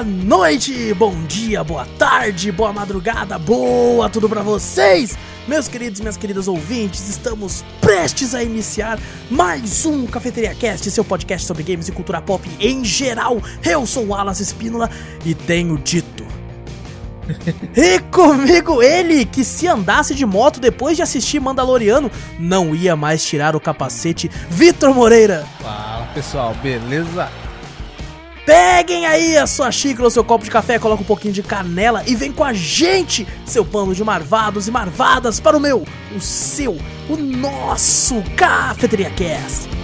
boa noite, bom dia, boa tarde, boa madrugada, boa tudo pra vocês! Meus queridos e minhas queridas ouvintes, estamos prestes a iniciar mais um Cafeteria Cast, seu podcast sobre games e cultura pop em geral. Eu sou o Wallace Espínola e tenho dito. e comigo ele, que se andasse de moto depois de assistir Mandaloriano, não ia mais tirar o capacete, Vitor Moreira. Fala pessoal, beleza? Peguem aí a sua xícara ou seu copo de café, coloca um pouquinho de canela e vem com a gente, seu pano de marvados e marvadas, para o meu, o seu, o nosso Cafeteria Cast.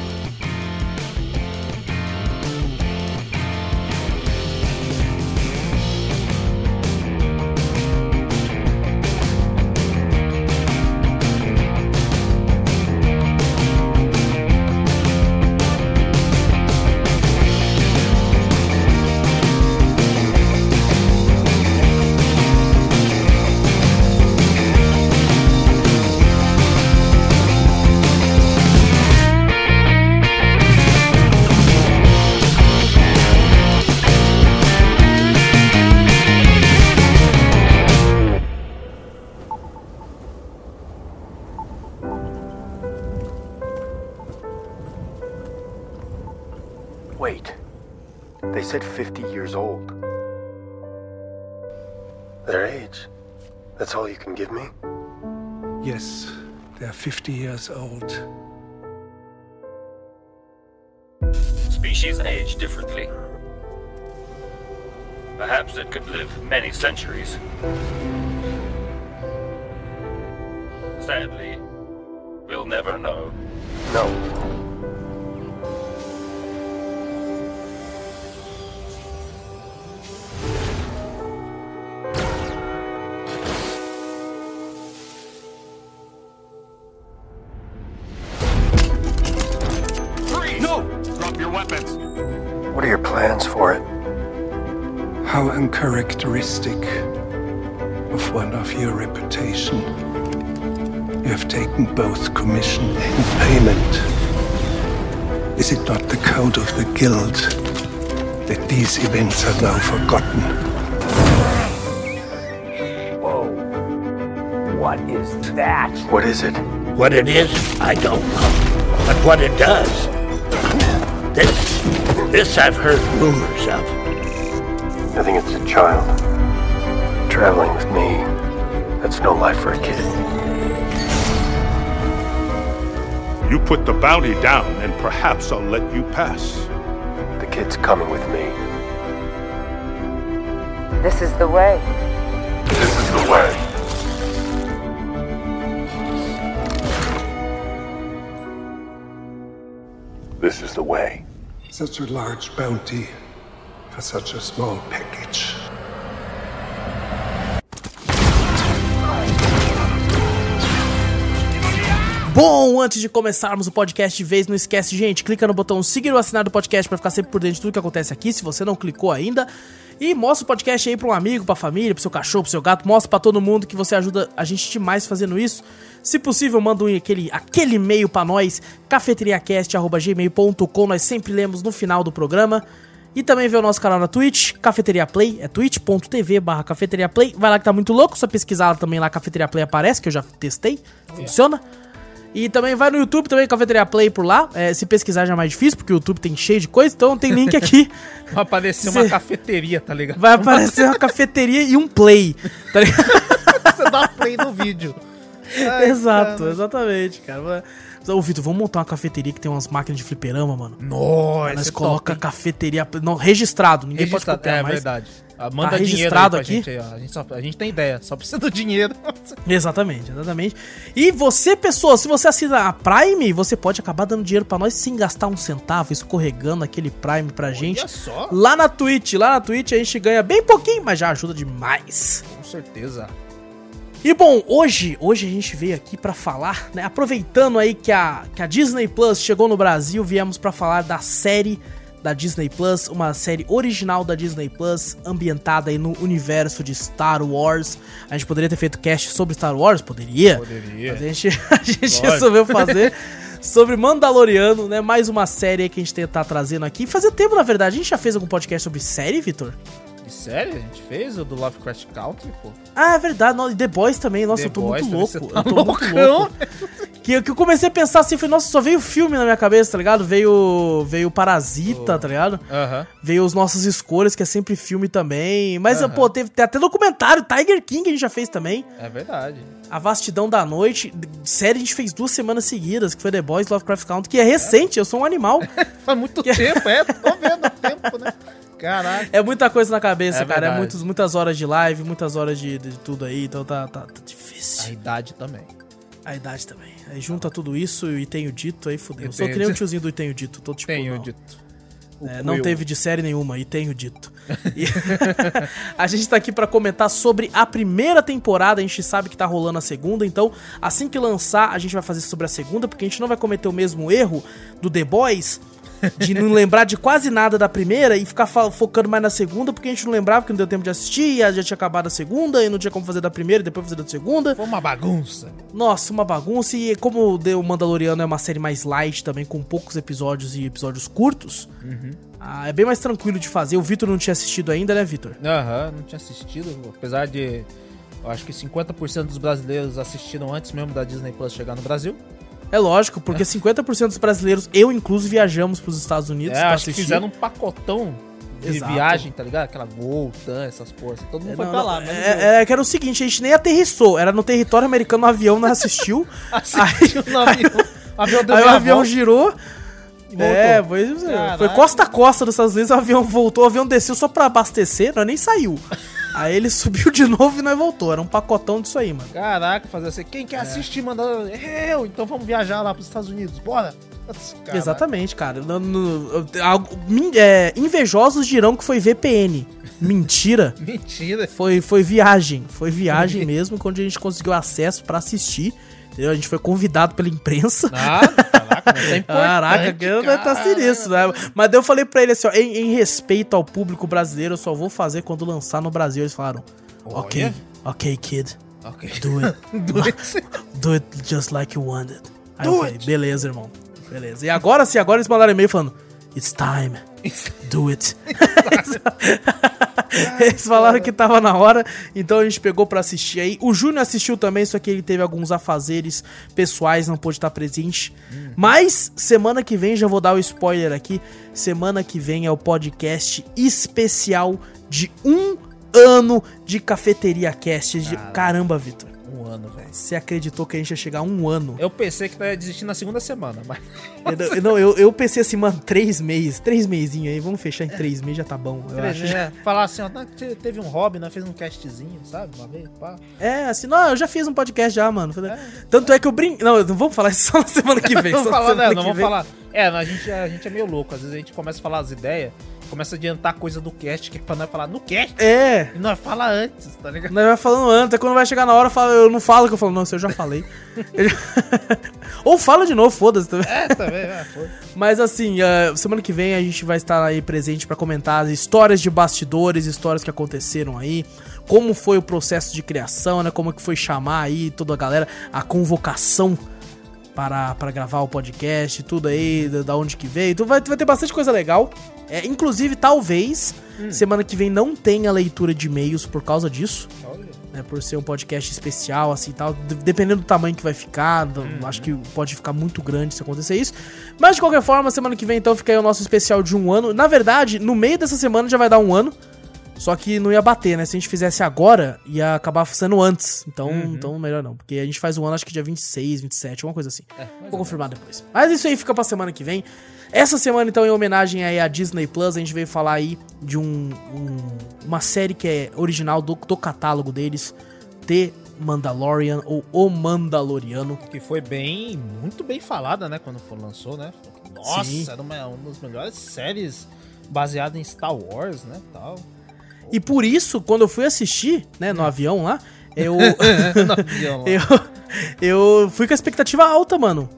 50 years old. Species age differently. Perhaps it could live many centuries. Sadly, we'll never know. No. No! Uncharacteristic of one of your reputation. You have taken both commission and payment. Is it not the code of the guild that these events are now forgotten? Whoa. What is that? What is it? What it is, I don't know. But what it does, this, this I've heard rumors of. I think it's a child. Traveling with me. That's no life for a kid. You put the bounty down, and perhaps I'll let you pass. The kid's coming with me. This is the way. This is the way. This is the way. Such a large bounty for such a small package. Bom, antes de começarmos o podcast de vez, não esquece, gente, clica no botão seguir ou assinar do podcast para ficar sempre por dentro de tudo que acontece aqui, se você não clicou ainda. E mostra o podcast aí pra um amigo, pra família, pro seu cachorro, pro seu gato, mostra pra todo mundo que você ajuda a gente demais fazendo isso. Se possível, manda um, aquele, aquele e-mail pra nós, cafeteriacast.gmail.com, nós sempre lemos no final do programa. E também vê o nosso canal na Twitch, Cafeteria Play, é twitch.tv barra Cafeteria Play. Vai lá que tá muito louco, só pesquisar também lá, Cafeteria Play aparece, que eu já testei, funciona. E também vai no YouTube também, Cafeteria Play por lá. É, se pesquisar já é mais difícil, porque o YouTube tem cheio de coisa, então tem link aqui. Vai aparecer Cê- uma cafeteria, tá ligado? Vai aparecer uma cafeteria e um play. Tá ligado? Você dá play no vídeo. Ai, Exato, cara. exatamente, cara. Ô, Vitor, vamos montar uma cafeteria que tem umas máquinas de fliperama, mano. Nossa, Nós é coloca top, cafeteria. Não, registrado, ninguém Registrado, pode copiar é mais. verdade. Ah, manda Tá dinheiro registrado aqui? gente aí, ó. A gente, só- a gente tem ideia, só precisa do dinheiro. Exatamente, exatamente. E você, pessoa, se você assina a Prime, você pode acabar dando dinheiro pra nós sem gastar um centavo, escorregando aquele Prime pra gente. Olha só. Lá na Twitch, lá na Twitch a gente ganha bem pouquinho, mas já ajuda demais. Com certeza. E bom, hoje, hoje a gente veio aqui pra falar, né, aproveitando aí que a, que a Disney Plus chegou no Brasil, viemos pra falar da série da Disney Plus, uma série original da Disney Plus, ambientada aí no universo de Star Wars. A gente poderia ter feito cast sobre Star Wars? Poderia. Poderia. Mas a gente, a gente resolveu fazer sobre Mandaloriano, né? Mais uma série que a gente tá trazendo aqui. Fazia tempo, na verdade. A gente já fez algum podcast sobre série, Vitor? De série? A gente fez o do Lovecraft Country, pô. Ah, é verdade. e The Boys também. Nossa, The eu tô Boys muito louco. você Eu tá tô muito loucão, louco. Que, que eu comecei a pensar assim, falei, nossa, só veio filme na minha cabeça, tá ligado? Veio, veio Parasita, tá ligado? Aham. Veio os Nossas Escolhas, que é sempre filme também. Mas, Aham. pô, teve, tem até documentário, Tiger King a gente já fez também. É verdade. A Vastidão da Noite. Série a gente fez duas semanas seguidas, que foi The Boys Lovecraft Country, que é recente, eu sou um animal. Faz muito tempo, é. Tô vendo há tempo, né? Caraca. É muita coisa na cabeça, É cara. É verdade. muitos, muitas horas de live, muitas horas de, de tudo aí, então tá, tá, tá A difícil. idade também. A idade também. Aí junta tudo isso e tenho dito, aí fudeu. E Sou que tenho nem o dito. tiozinho do tenho dito. Tô tipo, Tenho não. dito. É, não teve de série nenhuma, e tenho dito. E a gente tá aqui pra comentar sobre a primeira temporada, a gente sabe que tá rolando a segunda, então assim que lançar, a gente vai fazer sobre a segunda, porque a gente não vai cometer o mesmo erro do The Boys, de não lembrar de quase nada da primeira e ficar focando mais na segunda, porque a gente não lembrava que não deu tempo de assistir, e já tinha acabado a segunda, e não tinha como fazer da primeira e depois fazer da segunda. Foi uma bagunça. Nossa, uma bagunça. E como o The Mandaloriano é uma série mais light também, com poucos episódios e episódios curtos, ah, é bem mais tranquilo de fazer. O Vitor não tinha assistido ainda, né, Vitor? Aham, não tinha assistido. Apesar de. Eu acho que 50% dos brasileiros assistiram antes mesmo da Disney Plus chegar no Brasil. É lógico, porque 50% dos brasileiros, eu incluso, viajamos pros Estados Unidos É, pra acho que assistir. fizeram um pacotão de Exato. viagem, tá ligado? Aquela Gol, TAM, essas porras. Todo mundo É, foi não, pra não, lá, né? é, é que era o seguinte, a gente nem aterrissou, era no território americano, no avião, não assistiu. Assistiu no avião. O avião Aí o avião volta girou. voltou. É, é. Caraca. Foi costa a costa dos Estados Unidos, o avião voltou, o avião desceu só pra abastecer, nós nem saiu. Aí ele subiu de novo e nós voltou. Era um pacotão disso aí, mano. Caraca, fazer assim. Quem É. quer assistir, manda. Eu, então vamos viajar lá pros Estados Unidos. Bora! Caraca. Exatamente, cara. No- no- é, invejosos dirão que foi VPN. Mentira. Mentira. Foi, foi viagem. Foi viagem mesmo, onde a gente conseguiu acesso pra assistir. A gente foi convidado pela imprensa. Ah, caraca, é. Caraca, tá cara. sinistro, né? Mas daí eu falei pra ele assim, ó, em, em respeito ao público brasileiro, eu só vou fazer quando lançar no Brasil. Eles falaram, ok, Olha. ok, kid, Ok. do it. Do it. Do it just like you wanted. Aí Do eu falei, it. beleza, irmão. Beleza. E agora sim, agora eles mandaram e-mail falando, it's time, do it. eles falaram que tava na hora, então a gente pegou pra assistir aí. O Júnior assistiu também, só que ele teve alguns afazeres pessoais, não pôde estar presente. Mas semana que vem, já vou dar o spoiler aqui, semana que vem é o podcast especial de um ano de Cafeteria Cast. De- Caramba, Vitor. Um ano, velho. Você acreditou que a gente ia chegar a um ano? Eu pensei que ia desistir na segunda semana, mas. Eu, não, eu, eu pensei assim, mano, três meses, três mesinhos aí, vamos fechar em três meses, já tá bom. Eu acho. É, falar assim, ó, "Não, te- teve um hobby, nós fez um castzinho, sabe? Uma vez, pá. É, assim, não, eu já fiz um podcast já, mano. Falei- Tanto é que eu brinco. Não, não vamos falar isso só na semana que vem. Não vamos falar, semana não, vamos falar. É, a gente, a gente é meio louco. Às vezes a gente começa a falar as ideias, começa a adiantar coisa do cast, que é pra nós falar no cast. É. E nós fala antes, tá ligado? Nós vai falando antes, aí quando vai chegar na hora, eu, falo, eu não falo que eu falo, não, eu já falei. Eu já- Ou fala de novo, foda-se também. É, também, é, foi. Mas assim, eh, semana que vem a gente vai estar aí presente pra comentar as histórias de bastidores, histórias que aconteceram aí, como foi o processo de criação, né? Como que foi chamar aí toda a galera, a convocação para, para gravar o podcast, tudo aí, da, da onde que veio. Então vai, vai ter bastante coisa legal. É, inclusive, talvez, semana que vem não tenha leitura de e-mails por causa disso né, por ser um podcast especial, assim tal. Dependendo do tamanho que vai ficar, do- acho que pode ficar muito grande se acontecer isso. Mas de qualquer forma, semana que vem então fica aí o nosso especial de um ano. Na verdade, no meio dessa semana já vai dar um ano. Só que não ia bater, né? Se a gente fizesse agora, ia acabar sendo antes. Então, então melhor não. Porque a gente faz o ano, acho que dia 26, 27, alguma coisa assim. Vou confirmar depois. Mas isso aí fica pra semana que vem. Essa semana, então, em homenagem aí à Disney Plus, a gente veio falar aí de um, um- uma série que é original do, do catálogo deles, The Mandalorian, ou O Mandaloriano. Que foi bem, muito bem falada, né? Quando foi, lançou, né? Nossa, Sim. era uma, uma das melhores séries baseada em Star Wars, né? Tal. E por isso, quando eu fui assistir, né, no avião lá, eu, No avião lá. eu, eu fui com a expectativa alta, mano.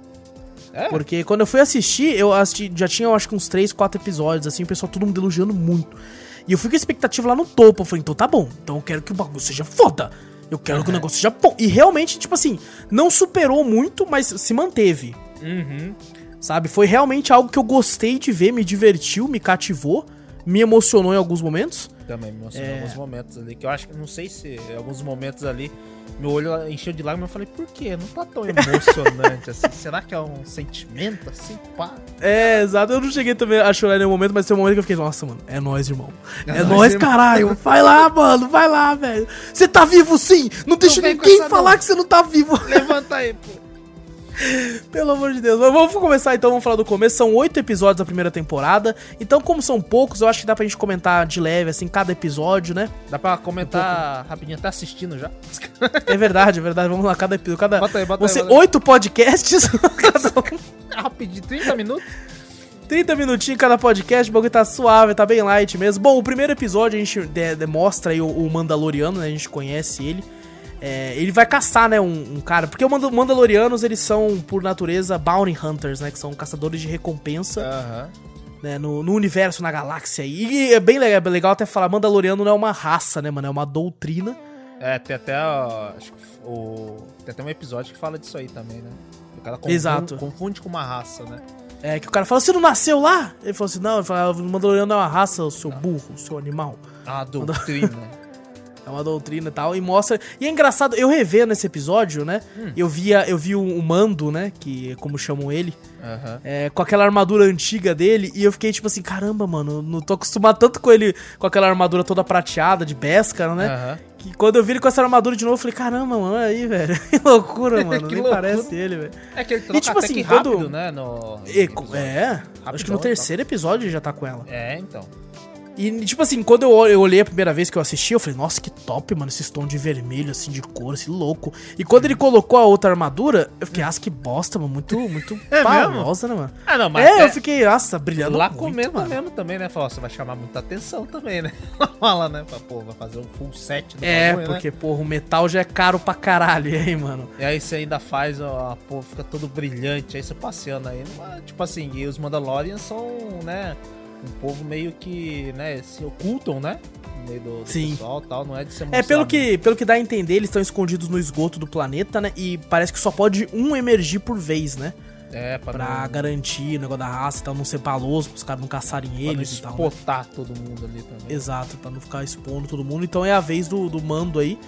É? Porque quando eu fui assistir, eu assisti, já tinha, eu acho que uns 3, 4 episódios, assim, o pessoal todo mundo elogiando muito. E eu fui com a expectativa lá no topo. Eu falei, então tá bom. Então eu quero que o bagulho seja foda. Eu quero que o negócio seja bom. E realmente, tipo assim, não superou muito, mas se manteve. Uhum. Sabe? Foi realmente algo que eu gostei de ver, me divertiu, me cativou, me emocionou em alguns momentos. Também me emocionou É. alguns momentos ali. Que eu acho que, não sei se em alguns momentos ali, meu olho encheu de lágrimas. Eu falei, por quê? Não tá tão emocionante assim. Será que é um sentimento assim? Pá. É, exato. Eu não cheguei também a chorar em nenhum momento, mas tem um momento que eu fiquei, nossa, mano, é nóis, irmão. É, É irmão. caralho. Vai lá, mano, vai lá, velho. Você tá vivo sim! Não deixa ninguém falar não. que você não tá vivo. Levanta aí, pô. Pelo amor de Deus. Mas vamos começar então, vamos falar do começo. São oito episódios da primeira temporada. Então, como são poucos, eu acho que dá pra gente comentar de leve, assim, cada episódio, né? Dá pra comentar rapidinho, tá assistindo já? É verdade, é verdade. Vamos lá, cada episódio. Cada... Bota aí, bota aí. oito podcasts. cada um. Rapidinho, 30 minutos? 30 minutinhos cada podcast, o bagulho tá suave, tá bem light mesmo. Bom, o primeiro episódio a gente de- demonstra aí o, o Mandaloriano, né? A gente conhece ele. É, ele vai caçar, né, um, um cara. Porque o Manda- Mandalorianos, eles são, por natureza, bounty hunters, né? Que são caçadores de recompensa, Aham. né? No, no universo, na galáxia. E é bem legal, é legal até falar, Mandaloriano não é uma raça, né, mano? É uma doutrina. É, tem até. ó, acho que o, tem até um episódio que fala disso aí também, né? O cara confunde, Exato. confunde com uma raça, né? É, que o cara fala, você não nasceu lá? Ele falou assim, não, ele fala, o Mandaloriano é uma raça, o seu burro, o seu animal. A doutrina. É uma doutrina e tal, e mostra. E é engraçado, eu revendo esse episódio, né? Eu via, eu vi o, o Mando, né? Que é como chamam ele, Aham. é, com aquela armadura antiga dele, e eu fiquei tipo assim, caramba, mano, não tô acostumado tanto com ele com aquela armadura toda prateada de Beskar, né? Aham. Que quando eu vi ele com essa armadura de novo, eu falei, caramba, mano, olha aí, velho. Que loucura, mano. Que Nem loucura. parece ele, velho. É que ele troca tipo até assim, que quando- rápido, né? No, E, episódio. é, acho que no terceiro episódio ele já tá com ela. É, então. E, tipo assim, quando eu, eu olhei a primeira vez que eu assisti, eu falei, nossa, que top, mano, esse tom de vermelho, assim, de cor, esse louco. E quando ele colocou a outra armadura, eu fiquei, nossa, que bosta, mano, muito, muito É famosa, né, mano? Ah, não, mas É, até eu fiquei, nossa, brilhando lá muito, comenta mano. mesmo também, né? Fala, ó, você vai chamar muita atenção também, né? Fala, né? Fala, pô, vai fazer um full set do É, bagulho, né? porque, porra, o metal já é caro pra caralho, aí, mano? E aí você ainda faz, ó, pô, fica todo brilhante, aí você passeando aí. Mas, Tipo assim, e os Mandalorians são, né, um povo meio que, né, se ocultam, né? No meio do, do Sim. pessoal tal, não é de ser É, pelo que, pelo que dá a entender, eles estão escondidos no esgoto do planeta, né? E parece que só pode um emergir por vez, né? É, pra, Pra não, garantir o negócio da raça e tal, não ser baloso, pros caras não caçarem pra não eles e tal. né? todo mundo ali também. Exato, pra não ficar expondo todo mundo. Então é a vez do, do mando aí.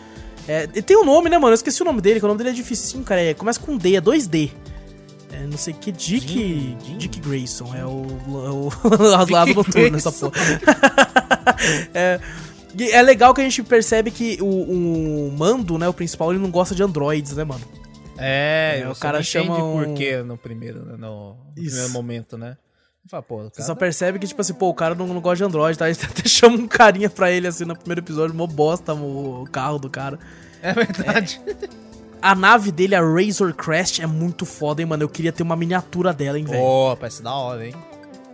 É, e tem um nome, né, mano? Eu esqueci o nome dele, que o nome dele é dificinho, cara. É, começa com D, é 2D. É, não sei que, Dick. Jim, Jim. Dick Grayson. É o. É o lado dessa Grayson. porra. é, é legal que a gente percebe que o, o mando, né, o principal, ele não gosta de androids, né, mano? É, É, o cara chama um- por quê no primeiro, né, no, no primeiro momento, né? Fala, pô, o Você cara- só percebe que, tipo assim, pô, o cara não, não gosta de Android, tá? A gente até chama um carinha pra ele, assim, no primeiro episódio, mó bosta o, carro do cara. É verdade. A nave dele, a Razor Crest, é muito foda, hein, mano? Eu queria ter uma miniatura dela, hein, velho. Pô, parece da hora, hein?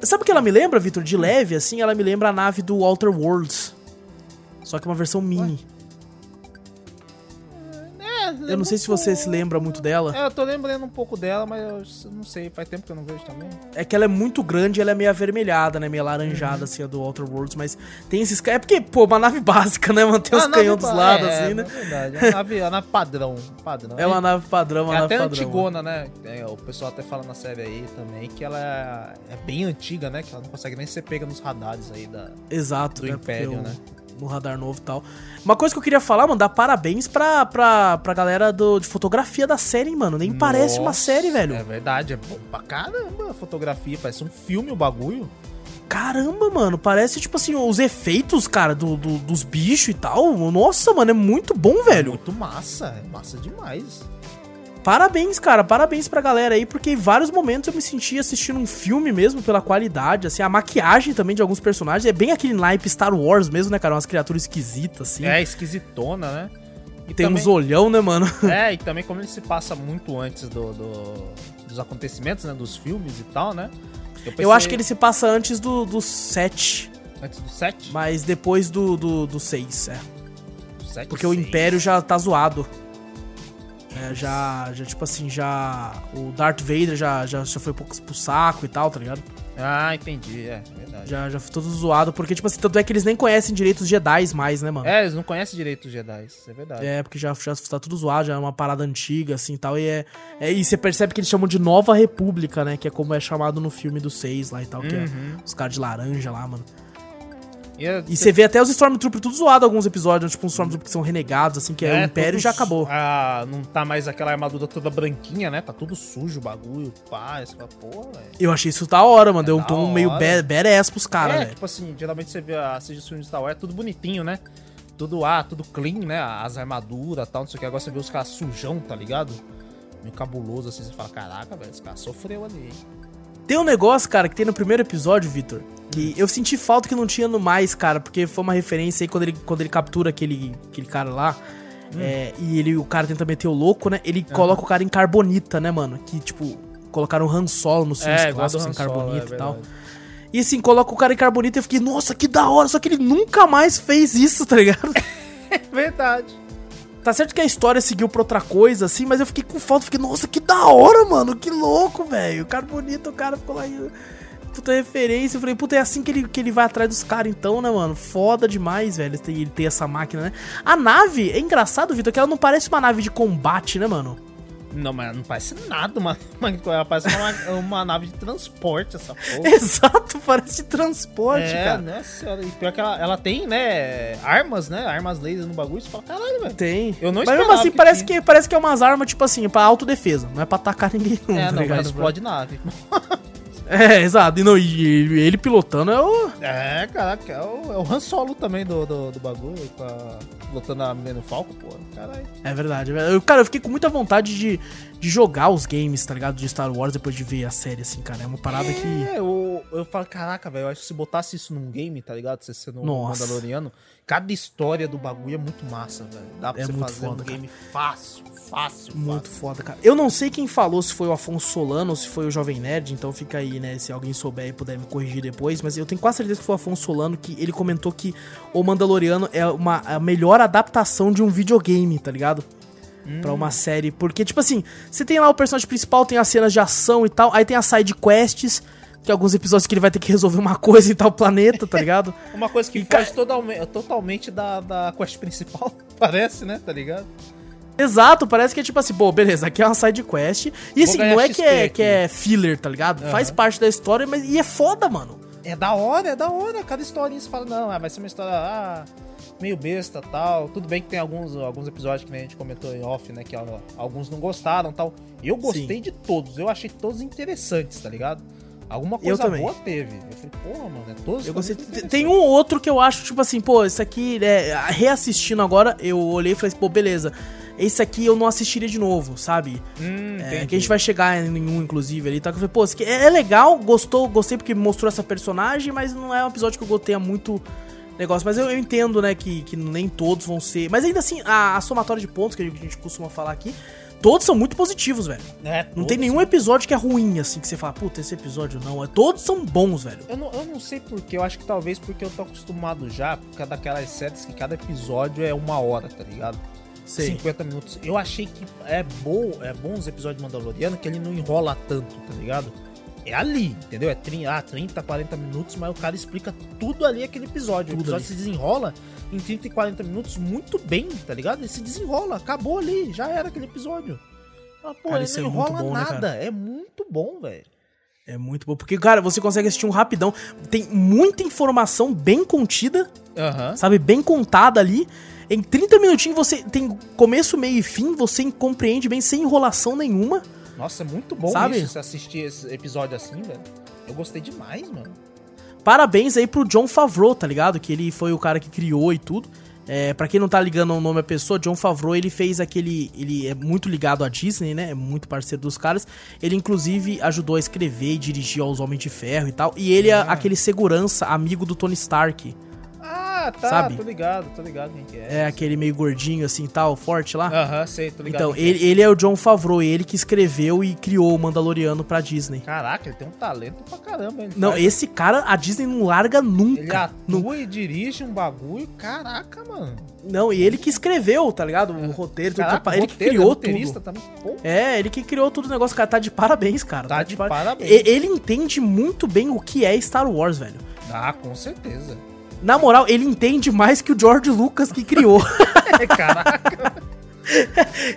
Sabe o que ela me lembra, Vitor? De leve, assim, ela me lembra a nave do Outer Worlds. Só que uma versão mini. Eu não sei se você se lembra muito dela. É, eu tô lembrando um pouco dela, mas eu não sei, faz tempo que eu não vejo também. É que ela é muito grande e ela é meio avermelhada, né? Meio alaranjada, assim, a do Outer Worlds. Mas tem esses... É porque, pô, uma nave básica, né? Mantém os Ah, nave canhões dos lados, é, assim, né? É verdade, é a nave, a nave padrão, padrão. É uma nave padrão, uma É nave até padrão. antigona, né? É, o pessoal até fala na série aí também que ela é, é bem antiga, né? Que ela não consegue nem ser pega nos radares aí da. Exato, do né? Império, né? No radar novo e tal. Uma coisa que eu queria falar, mano, dar parabéns pra, pra, pra galera do, de fotografia da série, mano. Nem parece uma Nossa, série, velho. É verdade, é bom pra caramba a fotografia, parece um filme o bagulho. Caramba, mano, parece, tipo assim, os efeitos, cara, do, do- dos bichos e tal. Nossa, mano, é muito bom, velho. Muito massa, é massa demais. Parabéns, cara, parabéns pra galera aí, porque em vários momentos eu me senti assistindo um filme mesmo, pela qualidade, assim, a maquiagem também de alguns personagens é bem aquele naipe Star Wars mesmo, né, cara? Umas criaturas esquisitas, assim. É esquisitona, né? E Tem também- uns olhão, né, mano? É, e também como ele se passa muito antes do, do- dos acontecimentos, né? Dos filmes e tal, né? Eu pensei- acho que ele se passa antes do, do 7, Antes do 7? mas depois do, do, do 6, é. sete, Porque o. Império já tá zoado. É, já, já, tipo assim, já. O Darth Vader já, já, já foi pro, pro saco e tal, tá ligado? Ah, entendi, é, verdade. Já, já foi todo zoado, porque, tipo assim, tanto é que eles nem conhecem direito os Jedi mais, né, mano? É, eles não conhecem direito os Jedi, é verdade. É, porque já, já tá tudo zoado, já é uma parada antiga, assim e tal. E, é, é, e você percebe que eles chamam de Nova República, né? Que é como é chamado no filme do 6 lá e tal, que é Uhum. os caras de laranja lá, mano. E, é- você vê até os Stormtroopers tudo zoado alguns episódios, tipo uns Stormtroopers que são renegados, assim, que é, o Império todos- já acabou. Ah, não tá mais aquela armadura toda branquinha, né? Tá tudo sujo o bagulho, pá, essa porra, velho. Eu achei isso da hora, mano. Deu um tom meio hora. ba- badass pros caras, é, velho. tipo assim, geralmente você vê, assiste os filmes de Star Wars, é tudo bonitinho, né? Tudo, ah, tudo clean, né? As armaduras e tal, não sei o que. Agora você vê os caras sujão, tá ligado? Meio cabuloso, assim, você fala, caraca, velho, esse cara sofreu ali, hein? Tem um negócio, cara, que tem no primeiro episódio, Victor, que eu senti falta que não tinha no mais, cara, porque foi uma referência aí quando ele, quando ele captura aquele, aquele cara lá. é, e ele, o cara tenta meter o louco, né? Ele coloca o cara em carbonita, né, mano? Que, tipo, colocaram Han Solo nos filmes É, clássicos em carbonita é e tal. E assim, coloca o cara em carbonita e eu fiquei, nossa, que da hora, só que ele nunca mais fez isso, tá ligado? É verdade. Tá certo que a história seguiu pra outra coisa, assim, mas eu fiquei com falta, fiquei, nossa, que da hora, mano, que louco, velho. O cara bonito, o cara ficou lá. Puta referência. Eu falei, puta, é assim que ele, que ele vai atrás dos caras, então, né, mano? Foda demais, velho, ele ter essa máquina, né? A nave, é engraçado, Vitor, que ela não parece uma nave de combate, né, mano? Não, mas não parece nada, mano. Ela parece uma, uma nave de transporte, essa porra. Exato, parece de transporte, é, cara. nossa senhora. E pior que ela, ela tem, né, armas, né? Armas laser no bagulho. Você fala, caralho, velho. Tem. Eu não Mas mesmo assim, que parece tinha. que, parece que é umas armas, tipo assim, pra autodefesa. Não é pra atacar ninguém, não, É, tá não, ligado? mas explode nave. É, exato. E, não, e ele pilotando é o. É, caraca, é o, é o Han Solo também do, do, do bagulho, tá lutando a menina Falco, pô. Caralho. É verdade. é verdade. Eu, cara, eu fiquei com muita vontade de, de jogar os games, tá ligado? De Star Wars depois de ver a série, assim, cara. É uma parada que. É, eu, eu falo, caraca, velho, eu acho que se botasse isso num game, tá ligado? Você sendo um Nossa. Mandaloriano, cada história do bagulho é muito massa, velho. Dá pra É você muito fazer foda, um game fácil, fácil, Muito fácil. foda, cara. Eu não sei quem falou, se foi o Afonso Solano ou se foi o Jovem Nerd, então fica aí, né? Se alguém souber e puder me corrigir depois, mas eu tenho quase certeza que foi o Afonso Solano que ele comentou que o Mandaloriano é uma, a melhor adaptação de um videogame, tá ligado? Pra uma série. Porque, tipo assim, você tem lá o personagem principal, tem as cenas de ação e tal, aí tem as side quests, que é alguns episódios que ele vai ter que resolver uma coisa em tal planeta, tá ligado? Uma coisa que E, foge ca- totalmente, da, da quest principal, parece, né? Tá ligado? Exato, parece que é tipo assim, pô, beleza, aqui é uma side quest. E assim, não é XP que é, aqui. que é filler, tá ligado? Faz parte da história, mas e é foda, mano. É da hora, é da hora. Cada historinha você fala, não, ah, vai ser uma história ah, meio besta tal. Tudo bem que tem alguns, alguns episódios que a gente comentou em off, né? Que ó, alguns não gostaram tal. Eu gostei Sim. de todos, eu achei todos interessantes, tá ligado? Alguma coisa boa teve. Eu falei, porra, mano, é todos Eu gostei. Tem um ou outro que eu acho, tipo assim, pô, esse aqui, né, reassistindo agora, eu olhei e falei assim, pô, beleza. Esse aqui eu não assistiria de novo, sabe? Hum, É, que a gente vai chegar em um, inclusive, ali, tá? Que eu falei, pô, esse aqui é é legal, gostou, gostei porque mostrou essa personagem, mas não é um episódio que eu gostei muito negócio. Mas eu, eu entendo, né, que, que nem todos vão ser. Mas ainda assim, a, a somatória de pontos que a gente costuma falar aqui, todos são muito positivos, velho. É, Não tem nenhum episódio que é ruim, assim, que você fala, puta, esse episódio não. É, todos são bons, velho. Eu não, eu não sei porquê, eu acho que talvez porque eu tô acostumado já, por causa daquelas séries que cada episódio é uma hora, tá ligado? Sei. 50 minutos. Eu achei que é bom, é bom os episódios de Mandaloriano que ele não enrola tanto, tá ligado? É ali, entendeu? É 30, ah, 30, 40 minutos, mas o cara explica tudo ali aquele episódio. o Tudo episódio ali. se desenrola em 30 e 40 minutos muito bem, tá ligado? Ele se desenrola, acabou ali, já era aquele episódio. Ah, pô, Cara, ele não é muito enrola bom, né, nada. é muito bom, velho. É muito bom. Porque, cara, você consegue assistir um rapidão. Tem muita informação bem contida, Aham. sabe? Bem contada ali. Em 30 minutinhos você tem começo, meio e fim, você compreende bem sem enrolação nenhuma. Nossa, é muito bom Sabe? isso, você assistir esse episódio assim, velho. Eu gostei demais, mano. Parabéns aí pro John Favreau, tá ligado? Que ele foi o cara que criou e tudo. É, para quem não tá ligando o nome à pessoa, John Favreau, ele fez aquele. Ele é muito ligado à Disney, né? É muito parceiro dos caras. Ele, inclusive, ajudou a escrever e dirigir aos Homens de Ferro e tal. E ele é aquele segurança, amigo do Tony Stark. Ah, tá, Sabe? tô ligado, tô ligado quem que é. É aquele meio gordinho assim e tal, forte lá. Aham, sei, tô ligado. Então, que ele, ele é o John Favreau, ele que escreveu e criou o Mandaloriano pra Disney. é. Caraca, ele tem um talento pra caramba. Ele Não, faz- esse cara, a Disney não larga Ele nunca. atua Nu- e dirige um bagulho, caraca, mano. Não, e ele que escreveu, tá ligado? O roteiro, tudo, Caraca, ele que roteiro, criou roteirista tudo. É, ele que criou tudo o negócio, cara. Tá de parabéns, cara. Tá de par- parabéns. Ele entende muito bem o que é Star Wars, velho. ah, com certeza. Na moral, ele entende mais que o George Lucas que criou. É, caraca.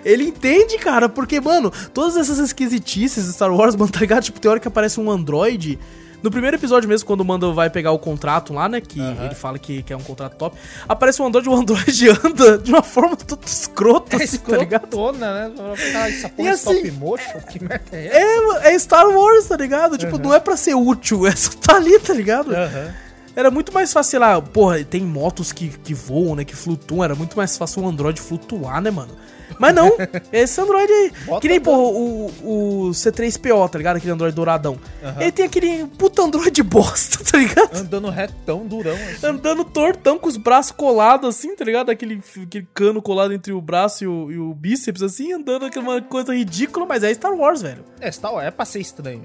ele entende, cara, porque, mano, todas essas esquisitices de Star Wars, mano, tá ligado? Tipo, tem hora que aparece um androide. No primeiro episódio mesmo, quando o Mando vai pegar o contrato lá, né? Que Aham. ele fala que, que é um contrato top. Aparece um Android, o Android anda de uma forma toda escrota, É assim, tá ligado? né? Cara, essa porra E é assim- stop motion? Que merda é essa? É, é Star Wars, tá ligado? Tipo, não é pra ser útil, é só tá ali, tá ligado? Aham. Era muito mais fácil, sei lá, porra, tem motos que, que voam, né? Que flutuam. Era muito mais fácil um Android flutuar, né, mano? Mas não, esse Android aí. Bota que nem, porra, o, o C3PO, tá ligado? Aquele Android douradão. Ele tem aquele puta Android bosta, tá ligado? Andando retão, durão, assim. Andando tortão com os braços colados, assim, tá ligado? Aquele, aquele cano colado entre o braço e o, e o bíceps, assim, andando aquela coisa ridícula, mas é Star Wars, velho. É, Star Wars é pra ser estranho.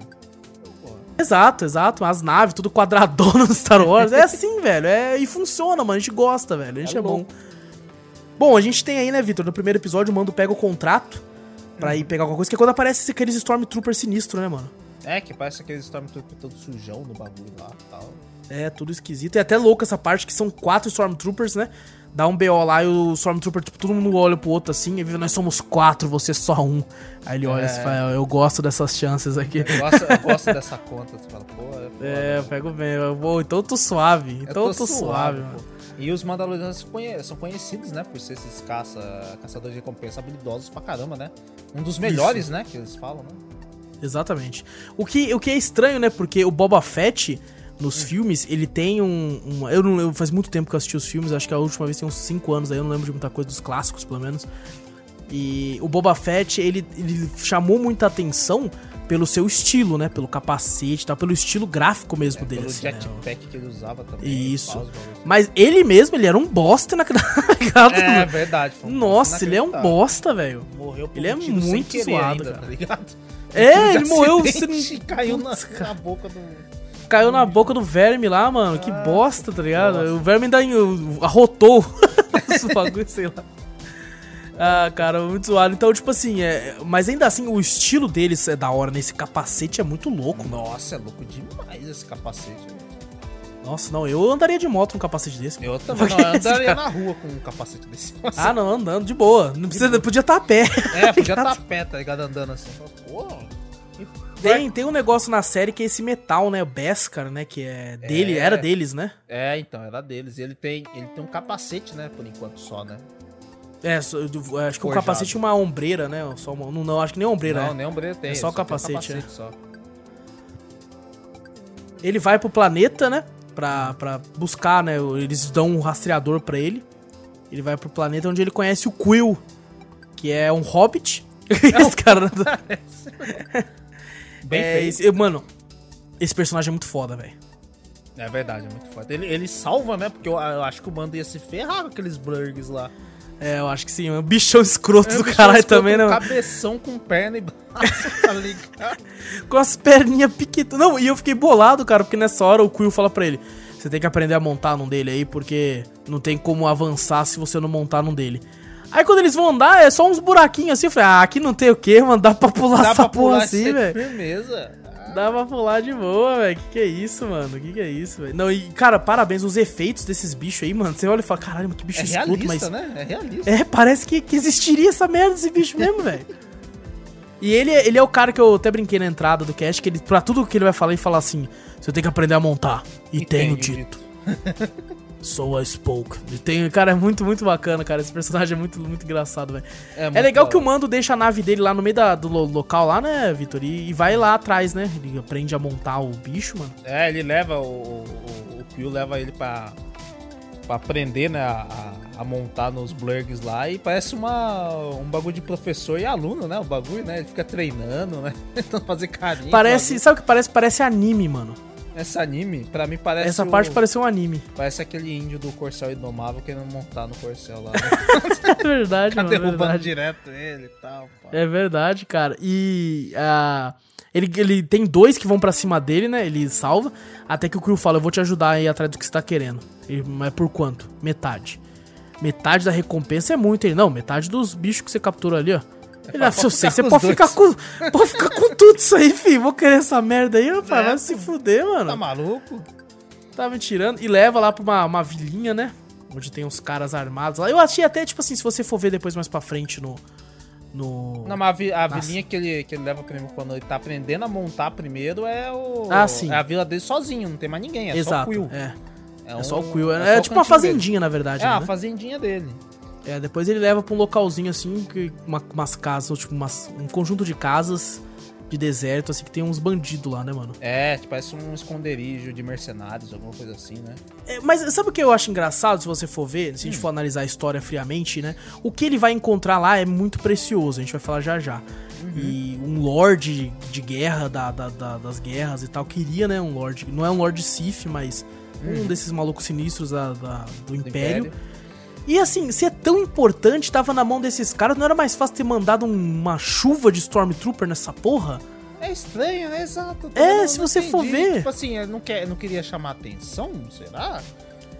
Exato, exato. As naves, tudo quadradona no Star Wars. É assim, velho. É, e funciona, mano. A gente gosta, velho. A gente é, É bom. Bom, a gente tem aí, né, Vitor? No primeiro episódio, o Mando pega o contrato pra ir pegar alguma coisa, que é quando aparece aqueles Stormtrooper sinistro, né, mano? É, que parece aquele Stormtrooper todo sujão no bagulho lá e tal. É, tudo esquisito. E é até louco essa parte que são quatro Stormtroopers, né? Dá um BO lá e o Stormtrooper, tipo, todo mundo olha pro outro assim, e vê, nós somos quatro, você só um. Aí ele olha É. e fala, eu gosto dessas chances aqui. Eu gosto, eu gosto dessa conta. Você fala, pô, é, foda. É, eu pego bem. Eu vou, então eu tô suave. Então eu tô, suave, mano. pô. E os Mandalorianos são conhe- são conhecidos, né? Por ser esses caça, caçadores de recompensa habilidosos pra caramba, né? Um dos melhores, né? Que eles falam, né? Exatamente. O que, o que é estranho, né? Porque o Boba Fett, nos filmes, ele tem um. um- eu não eu, faz muito tempo que eu assisti os filmes, acho que a última vez tem uns 5 anos aí, eu não lembro de muita coisa dos clássicos, pelo menos. E o Boba Fett, ele, ele chamou muita atenção pelo seu estilo, né? Pelo capacete e tal, pelo estilo gráfico mesmo dele, Pelo assim, né? jetpack que ele usava também. Isso. Mas ele mesmo, ele era um bosta naquela. É verdade. um Nossa, ele é um bosta, velho. Morreu por Ele é muito zoado, ainda, cara. tá ligado? É, ele morreu e caiu na, Putz, cara. na boca do... Caiu na boca do verme lá, mano. Que bosta, tá ligado? nossa. O verme ainda arrotou os bagulho, sei lá. Ah, cara, muito zoado. Então, tipo assim, é... mas ainda assim, o estilo deles é da hora, né? Esse capacete é muito louco, mano. Nossa, é louco demais esse capacete. Nossa, não, eu andaria de moto com um capacete desse. Eu também não, eu andaria na rua com um capacete desse. Ah, não, andando, de boa. Não precisa, podia estar a pé. É, podia estar a pé, tá ligado? Andando assim. Porra. Tem, tem um negócio na série que é esse metal, né? O Beskar, né? Que é dele, É. era deles, né? É, então, era deles. E ele tem, ele tem um capacete, né? Por enquanto só, né? É, acho que o capacete é uma ombreira, né? Só uma- não, não, acho que nem ombreira, não, né? nem ombreira tem. É só tem um capacete, é. só. Ele vai pro planeta, né? Pra, pra buscar, né? Eles dão um rastreador pra ele. Ele vai pro planeta onde ele conhece o Quill, que é um hobbit. esse cara. Bem é, feito. esse- mano, esse personagem é muito foda, velho. É verdade, é muito forte. Ele, ele salva, né? Porque eu, eu acho que o mando ia se ferrar com aqueles blurgs lá. É, eu acho que sim. É um bichão escroto É, do bicho, caralho colocam também, mano? Cabeção com perna e braço, tá ligado? Com as perninhas pequenas. Não, e eu fiquei bolado, cara, porque nessa hora o Quill fala pra ele: Você tem que aprender a montar num dele aí, porque não tem como avançar se você não montar num dele. Aí quando eles vão andar, é só uns buraquinhos assim. Eu falei: Ah, aqui não tem o que, mano. Dá pra pular Dá essa pra porra pular assim, velho. firmeza. Dá pra pular de boa, velho. Que que é isso, mano? Que que é isso, velho? Não, e, cara, parabéns. Os efeitos desses bichos aí, mano. Você olha e fala: Caralho, que bicho É escroto, realista, mas. né? É realista. É, parece que, que existiria essa merda desse bicho mesmo, velho. E ele, é- ele é o cara que eu até brinquei na entrada do cast, que ele, pra tudo que ele vai falar, ele fala assim: você tem que aprender a montar. E, E tenho tenho dito. So I spoke. E tem, cara, é muito, muito bacana, cara. Esse personagem é muito, muito engraçado, velho. É, muito legal que o. Mando deixa a nave dele lá no meio da- do lo- local lá, né, Vitor? E, e vai lá atrás, né? Ele aprende a montar o bicho, mano. É, ele leva o. O, o Quill leva ele pra. Pra aprender, né? A, a- a montar nos blurgs lá. E parece uma, um bagulho de professor e aluno, né? O bagulho, né? Ele fica treinando, né? Tentando fazer carinho. Parece, sabe o que parece? Parece anime, mano. Esse anime, pra mim, parece. Essa o- parte parece um anime. Parece aquele índio do Corcel Indomável querendo montar no Corcel lá. Né? É verdade, mano. É derrubando verdade. direto ele e tal. pá. É verdade, cara. E ah, ele, ele tem dois que vão pra cima dele, né? Ele salva. Até que o Crew fala: Eu vou te ajudar aí atrás do que você tá querendo. Ele, Mas por quanto? Metade. Metade da recompensa é muito. Ele, não, metade dos bichos que você capturou ali, ó. Ele, ah, se eu sei, você pode ficar, com, pode ficar com tudo isso aí, filho. Vou querer essa merda aí, rapaz. É, vai se fuder, mano. Tá maluco? Tava me tirando. E leva lá pra uma, uma vilinha, né? Onde tem uns caras armados lá. Eu achei até, tipo assim, se você for ver depois mais pra frente no, no... Não, mas a, a vilinha que ele, que ele leva primeiro quando ele tá aprendendo a montar primeiro é o. Ah, sim. É a vila dele sozinho, não tem mais ninguém, é Exato, só o Quill. é. É um- só o Quill. É, é tipo uma cantinho dele. fazendinha, na verdade. É, a né? fazendinha dele. É, depois ele leva pra um localzinho assim, que, uma- umas casas, tipo, umas- um conjunto de casas de deserto, assim, que tem uns bandidos lá, né, mano? É, tipo, parece um esconderijo de mercenários, alguma coisa assim, né? É, mas sabe o que eu acho engraçado, se você for ver, se a gente for analisar a história friamente, né? O que ele vai encontrar lá é muito precioso, a gente vai falar já já. E um lord de guerra, da, da- da- das guerras e tal, queria, né, um lord, não é um lord Sif, mas um desses malucos sinistros da- da- do, Império. E assim, se é tão importante, tava na mão desses caras, não era mais fácil ter mandado um- uma chuva de Stormtrooper nessa porra? É estranho, né? Exato. É, se você for ver. Tipo assim, eu não, quer, não queria chamar atenção, será?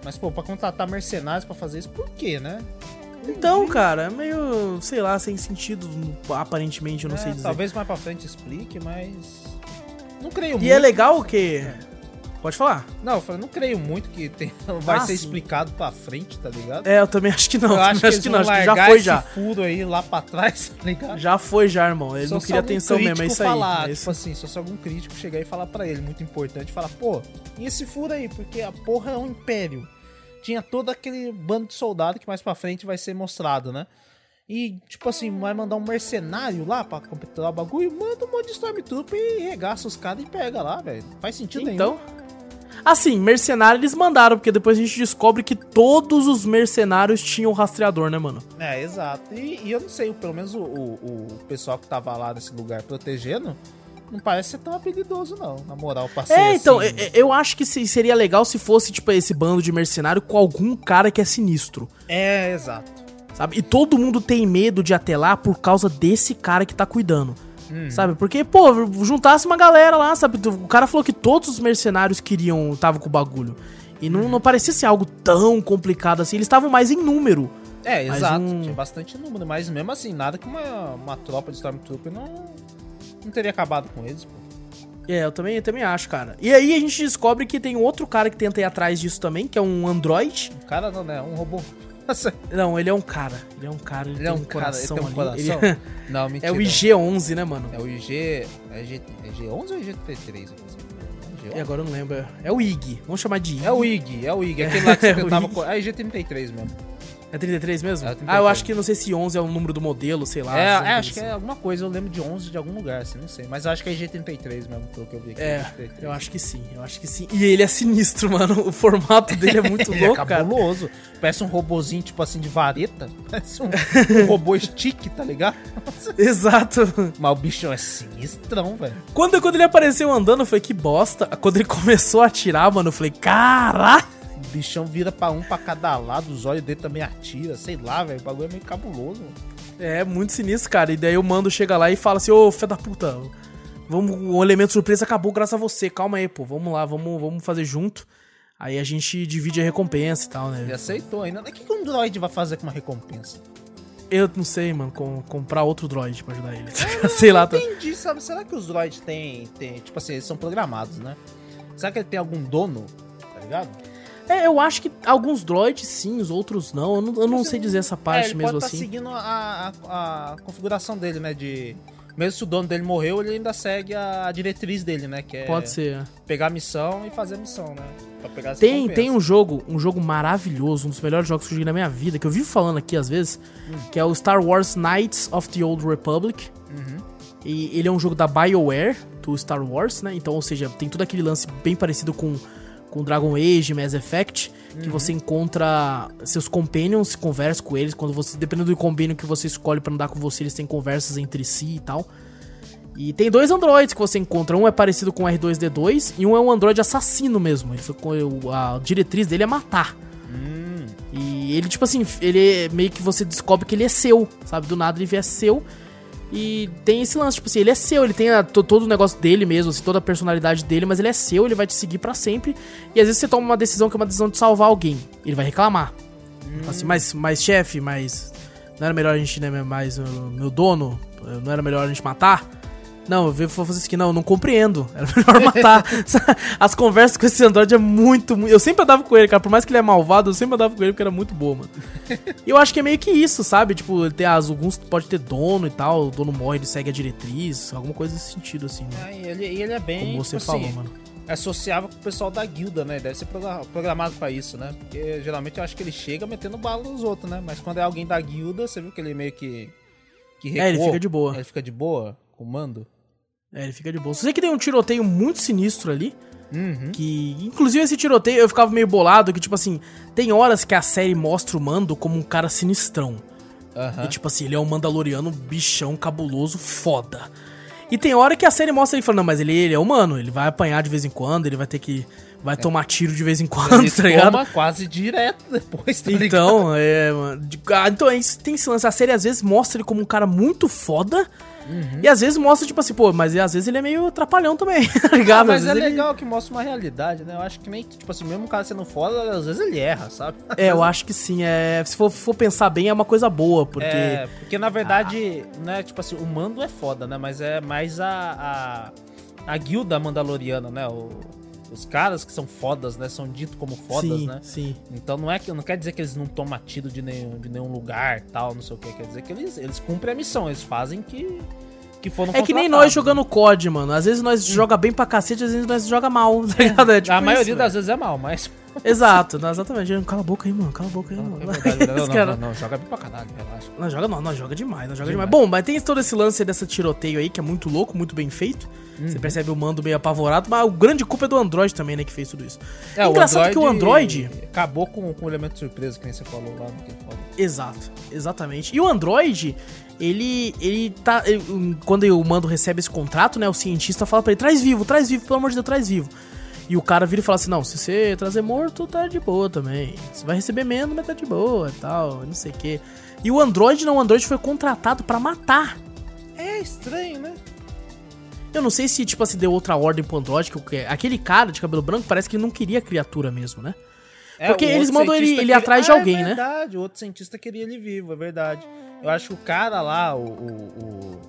Mas, pô, pra contratar mercenários pra fazer isso, por quê, né? Então, cara, é meio, sei lá, sem sentido, aparentemente, eu não É, sei dizer. Talvez mais pra frente explique, mas. Não creio E muito. é legal que. Pode falar. Não, eu falei, não creio muito que tem- vai Ah, ser sim. explicado pra frente, tá ligado? É, eu também acho que não. eu acho que, eles que não, acho que já foi esse já. furo aí lá pra trás, tá ligado? Já foi já, irmão. Ele Só não queria atenção mesmo, é isso aí. falar, é isso. tipo assim, só se algum crítico chegar e falar pra ele, muito importante, falar, pô, e esse furo aí? Porque a porra é um império. Tinha todo aquele bando de soldado que mais pra frente vai ser mostrado, né? E, tipo assim, vai mandar um mercenário lá pra completar o bagulho, manda um monte de Stormtrooper e regaça os caras e pega lá, velho. Faz sentido Então. Assim, mercenário eles mandaram, porque depois a gente descobre que todos os mercenários tinham rastreador, né, mano? É, exato. E, e eu não sei, pelo menos o, o, o pessoal que tava lá nesse lugar protegendo, não parece ser tão habilidoso, não, na moral, ser É, então, assim, é- é- eu acho que se- seria legal se fosse, tipo, esse bando de mercenário com algum cara que é sinistro. É, exato. Sabe? E todo mundo tem medo de até lá por causa desse cara que tá cuidando. Sabe? Porque, pô, juntasse uma galera lá, sabe? O cara falou que todos os mercenários queriam, tava com o bagulho. E não, não parecia ser algo tão complicado assim. Eles estavam mais em número. É, Mas exato. um- Tinha bastante número, mas mesmo assim, nada que uma, uma tropa de Stormtrooper não, não teria acabado com eles, pô. É, eu também, eu também acho, cara. E aí a gente descobre que tem outro cara que tenta ir atrás disso também, que é um android. Um cara não, né? Um robô. Não, ele é um cara. Ele é um cara, ele, Ele é um um cara, ele coração tem um ali. coração. Ele- Não, é mentira. o IG-11, né, mano? É o IG. É, G, é G11 ou é G33? E agora eu não lembro. É o IG. Vamos chamar de IG. É o IG, é o IG. Aquele lá que É você tentava. Co- É IG33 mesmo. É 33 mesmo? É Ah, 33. eu acho que não sei se 11 é o número do modelo, sei lá. é, é, acho que assim. é alguma coisa. Eu lembro de 11 de algum lugar, assim, não sei. Mas acho que é IG33 mesmo, pelo que eu vi aqui. É, IG33. eu acho que sim, eu acho que sim. E ele é sinistro, mano. O formato dele é muito Ele louco, é cara. cabuloso. Parece um robozinho, tipo assim, de vareta. Parece um, um robô stick, tá ligado? Exato. Mas o bichão é sinistrão, velho. Quando, quando ele apareceu andando, eu falei, que bosta. Quando ele começou a atirar, mano, eu falei, caralho. O bichão vira pra um pra cada lado, os olhos dele também atira, sei lá, velho. O bagulho é meio cabuloso. mano. É, muito sinistro, cara. E daí o mando chega lá e fala assim, ô, fé da puta, vamos, o elemento surpresa acabou graças a você. Calma aí, pô, vamos lá, vamos, vamos fazer junto. Aí a gente divide a recompensa e tal, Ele né? aceitou ainda. O que, que um droid vai fazer com uma recompensa? Eu não sei, mano, com- comprar outro droid pra ajudar ele. sei lá, tá... Entendi, sabe? Será que os droids têm, têm. Tipo assim, eles são programados, né? Será que ele tem algum dono? Tá ligado? É, eu acho que alguns droids sim, os outros não. Eu não, eu não sei dizer essa é, parte ele mesmo pode tá assim. seguindo a, a, a configuração dele, né? De. Mesmo se o dono dele morreu, ele ainda segue a diretriz dele, né? Que é Pode ser. pegar a missão e fazer a missão, né? Pra pegar as Tem, tem um jogo, um jogo maravilhoso, um dos melhores jogos que eu joguei na minha vida, que eu vivo falando aqui às vezes, que é o Star Wars Knights of the Old Republic. E ele é um jogo da BioWare, do Star Wars, né? Então, ou seja, tem todo aquele lance bem parecido com, com Dragon Age, Mass Effect, que você encontra seus companions, se conversa com eles, quando você, dependendo do companion que você escolhe pra andar com você, eles têm conversas entre si e tal. E tem dois androids que você encontra. Um é parecido com o R2D2 e um é um androide assassino mesmo. Ele foi com a diretriz dele é matar. E ele, tipo assim, ele é meio que você descobre que ele é seu, sabe? Do nada ele é seu. E tem esse lance, tipo assim, ele é seu, ele tem a- to- todo o negócio dele mesmo, assim, toda a personalidade dele, mas ele é seu, ele vai te seguir pra sempre. E às vezes você toma uma decisão que é uma decisão de salvar alguém. Ele vai reclamar. Assim, mas, mas chefe, mas não era melhor a gente, né, mais o meu dono, não era melhor a gente matar? Não, eu vi fazer isso aqui, não, eu não compreendo. Era melhor matar. As conversas com esse Android é muito, muito. Eu sempre andava com ele, cara. Por mais que ele é malvado, eu sempre andava com ele porque era muito boa, mano. E eu acho que é meio que isso, sabe? Tipo, ele tem as, alguns pode ter dono e tal, o dono morre, ele segue a diretriz, alguma coisa nesse sentido, assim. É, e ele, ele é bem. Como você tipo falou, assim, mano. É sociável com o pessoal da guilda, né? Deve ser progra- programado pra isso, né? Porque geralmente eu acho que ele chega metendo bala nos outros, né? Mas quando é alguém da guilda, você viu que ele meio que. que É, ele fica de boa. Ele fica de boa, com o mando. É, ele fica de boa. Só sei que tem um tiroteio muito sinistro ali. Uhum. Que, inclusive, esse tiroteio eu ficava meio bolado. Que, tipo assim, tem horas que a série mostra o Mando como um cara sinistrão. Aham. E, tipo assim, ele é um Mandaloriano bichão, cabuloso, foda. E tem hora que a série mostra ele falando, não, mas ele, ele é humano, ele vai apanhar de vez em quando, ele vai ter que. Vai tomar tiro de vez em quando, Ele tá ligado? toma quase direto depois, tá ligado? Então, é, mano. ah, então é isso, tem esse lance. A série às vezes mostra ele como um cara muito foda. Uhum. E às vezes mostra, tipo assim, pô, mas às vezes ele é meio trapalhão também, tá Ah, ligado? mas Às é ele- legal que mostra uma realidade, né? Eu acho que nem, tipo assim, mesmo o cara sendo foda, às vezes ele erra, sabe? É, eu acho que sim. É, se for, for pensar bem, é uma coisa boa, porque. É, porque na verdade, né, tipo assim, o mando é foda, né? Mas é mais a. a, a guilda mandaloriana, né? O- os caras que são fodas, né? São ditos como fodas, sim, né? sim. Então não é que não quer dizer que eles não tomam tiro de nenhum, de nenhum lugar, tal, não sei o que. Quer dizer que eles, eles cumprem a missão, eles fazem que, que foram É que nem nós né? jogando COD, mano. Às vezes nós joga bem pra cacete, às vezes nós joga mal, tá ligado? É tipo a isso, maioria velho. das vezes é mal, mas. Exato, não, exatamente. Cala a boca aí, mano. Cala a boca aí, mano. É verdade, não, não, não, não, joga bem pra caralho, relaxa. Não, joga não, não, joga demais, não joga demais. Demais. Bom, mas tem todo esse lance dessa tiroteio aí, que é muito louco, muito bem feito. Uhum. Você percebe o mando meio apavorado, mas o grande culpa é do Android também, né, que fez tudo isso. É, Engraçado que o Android... Acabou com, com o elemento de surpresa, que nem você falou lá no que ele falou. Exato, exatamente. E o Android, ele, ele tá... ele- quando o mando recebe esse contrato, né, o cientista fala pra ele, traz vivo, traz vivo, pelo amor de Deus, traz vivo. E o cara vira e fala assim, não, se você trazer morto, tá de boa também. Você vai receber menos, mas tá de boa e tal, não sei o quê. E o Android não, o Android foi contratado pra matar. É estranho, né? Eu não sei se, tipo assim, deu outra ordem pro Android, que aquele cara de cabelo branco parece que não queria criatura mesmo, né? É, Porque eles mandam ele- ele atrás de Ah, alguém, é né? verdade, o outro cientista queria ele vivo, é verdade. Eu acho que o cara lá, o, o,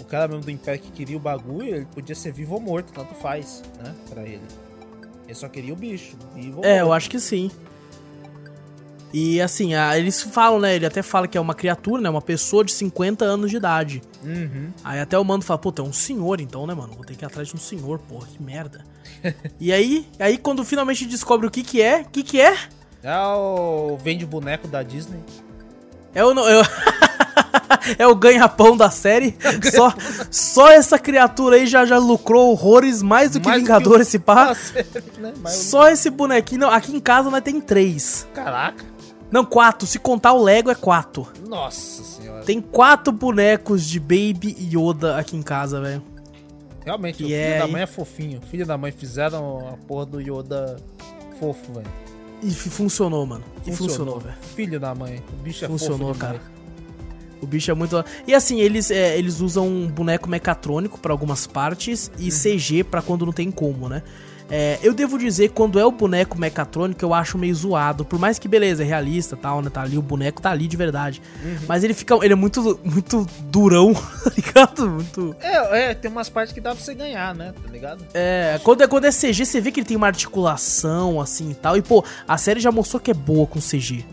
o, cara mesmo do Império que queria o bagulho, ele podia ser vivo ou morto, tanto faz, né, pra ele. Ele só queria o bicho, vivo ou É, eu morto. acho que sim. E assim, a- eles falam, né? Ele até fala que é uma criatura, né? Uma pessoa de 50 anos de idade. Uhum. Aí até o mando fala, puta, é um senhor então, né, mano? Vou ter que ir atrás de um senhor, porra, que merda. E aí, aí quando finalmente descobre o que que é, o que que é? É o vende boneco da Disney. É o... no- É o, é o ganha-pão da série. Só, só essa criatura aí já, já lucrou horrores mais do que Mais do Vingador o- esse pá. Né? Eu- Só esse bonequinho. Não, aqui em casa nós tem três. Caraca. Não, quatro. Se contar o Lego, é quatro. Nossa senhora. Tem quatro bonecos de Baby Yoda aqui em casa, velho. Realmente, Que o filho é da mãe é fofinho. O filho da mãe fizeram a porra do Yoda fofo, velho. E funcionou, mano. E funcionou, velho. Filho da mãe. O bicho é Funcionou, fofo cara. demais. O bicho é muito. E assim, eles, é, eles usam um boneco mecatrônico pra algumas partes e CG pra quando não tem como, né? É, eu devo dizer, quando é o boneco mecatrônico, eu acho meio zoado. Por mais que, beleza, é realista tal, né? Tá ali, o boneco tá ali de verdade. Mas ele fica. Ele é muito, muito durão, tá ligado? Muito. É, é, tem umas partes que dá pra você ganhar, né? Tá ligado? É, quando é, quando é CG, você vê que ele tem uma articulação, assim e tal. E, pô, a série já mostrou que é boa com CG.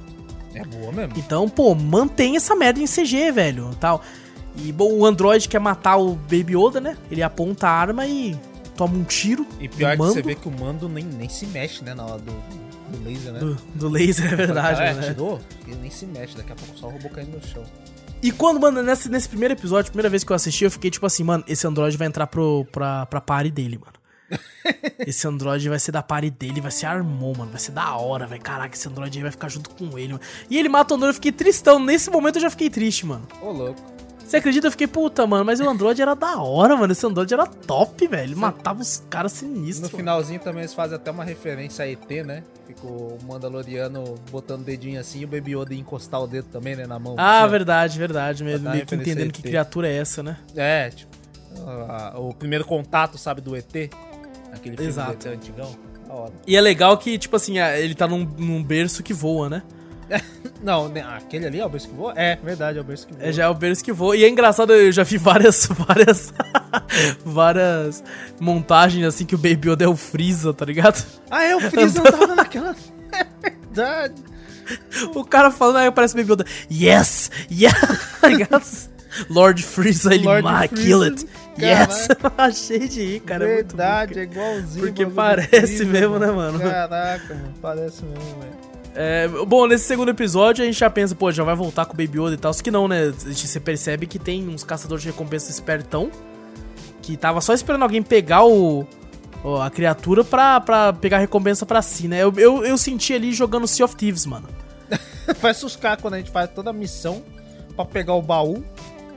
É boa mesmo. Então, pô, mantém essa merda em CG, velho, tal. E, bom, o Android quer matar o Baby Yoda, né? Ele aponta a arma e toma um tiro E pior do que você vê que o mando nem, nem se mexe, né? Na hora do, do laser, né? do, do laser, é verdade, Fala, né? atirou? Ele nem se mexe, daqui a pouco só o robô caindo no chão. E quando, mano, nesse, nesse primeiro episódio, primeira vez que eu assisti, eu fiquei tipo assim, mano, esse Android vai entrar pro, pra, pra party dele, mano. esse Android vai ser da party dele, vai ser Armon, mano. Vai ser da hora, velho. Caraca, esse Android aí vai ficar junto com ele, mano. E ele mata o Android, eu fiquei tristão. Nesse momento eu já fiquei triste, mano. Ô, louco. Você acredita? Eu fiquei, puta, mano, mas o Android era da hora, mano. Esse Android era top, velho. Ele matava os caras sinistros. No mano. finalzinho também eles fazem até uma referência a ET, né? Ficou o Mandaloriano botando o dedinho assim e o Baby Yoda encostar o dedo também, né? Na mão. Ah, assim, verdade, verdade mesmo. Botar Meio que entendendo que criatura é essa, né? É, tipo. a- o primeiro contato, sabe, do ET? Aquele filme Exato. do ET antigão. E é legal que, tipo assim, ele tá num, num berço que voa, né? Não, né, aquele ali é o berço que voa? É, verdade, é o berço que voa. É, já é o Bears que voa. E é engraçado, eu já vi várias, várias, várias montagens assim que o Baby Yoda é o Freeza, tá ligado? Ah, é, o Freeza tava naquela... É verdade. O cara falando, aí aparece o Baby Yoda, yes, yes, tá ligado? Lord Freeza, ele, Lord "Ma, Freeza, kill it, yes. Achei de ir, cara, é muito bom, verdade, cara. é igualzinho. Porque parece mesmo, né, mano? Caraca, mano, parece mesmo, velho. É, bom, nesse segundo episódio a gente já pensa, pô, já vai voltar com o Baby Yoda e tal. Só que não, né? A gente- Você percebe que tem uns caçadores de recompensa espertão que tava só esperando alguém pegar o, ó, a criatura pra, pra pegar a recompensa pra si, né? Eu, eu, eu senti ali jogando Sea of Thieves, mano. Os caras quando a gente faz toda a missão pra pegar o baú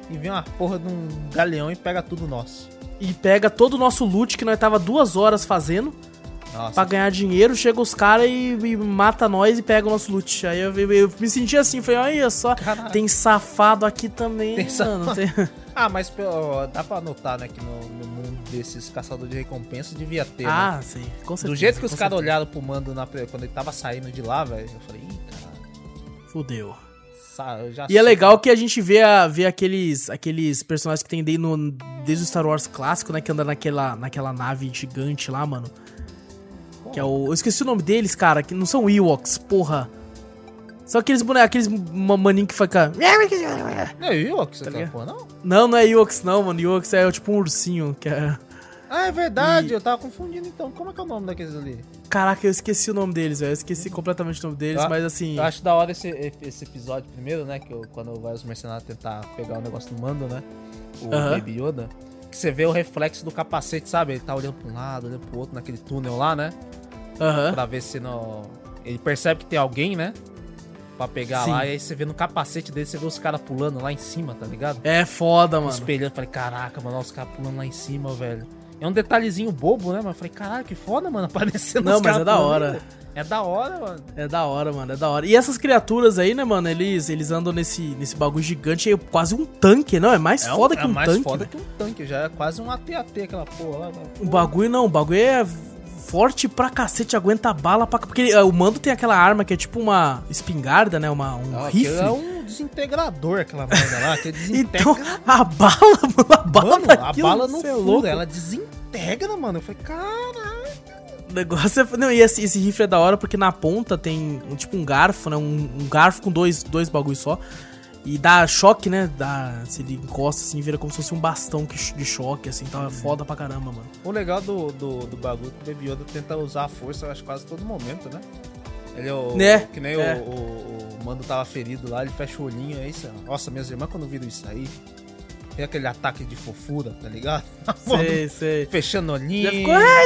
e vem uma porra de um galeão e pega tudo nosso. E pega todo o nosso loot que nós tava duas horas fazendo Nossa, pra ganhar dinheiro. Chega os caras e, e mata nós e pega o nosso loot. Aí eu, eu- eu me senti assim, falei, olha só, Caralho. tem safado aqui também, Tem mano. safado. Tem- Ah, mas pô, dá pra notar, né, que no, no mundo desses caçadores de recompensa devia ter, né? Ah, sim, com certeza. Do jeito que os caras olharam pro mando na, quando ele tava saindo de lá, velho, eu falei, ih, cara, Fudeu. E é legal que a gente vê, a, vê aqueles, aqueles personagens que tem desde, no, desde o Star Wars clássico, né? Que anda naquela, naquela nave gigante lá, mano. Que é o. Eu esqueci o nome deles, cara, que não são Ewoks, porra. São aqueles bonecos, aqueles ma- maninhos que fica. Não é você tá, ligado? porra, não? Não, não é Ewoks, não, mano. Ewoks é tipo um ursinho, que é. Ah, é verdade, E- eu tava confundindo então. Como é que é o nome daqueles ali? Caraca, eu esqueci o nome deles, velho. Eu esqueci completamente o nome deles, Eu- mas assim. Eu acho da hora esse, esse episódio primeiro, né? Que eu- quando vai os mercenários tentar pegar o negócio do mando, né? O Aham. Baby Yoda. Que você vê o reflexo do capacete, sabe? Ele tá olhando pra um lado, olhando pro outro, naquele túnel lá, né? Aham. Pra ver se não. Ele percebe que tem alguém, né? Pra pegar Sim. lá. E aí você vê no capacete dele, você vê os caras pulando lá em cima, tá ligado? É foda, mano. Espelhando. Falei, caraca, mano, olha os caras pulando lá em cima, velho. É um detalhezinho bobo, né? Mas eu falei, caralho, que foda, mano, aparecendo Não, mas é da hora. É da hora, mano. É da hora, mano, é da hora. E essas criaturas aí, né, mano, eles, eles andam nesse, nesse bagulho gigante, é quase um tanque, não? É mais É foda um- que um é mais tanque. foda velho. que um tanque, já é quase um AT-AT aquela porra lá. né? O bagulho não, o bagulho é forte pra cacete, aguenta bala pra... Porque ele- o mando tem aquela arma que é tipo uma espingarda, né, uma, um Não, rifle. é um desintegrador, aquela merda lá, que desintegra. Então, a bala, mano, a bala mano, a daquilo, bala não é fura, louco. ela desintegra, mano. Eu falei, caralho. O negócio é... Não, e esse, esse rifle é da hora porque na ponta tem um, tipo um garfo, né, um, um garfo com dois, dois bagulhos só. E dá choque, né? Dá, se ele encosta assim, vira como se fosse um bastão que- de choque, assim. Então é foda pra caramba, mano. O legal do, do, do bagulho é que o Baby Yoda tenta usar a força, acho, quase todo momento, né? Ele é o. Né? Que nem É. o, o, o Mando tava ferido lá, ele fecha o olhinho, é isso. Nossa, minhas irmãs quando viram isso aí, tem aquele ataque de fofura, tá ligado? Sei, sei. Fechando o olhinho. Já ficou. Ai, ai,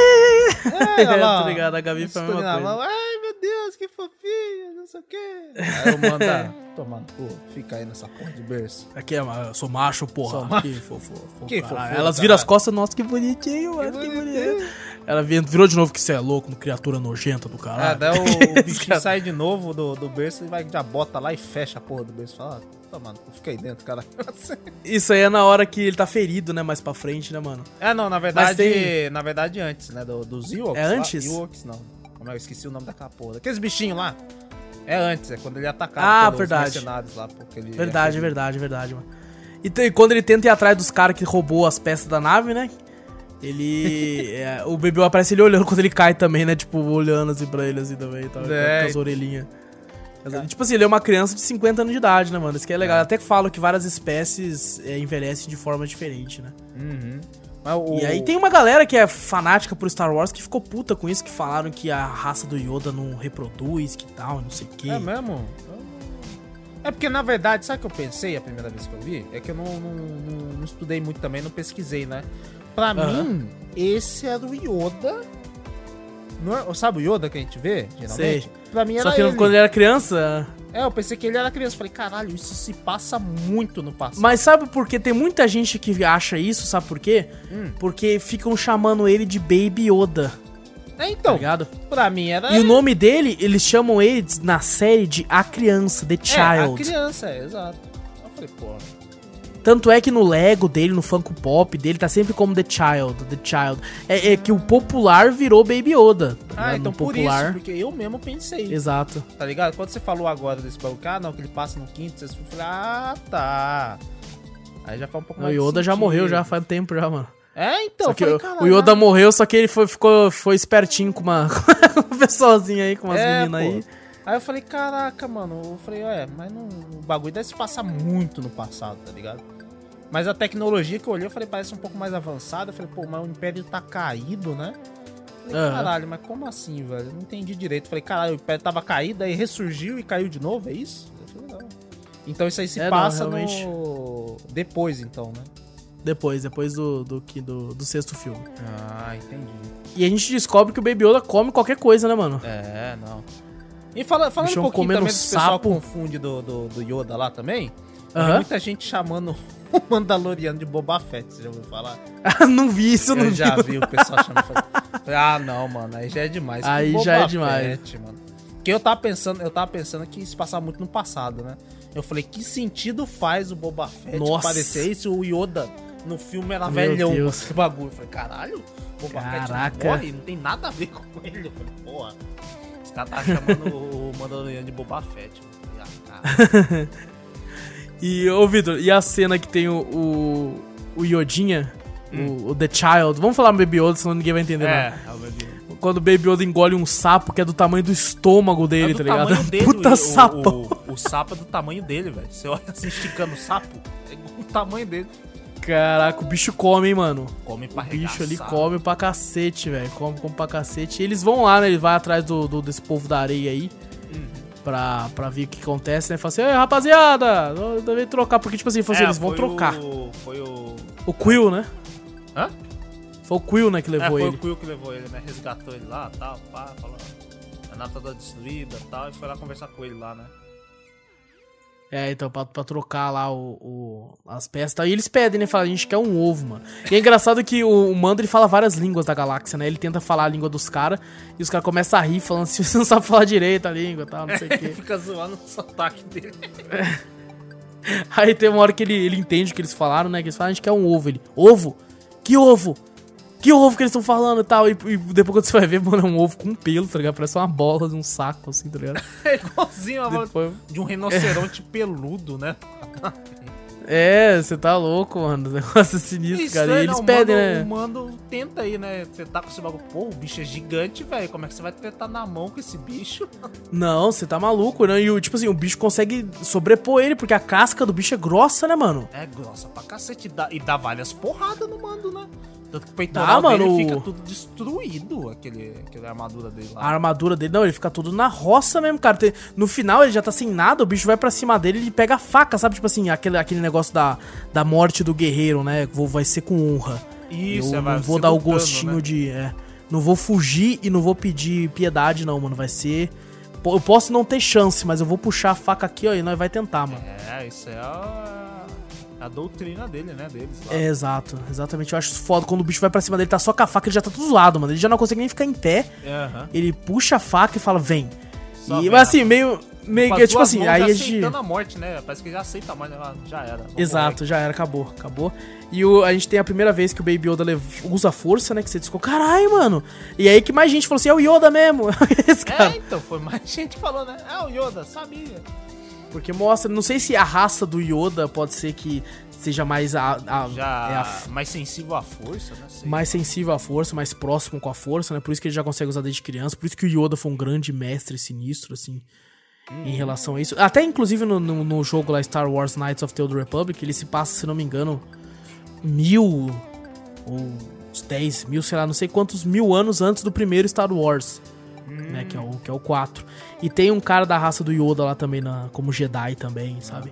ai. É, olha lá, Tô ligado, a Gabi foi a mesma coisa. Ai, meu Deus, que fofinho, não sei o quê. Aí eu mando, ah, toma no cu, fica aí nessa porra de berço. Aqui é, eu sou macho, porra. Sou macho. Que fofo. fofo, Que caralho. fofura, Elas viram as costas, nossa, que bonitinho, mano. Que, bonito. Ela vi- virou de novo que você é louco, criatura nojenta do Ah, caralho. daí o, o bichinho sai de novo do, do berço e vai, já bota lá e fecha a porra do berço. Fala, toma, no cu, fica aí dentro, cara. Isso aí é na hora que ele tá ferido, né? Mais pra frente, né, mano? É, não, na verdade, tem- na verdade antes, né, do, dos Ewoks. É lá. antes? Ewoks, não. Como é, eu esqueci o nome daquela porra. Aqueles bichinhos lá. É antes, é quando ele é atacado Ah, verdade. lá. Porque ele Verdade, é verdade, verdade, mano. E tem- quando ele tenta ir atrás dos caras que roubou as peças da nave, né? Ele. é, o bebê aparece ele olhando quando ele cai também, né? Tipo, olhando assim pra ele assim também tal. É. Com as orelhinhas. Mas, Tipo assim, ele é uma criança de 50 anos de idade, né, mano? Isso que é legal. Até que falam que várias espécies é, envelhecem de forma diferente, né? Uhum. Mas o- E aí tem uma galera que é fanática por Star Wars que ficou puta com isso, que falaram que a raça do Yoda não reproduz, que tal, não sei o quê. É mesmo? É porque, na verdade, sabe o que eu pensei a primeira vez que eu vi? É que eu não, não, não- não estudei muito também, não pesquisei, né? Pra Aham. mim, esse era o Yoda. Não é- sabe o Yoda que a gente vê, geralmente? Sei. Pra mim era Só que ele. quando ele era criança, É, eu pensei que ele era criança. Falei, caralho, isso se passa muito no passado. Mas sabe por que tem muita gente que acha isso, sabe por quê? Hum. Porque ficam chamando ele de Baby Yoda, É, tá então, ligado? pra mim era E o nome dele, eles chamam ele na série de A Criança, The é, a Child. criança, é, exato. Eu falei, pô. Tanto é que no Lego dele, no Funko Pop dele, tá sempre como The Child, The Child. É, é que o popular virou Baby Yoda. Ah, ligado? então no por popular. isso, porque eu mesmo pensei. Exato. Tá ligado? Quando você falou agora desse bagulho, ah, não, que ele passa no quinto, você falou, ah, tá. Aí já foi um pouco O mais de Yoda já morreu já faz tempo já, mano. É, então, eu o- falei, o Yoda morreu, só que ele foi, ficou, foi espertinho com uma, com uma pessoazinha aí, com umas É, meninas pô. Aí eu falei, caraca, mano. Eu falei, é, mas não, o bagulho deve se passar muito no passado, tá ligado? Mas a tecnologia que eu olhei, eu falei, parece um pouco mais avançada. Eu falei, pô, mas o Império tá caído, né? Eu Falei, Aham. caralho, mas como assim, velho? Eu não entendi direito. Eu falei, caralho, o Império tava caído, aí ressurgiu e caiu de novo, é isso? Eu falei, não. Então isso aí se É, não, passa realmente. no. Depois, então, né? Depois, depois do, do, que- do, do sexto filme. Ah, entendi. E a gente descobre que o Baby Yoda come qualquer coisa, né, mano? É, não. E fala, falando um pouquinho também do pessoal sapo. confunde do, do, do Yoda lá também. Tem Aham. muita gente chamando o Mandaloriano de Boba Fett, você já ouviu falar? não vi isso, Eu, não já vi. vi o pessoal chamando. Ah, não, mano, aí já é demais. Que Aí já é demais. Fett, mano. Porque eu tava pensando, eu tava pensando que isso passava muito no passado, né? Eu falei, que sentido faz o Boba Fett Nossa. parecer isso? O Yoda no filme era Meu velhão, Deus. esse bagulho. Eu falei, caralho, Boba Fett Caraca. não morre, não tem nada a ver com ele. Eu falei, porra. Caras tá chamando o Mandaloriano de Boba Fett. Falei, ah, cara. E, ô Vitor, e a cena que tem o, o, o Yodinha, o, o The Child, vamos falar Baby Yoda, senão ninguém vai entender Hum. é, nada. é o Deus. Quando o Baby Yoda engole um sapo que é do tamanho do estômago dele, É do tá ligado? tamanho dele, Puta o, sapão. O, o, o sapo é do tamanho dele, velho. Você olha assim, esticando o sapo, é igual o tamanho dele. Caraca, o bicho come, hein, mano. Come pra O bicho ali come pra cacete, velho. Come, come pra cacete. E eles vão lá, né? Ele vai atrás do, do- desse povo da areia aí. Uhum. Pra, pra ver o que acontece, né? Fala assim, rapaziada, deve trocar. Porque, tipo assim, assim, É, eles vão foi trocar. O, foi o. O Quill, né? Hã? Foi o Quill, né, que É, levou foi ele. o Quill que levou ele, né? Resgatou ele lá tal, pá, falou. A nave tá destruída e tal, e foi lá conversar com ele lá, né? É, então, pra, pra trocar lá o, o- as peças e tal. E eles pedem, né? Fala, a gente quer um ovo, mano. E é engraçado que o, o Mando, ele fala várias línguas da galáxia, né? Ele tenta falar a língua dos caras e os caras começam a rir, falando assim, você não sabe falar direito a língua e tal, não sei o Ele quê. fica zoando o sotaque dele. Aí tem uma hora que ele, ele entende o que eles falaram, né? Que eles falam, a gente quer um ovo. Ele, ovo? Que ovo? Que ovo que eles estão falando e tal? E, e depois quando você vai ver, mano, é um ovo com pelo, tá ligado? Parece uma bola de um saco, assim, tá ligado? É igualzinho a Depois- de um rinoceronte peludo, né? É, você tá louco, mano. O negócio é sinistro, cara. E aí, eles não, pedem, o né? mando, o mando tenta aí, né? Você tá com esse bagulho. Pô, o bicho é gigante, velho. Como é que você vai tentar na mão com esse bicho? Não, você tá maluco, né? E tipo assim, o bicho consegue sobrepor ele, porque a casca do bicho é grossa, né, mano? É grossa pra cacete. E dá, e dá várias porradas no mando, né? Tanto que o peitoral Dá, dele mano. fica tudo destruído, aquele, aquele armadura dele A lá. armadura dele, não, ele fica tudo na roça mesmo, cara. Tem- No final ele já tá sem nada, o bicho vai pra cima dele e ele pega a faca, sabe? Tipo assim, aquele, aquele negócio da, da morte do guerreiro, né? Vou, vai ser com honra. Isso, Eu é, não vou dar o gostinho né? de. É, não vou fugir e não vou pedir piedade, não, mano. Vai ser. Eu posso não ter chance, mas eu vou puxar a faca aqui, ó, e nós vai tentar, mano. É, isso é a, doutrina dele, né? Deles lá. É, exato, exatamente. Eu acho foda. Quando o bicho vai pra cima dele, tá só com a faca, ele já tá tudo zoado, mano. Ele já não consegue nem ficar em pé. Aham. Ele puxa a faca e fala, vem. Só E, vem, mas assim, rapaz. meio. meio que, tipo assim, aí a gente. a morte, né? Parece que já aceita a morte, né? já era. Exato, já era, acabou, acabou. E o, a gente tem a primeira vez que o Baby Yoda usa força, né? Que você ficou, caralho, mano. E aí que mais gente falou assim, é o Yoda mesmo. Esse morrer. cara. É, então, foi mais gente que falou, né? É o Yoda, sabia. Porque mostra, não sei se a raça do Yoda pode ser que seja mais a, a- Já é a- mais sensível à força, né? Sei. mais sensível à força, mais próximo com a força, né? Por isso que ele já consegue usar desde criança. Por isso que o Yoda foi um grande mestre sinistro, assim, em relação a isso. Até, inclusive, no, no, no jogo lá, Star Wars Knights of the Old Republic, ele se passa, se não me engano, mil ou uns 10 mil, sei lá, não sei quantos mil anos antes do primeiro Star Wars. Né, que, é o, que é o 4. E tem um cara da raça do Yoda lá também, na, como Jedi também, sabe?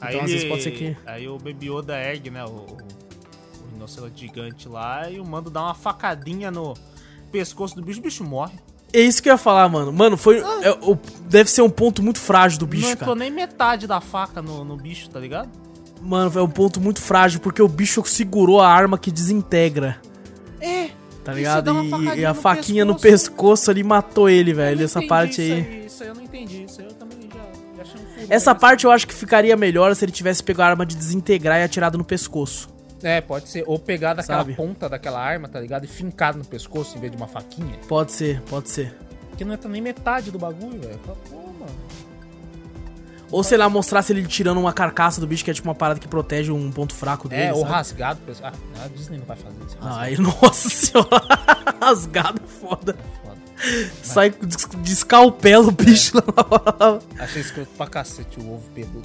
Aí Então, às vezes pode ser que- Aí o Baby Yoda ergue, né? O, o, o rinoceronte gigante lá e o mando dá uma facadinha no pescoço do bicho, o bicho morre. É isso que eu ia falar, mano. Mano, foi. é, o- deve ser um ponto muito frágil do bicho, não cara. entrou nem metade da faca no, no bicho, tá ligado? Mano, é um ponto muito frágil, porque o bicho segurou a arma que desintegra, É. tá E ligado? E, e a no faquinha no pescoço. pescoço ali matou ele, velho. Essa parte isso aí. Isso aí eu não entendi. Isso aí eu também já, já achei um Essa parte eu acho que ficaria melhor se ele tivesse pego a arma de desintegrar e atirado no pescoço. É, pode ser. Ou pegar daquela Sabe? ponta daquela arma, tá ligado? E fincado no pescoço em vez de uma faquinha. Pode ser, pode ser. Porque não é nem metade do bagulho, velho. Pô, mano. Ou sei lá, mostrasse ele tirando uma carcaça do bicho, que é tipo uma parada que protege um ponto fraco dele. É, ou sabe? rasgado. pessoal. Ah, a Disney não vai fazer isso. Rasgado. aí, nossa senhora, rasgado é foda. Foda. Sai des- descalpela o bicho na hora. Achei escroto pra cacete o ovo peludo.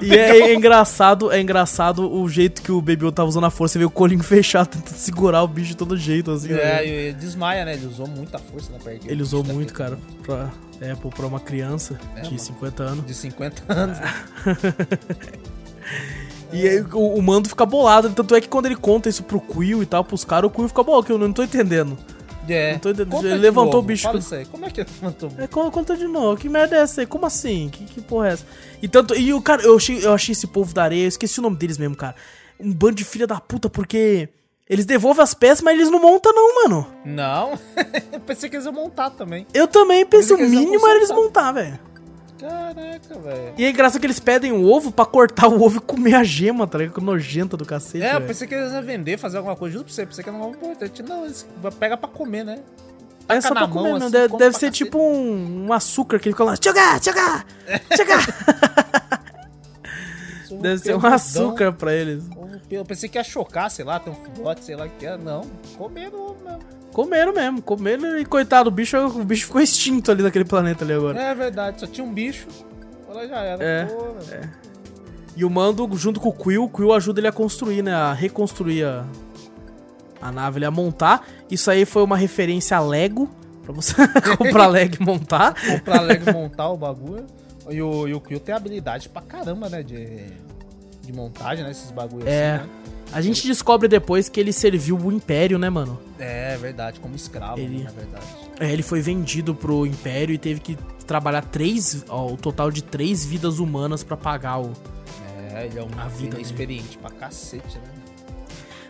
E é, é engraçado, é engraçado o jeito que o Baby tava usando a força. Você vê o colinho fechado, tentando segurar o bicho de todo jeito, assim. É, né? e desmaia, né? Ele usou muita força na perna. Ele usou muito, cara, pra, é, pra uma criança É, de mano. 50 anos. De 50 anos. né? E aí o, o Mando fica bolado. Tanto é que quando ele conta isso pro Quill e tal, pros caras, o Quill fica bolado, que eu não tô entendendo. É. Não tô entendendo. Ele levantou novo, o bicho Fala isso aí. Como é que ele levantou o bicho? É, con- conta de novo, que merda é essa aí? Como assim? Que, que porra é essa? E tanto, e o cara, eu achei, eu achei esse povo da areia, eu esqueci o nome deles mesmo, cara. Um bando de filha da puta, porque eles devolvem as peças, mas eles não montam não, mano. Não. Eu pensei que eles iam montar também. Eu também pensei, o eles vão mínimo era eles montar, velho. Caraca, velho. E é engraçado que eles pedem o ovo pra cortar o ovo e comer a gema, tá ligado? Nojenta do cacete, É, eu pensei que eles iam vender, fazer alguma coisa. Juro pra você, pensei que era um importante. Não, eles pegam pra comer, né? É só taca pra na comer, mão, assim, Deve, deve pra ser cacete. tipo um, um açúcar que ele fica lá. Tchaga, tchaga, tchaga. Ovo Deve ser um açúcar pra eles. ovo Eu pensei que ia chocar, sei lá, ter um filhote, sei lá o que era. Não, comeram ovo. Comeram mesmo, comeram e coitado, o bicho, o bicho ficou extinto ali naquele planeta ali agora. É verdade, só tinha um bicho. Ela já era. É, Pô, velho. E o Mando, junto com o Quill, o Quill ajuda ele a construir, né? A reconstruir a, a nave, ele a montar. Isso aí foi uma referência a Lego, pra você comprar Lego e montar. Comprar Lego e montar o bagulho. E o, e o Quill tem habilidade pra caramba, né? De, de montagem, né? Esses bagulhos É. assim, né? A gente descobre depois que ele serviu o Império, né, mano? É verdade, como escravo, Ele- né, na verdade. É, ele foi vendido pro Império e teve que trabalhar três, ó, o total de três vidas humanas pra pagar o. É, ele é um A vida é experiente pra cacete, né?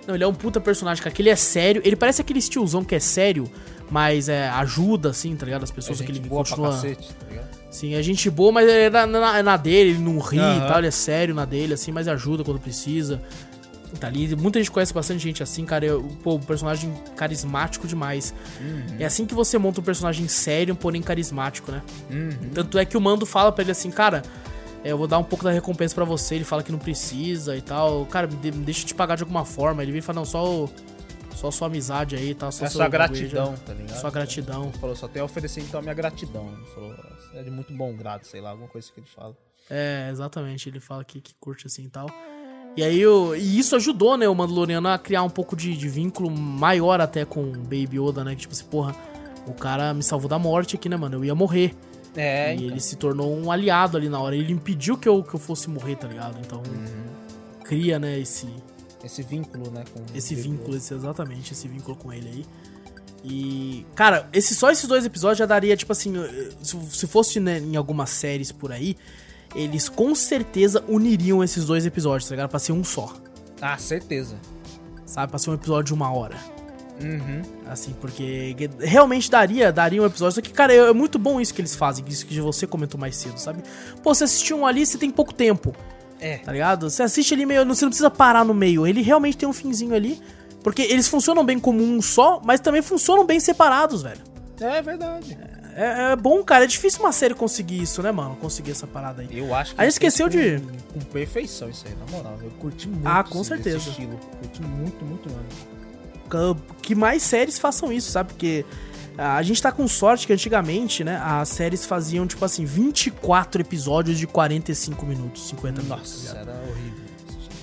Não, ele é um puta personagem, cara, que ele é sério. Ele parece aquele tiozão que é sério, mas é, ajuda, assim, tá ligado? As É pessoas que gente ele boa pra continua. cacete, tá ligado? Sim, é gente boa, mas é na, na- é na dele, ele não ri e Aham. tal, ele é sério na dele, assim, mas ajuda quando precisa. Tá ali, muita gente conhece bastante gente assim, cara. Eu, pô, um personagem carismático demais. Uhum. É assim que você monta um personagem sério, porém carismático, né? Uhum. Tanto é que o Mando fala pra ele assim, cara, é, eu vou dar um pouco da recompensa pra você. Ele fala que não precisa e tal. Cara, deixa eu te pagar de alguma forma. Ele vem e fala, não, só o, só sua amizade aí, tá? Só É sua gratidão, já- tá ligado? Sua gratidão. Ele falou, só tenho a oferecer então a minha gratidão. Ele falou, é de muito bom grado, sei lá, alguma coisa que ele fala. É, exatamente. Ele fala que, que curte assim e tal. E aí, o- e isso ajudou, né, o Mandaloriano a criar um pouco de, de vínculo maior até com o Baby Yoda, né? Que tipo assim, porra, o cara me salvou da morte aqui, né, mano? Eu ia morrer. É, e então. ele se tornou um aliado ali na hora. Ele impediu que eu, que eu fosse morrer, tá ligado? Então, cria, né, esse, esse vínculo, né? Com esse vínculo, esse, exatamente, esse vínculo com ele aí. E, cara, esse, só esses dois episódios já daria, tipo assim, se, se fosse né, em algumas séries por aí, eles com certeza uniriam esses dois episódios, tá ligado? Pra ser um só, Ah, certeza. sabe? Pra ser um episódio de uma hora. Uhum. Assim, porque realmente daria, daria um episódio. Só que, cara, é, é muito bom isso que eles fazem, isso que você comentou mais cedo, sabe? Pô, você assistiu um ali, você tem pouco tempo. É. Tá ligado? Você assiste ali meio. Você não precisa parar no meio. Ele realmente tem um finzinho ali. Porque eles funcionam bem como um só, mas também funcionam bem separados, velho. É verdade. É, é bom, cara. É difícil uma série conseguir isso, né, mano? Conseguir essa parada aí. Eu acho que. A gente esqueceu de- Com, com perfeição isso aí, na moral. Eu curti muito Ah, com esse- certeza. esse estilo. Curti muito, muito mesmo. Que mais séries façam isso, sabe? Porque a gente tá com sorte que antigamente, né, as séries faziam, tipo assim, 24 episódios de 45 minutos, 50 minutos. Nossa, era horrível.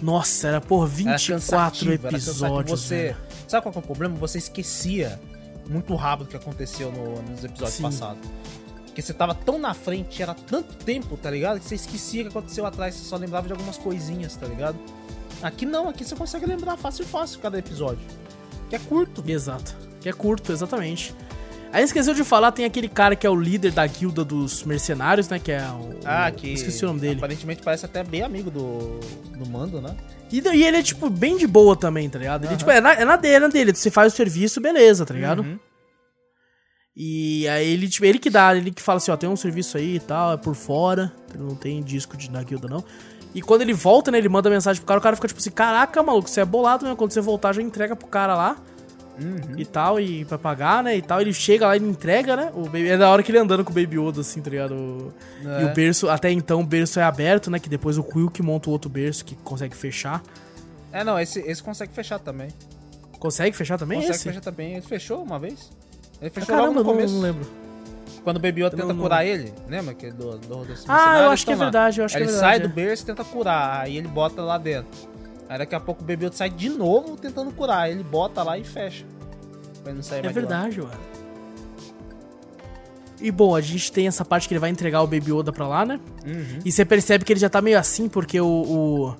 Nossa, era, por Era 24 cansativo, era episódios. Você, velho. sabe qual que é o problema? Você esquecia muito rápido que aconteceu no- nos episódios Sim. passados. Porque você tava tão na frente, era tanto tempo, tá ligado? Que você esquecia o que aconteceu atrás, você só lembrava de algumas coisinhas, tá ligado? Aqui não, aqui você consegue lembrar fácil fácil cada episódio. Que é curto. Exato. Que é curto, exatamente. Aí esqueceu de falar, tem aquele cara que é o líder da guilda dos mercenários, né? Que é o. Ah, que. Esqueci o nome dele. Aparentemente parece até bem amigo do, do Mando, né? E, e ele é, tipo, bem de boa também, tá ligado? Ele, Aham. tipo, é na, é na dele, é na dele. Você faz o serviço, beleza, tá ligado? Uhum. E aí ele, tipo, ele que dá, ele que fala assim, ó, tem um serviço aí e tal, é por fora, ele não tem disco de, na guilda não. E quando ele volta, né, ele manda mensagem pro cara, o cara fica tipo assim, caraca, maluco, você é bolado mesmo, quando você voltar já entrega pro cara lá. E tal, e pra pagar, né, e tal, ele chega lá e entrega, né, o Baby, é da hora que ele andando com o Baby Yoda, assim, tá ligado? O- E É. o berço, até então o berço é aberto, né, que depois o Quill que monta o outro berço que consegue fechar. É, não, esse, esse consegue fechar também. Consegue fechar também consegue esse? fechar também. Ele fechou uma vez. Ele Ah, fechou Caramba, logo no não, começo. não lembro. Quando o Baby Yoda tenta não- curar ele, lembra que do, do, desse Ah, mercenário, eu acho que é tão lá. verdade, eu acho que é ele sai verdade, do berço e tenta curar, aí ele bota lá dentro. Aí daqui a pouco o Yoda sai de novo tentando curar, aí ele bota lá e fecha. Pra não sair É mais lá. verdade, mano. E bom, a gente tem essa parte que ele vai entregar o Baby Yoda pra lá, né? Uhum. E você percebe que ele já tá meio assim, porque o. o-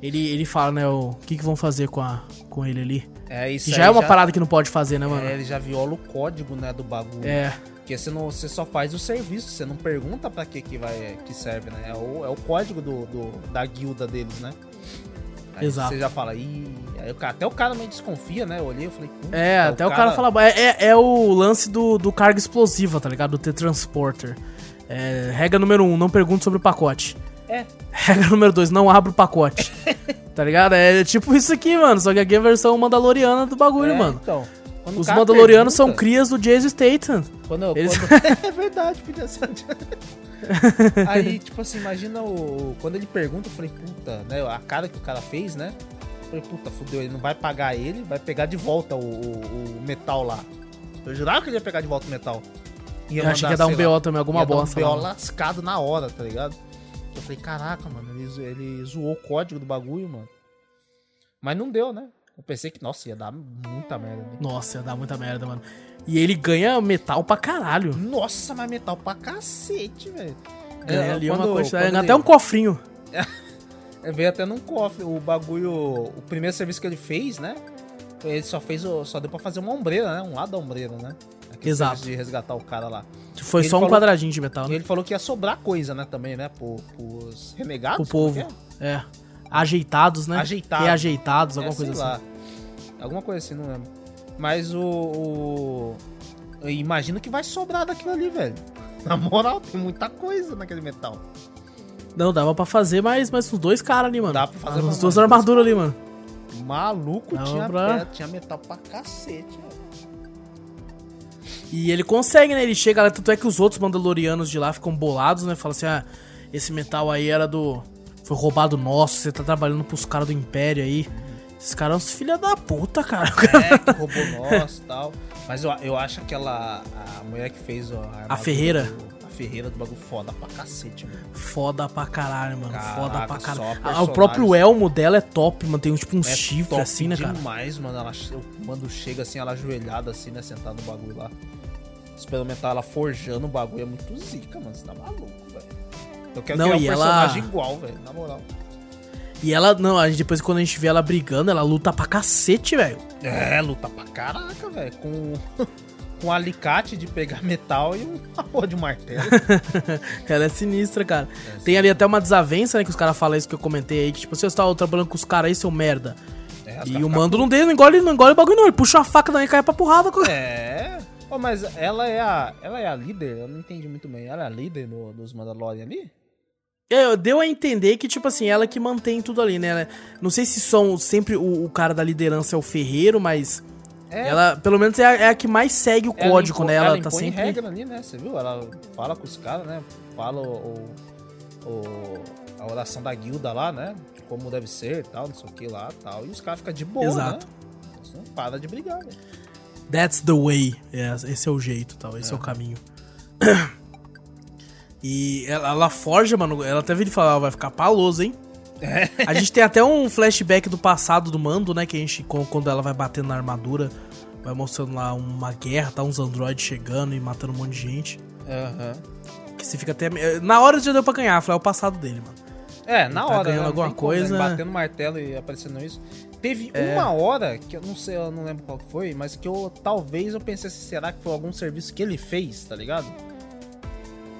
ele, ele fala, né, o que, que vão fazer com, a, com ele ali. É, isso já é uma parada que não pode fazer, né, mano? É, ele já viola o código, né, do bagulho. É. Porque você, não, você só faz o serviço, você não pergunta pra que que, vai, que serve, né? É o, é o código do, do- da guilda deles, né? Aí Exato. Você já fala, ih... Aí cara- até o cara meio desconfia, né? Eu olhei e falei... "Puta, É, até o cara, fala. É, é, é o lance do, do carga explosiva, tá ligado? Do T-Transporter. É, regra número um, não pergunte sobre o pacote. É. Regra número dois, não abra o pacote. tá ligado? É tipo isso aqui, mano. Só que aqui é a versão mandaloriana do bagulho, É, mano. Então, Os cara mandalorianos são pergunta- crias do Jason Statham. Quando, Eles- quando- é verdade, ser. Aí, tipo assim, imagina o. Quando ele pergunta, eu falei, puta, né? A cara que o cara fez, né? Eu falei, puta, fudeu, ele não vai pagar ele, vai pegar de volta o, o- o metal lá. Eu jurava que ele ia pegar de volta o metal. Ia Eu achei que ia dar um sei lá, BO também, alguma ia dar bosta Um BO lascado na hora, tá ligado? Eu falei, caraca, mano, ele, ele zoou o código do bagulho, mano. Mas não deu, né? Eu pensei que, nossa, ia dar muita merda. Né? Nossa, ia dar muita merda, mano. E ele ganha metal pra caralho. Nossa, mas metal pra cacete, velho. Ganha É, ali quando- uma quantidade. quando ele- até um cofrinho. É, veio até num cofre. O bagulho. O primeiro serviço que ele fez, né? Ele só fez. o- Só deu pra fazer uma ombreira, né? Um lado da ombreira, né? Aquele Exato. De resgatar o cara lá. Foi Ele só um falou- quadradinho de metal, E né? ele falou que ia sobrar coisa, né? Também, né? Pro, pros renegados. Pro povo. é? É. Ajeitados, né? Ajeitados. Reajeitados, alguma É, coisa sei assim. lá. Alguma coisa assim, não lembro. Mas o. o... Eu imagino que vai sobrar daquilo ali, velho. Na moral, tem muita coisa naquele metal. Não, dava pra fazer mais, mais uns dois caras ali, mano. Dá pra fazer As mais duas dois armaduras ali, mano. Maluco, Dava tinha, pra- pedra, tinha metal pra cacete, velho. E ele consegue, né? Ele chega lá, tanto é que os outros Mandalorianos de lá ficam bolados, né? Fala assim, ah, esse metal aí era do... Foi roubado nosso, você tá trabalhando pros caras do Império aí. Esses caras são filha da puta, cara. É, que roubou nosso e tal. Mas eu, eu acho aquela. A mulher que fez ó, a, armadura Ferreira. do- a Ferreira do bagulho foda pra cacete, mano. Foda pra caralho, mano. Foda Caraca, pra só caralho. Ah, o próprio elmo dela é top, mano. Tem um, tipo uns É chifres top assim, né, cara? demais, mano. Ela, quando chega assim, ela ajoelhada assim, né? Sentada no bagulho lá. Experimentar ela forjando o bagulho é muito zica, mano. Você tá maluco, velho. Eu quero Não, criar um e ela- personagem igual, velho. Na moral. E ela, não, a gente, depois quando a gente vê ela brigando, ela luta pra cacete, velho. É, luta pra caraca, velho. Com, com um alicate de pegar metal e uma porra de martelo. ela é sinistra, cara. Tem ali até uma desavença, né? Que os caras falam isso que eu comentei aí. Que tipo, você está trabalhando com os caras aí, seu merda. É, E o mando não, dele, não engole, não engole o bagulho, não. Ele puxa a faca daí e cai pra porrada. com- É. Ô, mas ela é a. Ela é a líder? Eu não entendi muito bem. Ela é a líder do- dos Mandalorian ali? É, deu a entender que, tipo assim, ela que mantém tudo ali, né? Ela- não sei se são sempre o, o cara da liderança é o ferreiro, mas. É. Ela, pelo menos, é a, é a que mais segue o Ela código, impõe- né? Ela, tá impõe sempre. regra ali, né? Você viu? Ela fala com os caras, né? Fala o, o- a oração da guilda lá, né? De Como deve ser e tal, não sei o que lá tal. E os caras ficam de boa, Exato. né? Não param de brigar, velho. That's the way. É, esse é o jeito, tal. Esse é, o caminho. e ela, ela forja, mano. Ela até veio falar, "Ó, vai ficar paloso, hein? A gente tem até um flashback do passado do Mando, né? Que a gente, quando ela vai batendo na armadura, vai mostrando lá uma guerra, tá? Uns androides chegando e matando um monte de gente. Aham. Que você fica até. Na hora já deu pra ganhar, foi é o passado dele, mano. É, na tá hora. ganhando né? Alguma tem como, né? coisa. Batendo martelo e aparecendo isso. Teve É. uma hora, que eu não sei, eu não lembro qual foi, mas que eu talvez eu pensei assim, será que foi algum serviço que ele fez, tá ligado?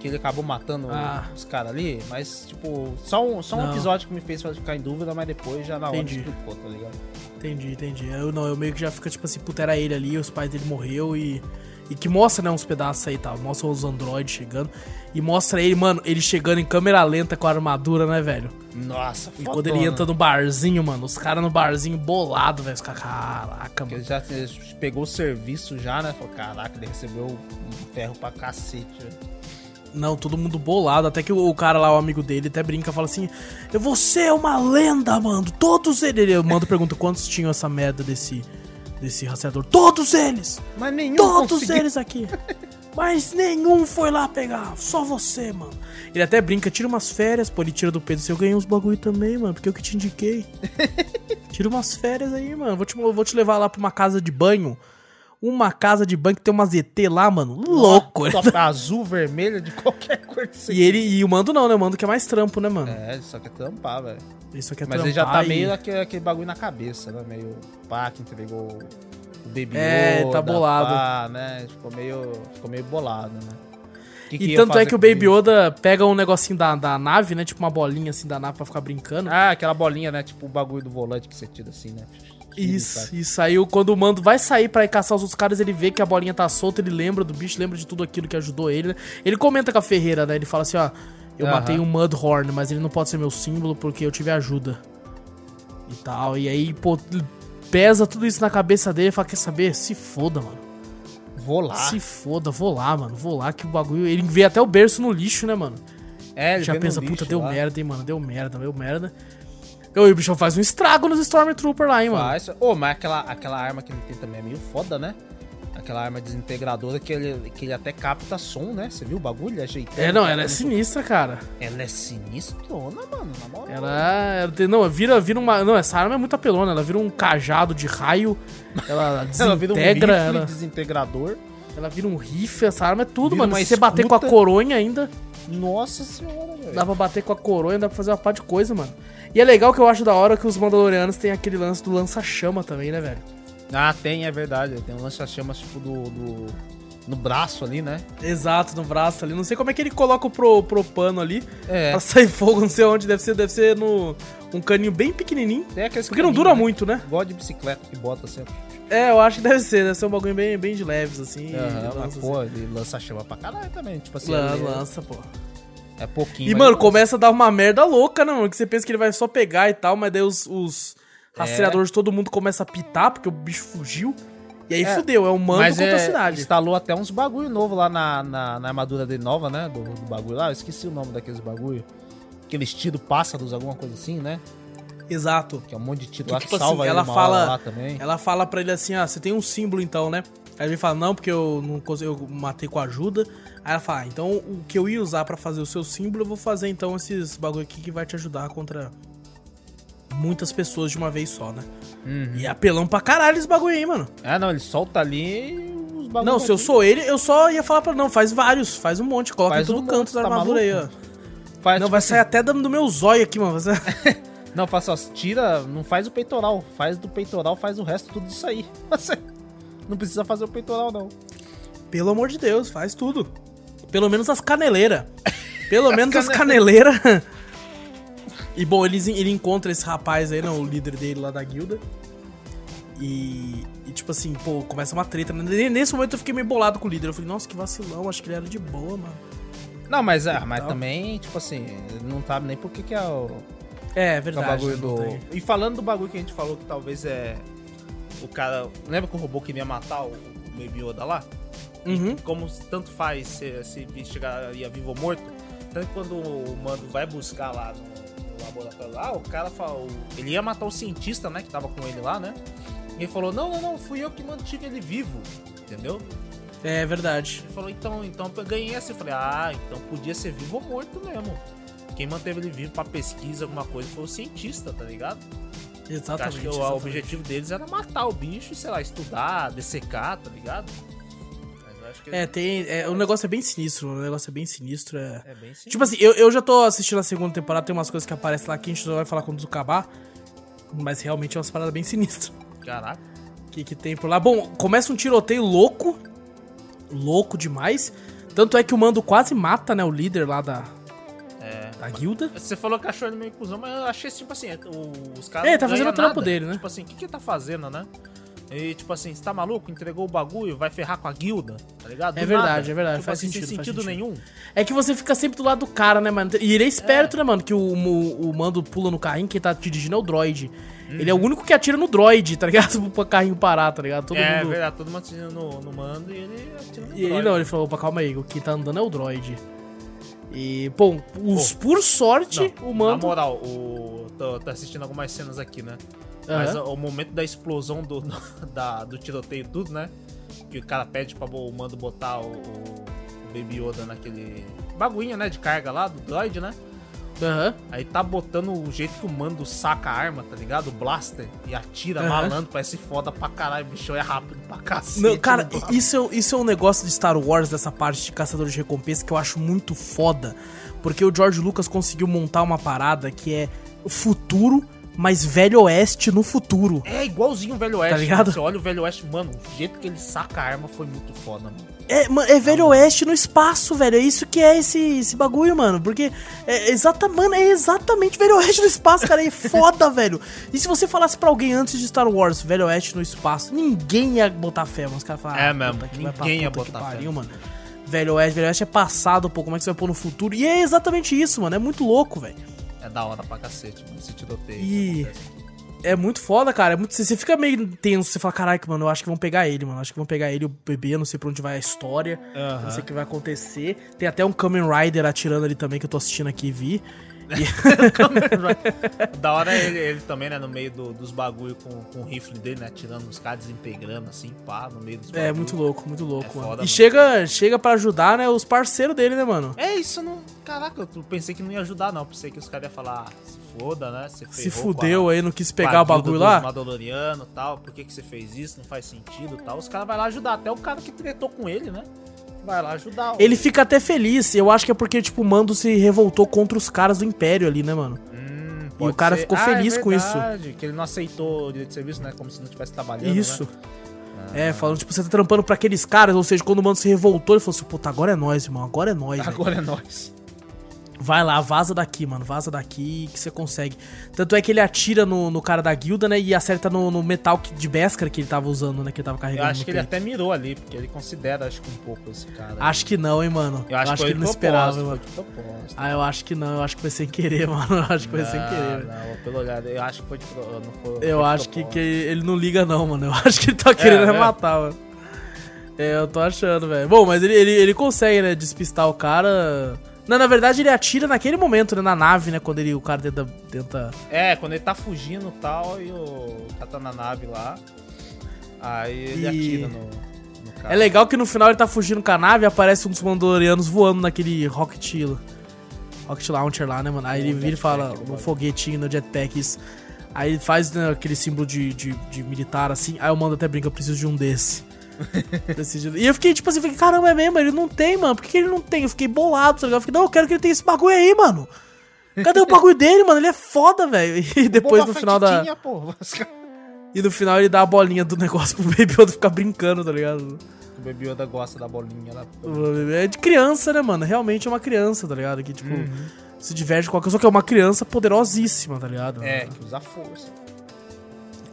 Que ele acabou matando Ah. os caras ali, mas tipo, só um, só um Não. episódio que me fez ficar em dúvida, mas depois já na hora Entendi. explicou, tá ligado? Entendi, entendi. Eu não, eu meio que já fica tipo assim, puta, era ele ali, os pais dele morreu e. E que mostra, né, uns pedaços aí e tal. Mostra os androides chegando. E mostra ele, mano, ele chegando em câmera lenta com a armadura, né, velho? Nossa, E quando ele entra no barzinho, mano, os caras no barzinho bolado, velho. Os caras, caraca, Ele mano. já ele pegou o serviço já, né? Falou, caraca, ele recebeu um ferro pra cacete. velho. Não, todo mundo bolado. Até que o, o cara lá, o amigo dele, até brinca, fala assim: Você é uma lenda, mano. Todos eles. Ele manda pergunta quantos tinham essa merda desse, desse rastreador. Todos eles! Mas nenhum Todos conseguiu. eles aqui. Mas nenhum foi lá pegar. Só você, mano. Ele até brinca, tira umas férias, pô, ele tira do Pedro. Se eu ganhei uns bagulho também, mano, porque eu que te indiquei. tira umas férias aí, mano. Vou te, vou te levar lá pra uma casa de banho. Uma casa de banho que tem umas ET lá, mano. Louco. Top azul, vermelho, de qualquer cor que você E ele e o Mando não, né? O Mando que é mais trampo, né, mano? É, ele só quer tampar, velho. Isso aqui é Mas ele já tá trampar e- meio aquele, aquele bagulho na cabeça, né? Meio pá, que entregou o Baby É, Yoda, tá bolado. Pá, né? Ficou meio, ficou meio bolado, né? Que que E tanto é que o Baby Yoda pega um negocinho da, da nave, né? Tipo uma bolinha assim da nave pra ficar brincando. Ah, aquela bolinha, né? Tipo o bagulho do volante que você tira assim, né? Isso, sabe? isso aí, quando o Mando vai sair pra ir caçar os outros caras, ele vê que a bolinha tá solta, ele lembra do bicho, lembra de tudo aquilo que ajudou ele, né? Ele comenta com a Ferreira, né? Ele fala assim, ó, eu Aham. matei um Mudhorn, mas ele não pode ser meu símbolo porque eu tive ajuda. E tal, e aí, pô, pesa tudo isso na cabeça dele e fala, quer saber? Se foda, mano. Vou lá. Se foda, vou lá, mano, vou lá que o bagulho... Ele vê até o berço no lixo, né, mano? É, ele Já pensa, puta, deu lá. merda, hein, mano, deu merda, deu merda. E o bichão faz um estrago nos Stormtrooper lá, hein, mano. Faz. Ô, mas aquela, aquela arma que ele tem também é meio foda, né? Aquela arma desintegradora que ele, que ele até capta som, né? Você viu o bagulho? Ajeitando. É, não, ela é sinistra, cara. Ela é sinistrona, mano, na moral. Ela, ela tem- não, vira, vira uma, não, essa arma é muito apelona, ela vira um cajado de raio, ela Ela vira um desintegra, rifle ela, desintegrador. ela vira um rifle, essa arma é tudo, Vira mano. Se você bater com a coronha ainda, Nossa senhora, velho. dá pra bater com a coronha, dá pra fazer uma par de coisa, mano. E é legal que eu acho da hora que os Mandalorianos têm aquele lance do lança-chama também, né, velho? Ah, tem, é verdade. Tem um lança-chamas, tipo, do, do- No braço ali, né? Exato, no braço ali. Não sei como é que ele coloca o pro, propano ali É. pra sair fogo, não sei onde. Deve ser, deve ser no um caninho bem pequenininho. Aqueles Porque não dura né? muito, né? Igual de bicicleta que bota assim. ó. É, eu acho que deve ser. Deve ser um bagulho bem, bem de leves, assim. De mas, lança, pô, ele lança chama pra caralho também. Tipo assim, assim. Lan- ele é- lança, pô. É pouquinho. E, mano, lança. começa a dar uma merda louca, né, mano? Que você pensa que ele vai só pegar e tal, mas daí os, os É. rastreadores de todo mundo começam a pitar, porque o bicho fugiu. E aí É, fudeu, é um mando Mas contra é, a cidade. instalou até uns bagulho novo lá na, na, na armadura dele nova, né? Do, do bagulho lá. Eu esqueci o nome daqueles bagulho. Aqueles tiro pássaros, alguma coisa assim, né? Exato. Que é um monte de tiro Que, lá tipo que salva assim, ele ela fala, ela fala pra ele assim, ah, você tem um símbolo então, né? Aí ele fala, não, porque eu não consegui, eu matei com ajuda. Aí ela fala, ah, então o que eu ia usar pra fazer o seu símbolo, eu vou fazer então esses bagulho aqui que vai te ajudar contra muitas pessoas de uma vez só, né? Uhum. E é apelão pra caralho esse bagulho aí, mano. É, não, ele solta ali os bagulho. Não, se eu sou ele, eu só ia falar pra não, faz vários, faz um monte, coloca Faz em todo um canto monte, da tá armadura aí, ó. Faz, Não, tipo vai assim, sair até do, do meu zóio aqui, mano. Vai sair- Não, faça tira, não faz o peitoral. Faz do peitoral, faz o resto tudo isso aí. Você não precisa fazer o peitoral, não. Pelo amor de Deus, faz tudo. Pelo menos as caneleiras. Pelo menos as caneleiras. e bom, ele, ele encontra esse rapaz aí, né, o líder dele lá da guilda. E, e, tipo assim, pô, começa uma treta. né? Nesse momento eu fiquei meio bolado com o líder. Eu falei, nossa, que vacilão, acho que ele era de boa, mano. Não, mas, é, mas tal. também, tipo assim, não sabe nem por que que é o, É, é verdade. o bagulho não do... E falando do bagulho que a gente falou que talvez é... O cara... Lembra que o robô queria matar o, o Baby Yoda lá? Uhum. Como tanto faz se, se chegaria vivo ou morto, tanto que quando o mano vai buscar lá no, no laboratório lá, o cara falou. Ele ia matar o cientista, né? Que tava com ele lá, né? E ele falou: Não, não, não, fui eu que mantive ele vivo. Entendeu? É verdade. Ele falou: Então, então eu ganhei essa. Eu falei: Ah, então podia ser vivo ou morto mesmo. Quem manteve ele vivo pra pesquisa, alguma coisa, foi o cientista, tá ligado? Exatamente. Acho que o, o objetivo deles era matar o bicho e, sei lá, estudar, dessecar, tá ligado? É, tem. É, o negócio é bem sinistro. O negócio é bem sinistro. É... é bem simples. Tipo assim, eu, eu já tô assistindo a segunda temporada, tem umas coisas que aparecem lá que a gente só vai falar quando acabar. Mas realmente é umas paradas bem sinistras Caraca. que, que tem por lá. Bom, começa um tiroteio louco. Louco demais. Tanto é que o Mando quase mata, né, o líder lá da, É. da guilda. Você falou que achou ele meio cuzão, mas eu achei tipo assim, o- os caras. É, não tá fazendo o trampo dele, né? Tipo assim, o que, que ele tá fazendo, né? E tipo assim, você tá maluco? Entregou o bagulho, vai ferrar com a guilda, tá ligado? É Do verdade, nada. é verdade, Tipo faz assim, sentido, sem sentido, sentido. nenhum. É que você fica sempre do lado do cara, né, mano? E ele é esperto, né, mano? Que o, o, o mando pula no carrinho, quem tá dirigindo é o droid. Ele é o único que atira no droid, tá ligado? Pro carrinho parar, tá ligado? Todo é mundo. verdade, todo mundo atirando no, no mando e ele atira no E ele não, ele falou, opa, calma aí, o que tá andando é o droid. E, bom, os, por sorte, Não, o mando. Na moral, o, tô, tô assistindo algumas cenas aqui, né? Aham. Mas o, momento da explosão do, da, do tiroteio e tudo, né? Que o cara pede pra o mando botar o, o, Baby Yoda naquele bagulhinho, né? De carga lá, do droid, né? Aham. Aí tá botando o jeito que o mando saca a arma, tá ligado? O blaster e atira Aham. malandro, parece foda pra caralho. O bichão é rápido pra cacete. Não, cara, blaster. isso é, isso é um negócio de Star Wars, dessa parte de caçador de recompensa, que eu acho muito foda. Porque o George Lucas conseguiu montar uma parada que é futuro, mas velho oeste no futuro. É igualzinho o Velho Oeste. Tá ligado? Você olha o Velho Oeste, mano, o jeito que ele saca a arma foi muito foda, mano. É, é velho oeste no espaço, velho. É isso que é esse, esse bagulho, mano. Porque é exata, mano, é exatamente velho oeste no espaço, cara. É foda, velho. E se você falasse pra alguém antes de Star Wars, velho oeste no espaço, ninguém ia botar fé, mano. Os caras falaram, É ah, mesmo, puta ninguém ia botar fé. pariu, mano. Velho oeste, velho oeste é passado, pô. Como é que você vai pôr no futuro? E é exatamente isso, mano. É muito louco, velho. É da hora pra cacete, mano, esse tiroteio. E-. É muito foda, cara. É muito, você fica meio tenso. Você fala, caraca, mano, eu acho que vão pegar ele, mano. Acho que vão pegar ele, o bebê. Não sei pra onde vai a história. Não sei o que vai acontecer. Tem até um Kamen Rider atirando ali também, que eu tô assistindo aqui e vi. Da hora é ele, ele também, né, no meio do- dos bagulho com, com o rifle dele, né, atirando nos caras, desintegrando, assim, pá, no meio dos É, bagulho. muito louco, muito louco, É mano. foda, e mano. chega, chega para ajudar, né, os parceiros dele, né, mano? É isso, não... Caraca, eu pensei que não ia ajudar, não. Pensei que os caras iam falar, ah, se foda, né, Se fudeu a- aí, não quis pegar o bagulho lá. e tal, por que, que você fez isso, não faz sentido tal. Os caras vão lá ajudar, até o cara que tretou com ele, né, vai lá ajudar. Ele fica até feliz. Eu acho que é porque, tipo, o Mando se revoltou contra os caras do Império ali, né, mano? Hum, E o cara ser. ficou Ah, feliz é com isso. que ele não aceitou o direito de serviço, né, como se não estivesse trabalhando, Isso. né? É, falando, tipo, você tá trampando pra aqueles caras, ou seja, quando o Mando se revoltou, ele falou assim, puta, agora é nós, irmão, agora é nós. Agora é nós. Vai lá, vaza daqui, mano. Vaza daqui que você consegue. Tanto é que ele atira no, no cara da guilda, né? E acerta no, no metal que- de Beskar que ele tava usando, né? Que ele tava Eu carregando. acho no que ele peito. até mirou ali, porque ele considera, acho que um pouco esse cara. Acho que não, hein, mano. Eu acho, que, foi ele não esperava, mano. foi. Ah, eu acho que não. Eu acho que foi sem querer, mano. Eu acho que foi sem querer. Não, pelo olhar, eu acho que foi de pro- não foi, foi Eu de acho que, que ele não liga, não, mano. Eu acho que ele tá querendo é? matar, mano. É, eu tô achando, velho. Bom, mas ele, ele, ele consegue, né? Despistar o cara. Não, na verdade, ele atira naquele momento, né? Na nave, né? Quando ele, o cara tenta. tenta... É, quando ele tá fugindo e tal, e o cara tá na nave lá, aí ele E- atira no, no cara. É legal que no final ele tá fugindo com a nave e aparece um dos Mandalorianos voando naquele Rocket, Rocket Launcher lá, né, mano? Aí ele vira e fala, um foguetinho no jetpack, isso. Aí ele faz né, aquele símbolo de, de, de militar assim, aí o Mando até brinca, eu preciso de um desse. E eu fiquei tipo assim, fiquei, caramba, é mesmo? Ele não tem, mano. Por que, ele não tem? Eu fiquei bolado, tá ligado? Eu fiquei, não, eu quero que ele tenha esse bagulho aí, mano. Cadê o bagulho dele, mano? Ele é foda, velho. E depois no final da. Pô. E no final ele dá a bolinha do negócio pro Baby Yoda ficar brincando, tá ligado? O Baby Yoda gosta da bolinha lá. É de criança, né, mano? Realmente é uma criança, tá ligado? Que, tipo, Uhum. se diverte com qualquer coisa, só que é uma criança poderosíssima, tá ligado? É, que usa força.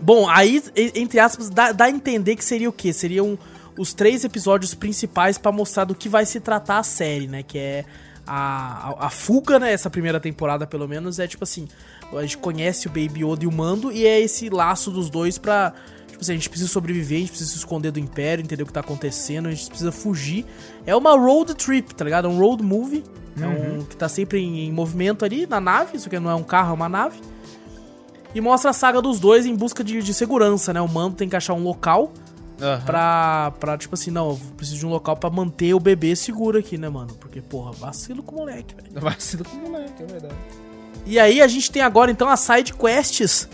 Bom, aí, entre aspas, dá, dá a entender que seria o quê? Seriam os três episódios principais pra mostrar do que vai se tratar a série, né? Que é a, a, a fuga, né? Essa primeira temporada, pelo menos, é tipo assim: a gente conhece o Baby Yoda e o Mando, e é esse laço dos dois pra. Tipo assim, a gente precisa sobreviver, a gente precisa se esconder do Império, entender o que tá acontecendo, a gente precisa fugir. É uma road trip, tá ligado? É um road movie. É um que tá sempre em, em movimento ali na nave, isso aqui não é um carro, é uma nave. E mostra a saga dos dois em busca de, de segurança, né? O Mando tem que achar um local pra, pra, tipo assim, não, eu preciso de um local pra manter o bebê seguro aqui, né, mano? Porque, porra, vacilo com o moleque, velho. Ser com o moleque, é verdade. E aí a gente tem agora, então, as side quests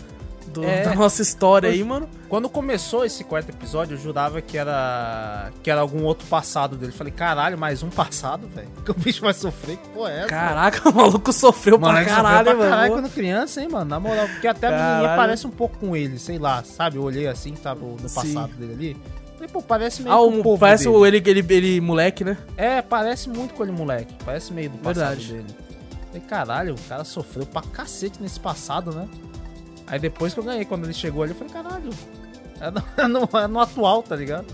do- É. da nossa história aí, mano. Quando começou esse quarto episódio, eu jurava que era que era algum outro passado dele. Falei, caralho, mais um passado, velho. Que o bicho vai sofrer, que porra é essa? Caraca, o maluco sofreu Mano, pra ele sofreu caralho, pra mano. caralho quando criança, hein, mano? Na moral, porque até a menininha Caralho. parece um pouco com ele, sei lá, sabe? Eu olhei assim, sabe, no Sim. passado dele ali. Falei, pô, parece meio Ah, o povo parece dele. o ele, ele, ele moleque, né? É, parece muito com ele, moleque. Parece meio do passado Verdade. dele. Falei, caralho, o cara sofreu pra cacete nesse passado, né? Aí depois que eu ganhei, quando ele chegou ali, eu falei, caralho, É no, é no- é no atual, tá ligado?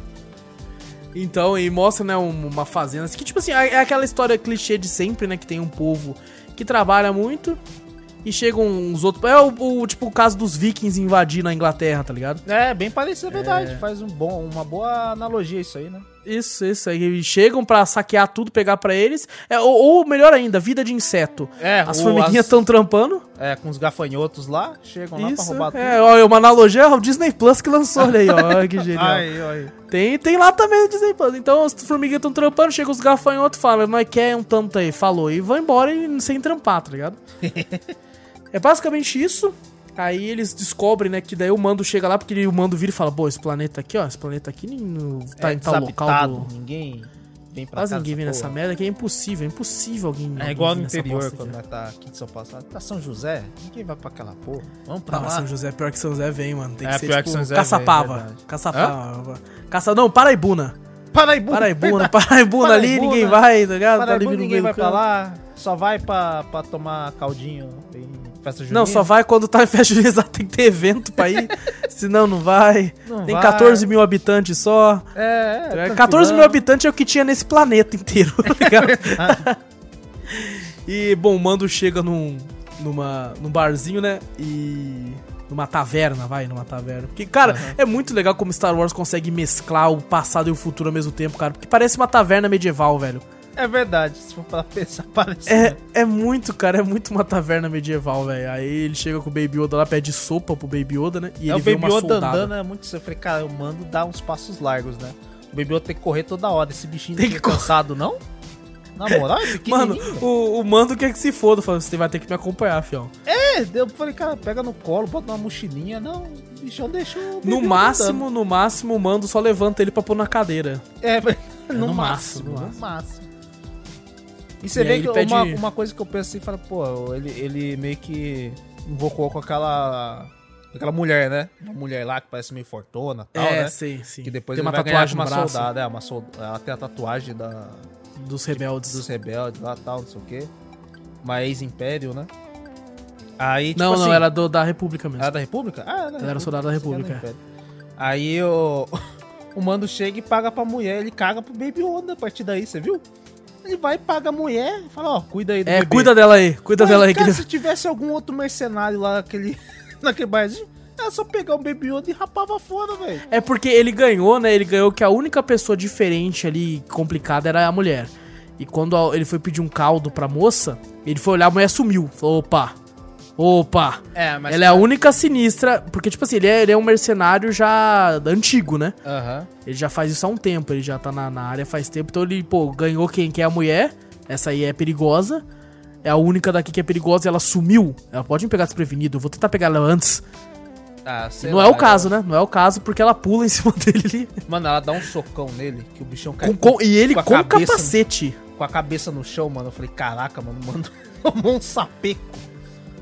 Então, e mostra, né, um- uma fazenda. Que, tipo assim, é é aquela história clichê de sempre, né? Que tem um povo que trabalha muito e chegam uns outros. É o, o- tipo o caso dos vikings invadindo a Inglaterra, tá ligado? É, bem parecido, é verdade. Faz um bom, uma boa analogia isso aí, né? Isso, isso. Aí chegam pra saquear tudo, pegar pra eles. É, ou, ou melhor ainda, vida de inseto. É, As formiguinhas as- estão trampando. É, com os gafanhotos lá, chegam lá pra Isso. roubar tudo. É, ó, uma analogia ao Disney Plus que lançou, olha aí, ó. Olha que genial. Aí, aí. Tem, tem lá também o Disney Plus. Então as formiguinhas estão trampando, chega os gafanhotos, fala, nós quer um tanto aí, falou, e vão embora e, sem trampar, tá ligado? é basicamente isso. Aí eles descobrem, né, que daí o mando chega lá, porque ele- o mando vira e fala, pô, esse planeta aqui, ó, esse planeta aqui nem no- tá é em tal local do... ninguém vem pra Quase ninguém vem nessa porra. merda, que é impossível, é impossível alguém... É igual no interior, quando nós tá aqui de São Paulo. Tá São José, ninguém vai pra aquela porra. Vamos pra Não, lá. São José, pior que São José vem, mano. Tem que É, ser pior tipo que São José Caçapava. vem. Caçapava. Caça... Não, Paraibuna. Paraibuna. Paraibuna. Paraibuna ali, ninguém vai, tá ligado? Tá Paraibuna, ninguém vai pra lá, só vai pra, pra tomar caldinho festa junina. Não, só vai quando tá em festa junina, tem que ter evento pra ir. Senão não vai. Não tem vai. 14 mil habitantes só. É, é. 14 mil tranquilão. habitantes é o que tinha nesse planeta inteiro, tá ligado? e, bom, o Mando chega num, numa, num barzinho, né? E. Numa taverna, vai, numa taverna. Porque, cara, é muito legal como Star Wars consegue mesclar o passado e o futuro ao mesmo tempo, cara. Porque parece uma taverna medieval, velho. É verdade, se for pra pensar, parece. É, é muito, cara, é muito uma taverna medieval, velho. Aí ele chega com o Baby Yoda lá, pede sopa pro Baby Yoda, né? E é ele o Baby Yoda andando, é muito. Eu falei, cara, eu mando dar uns passos largos, né? O Baby Yoda tem que correr toda hora. Esse bichinho Tem que cansado, não? Na moral, é Mano, o, o Mando quer que se foda, falando, você vai ter que me acompanhar, fião. É, eu falei, cara, pega no colo, bota uma mochilinha. Não, o bichão deixou o No máximo, no máximo, o Mando só levanta ele pra pôr na cadeira. É, no, no máximo, máximo, no máximo. E você E vê que pede- uma, uma coisa que eu penso assim, fala, pô, ele, ele meio que invocou com aquela aquela mulher, né? Uma mulher lá que parece meio fortuna e tal, é, né? sim, sim. Que depois tem ele uma vai ganhar tatuagem uma braço soldada, é, uma sold... ela tem a tatuagem da... dos rebeldes. dos rebeldes lá tal, não sei o quê. Uma ex-império, né? Aí, tipo não, assim, não, era do- da República mesmo. Era da República? Ah, era, Ela era soldado da era República. Aí o, o mando chega e paga pra mulher, ele caga pro Baby Yoda a partir daí, você viu? Ele vai e paga a mulher e fala, ó, cuida aí do É, bebê. cuida dela aí, cuida Ué, dela aí. Cara, que- se tivesse algum outro mercenário lá naquele, naquele barzinho, era só pegar o Baby Yoda e rapava fora, velho. É porque ele ganhou, né? Ele ganhou que a única pessoa diferente ali, complicada, era a mulher. E quando ele foi pedir um caldo pra moça, ele foi olhar, a mulher sumiu. Falou, opa, opa. É, mas... Ela é a única sinistra, porque, tipo assim, ele é, ele é um mercenário já antigo, né? Aham. Ele já faz isso há um tempo, ele já tá na, na área faz tempo. Então ele, pô, ganhou quem que é a mulher. Essa aí é perigosa. É a única daqui que é perigosa e ela sumiu. Ela pode me pegar desprevenido. Eu vou tentar pegar ela antes. Ah, Não lá, é o caso, né? Não é o caso porque ela pula em cima dele ali. Mano, ela dá um socão nele, que o bichão cai Com- com- e ele com cabeça- capacete. com a cabeça no chão, mano. Eu falei, caraca, mano, mano, tomou um sapeco.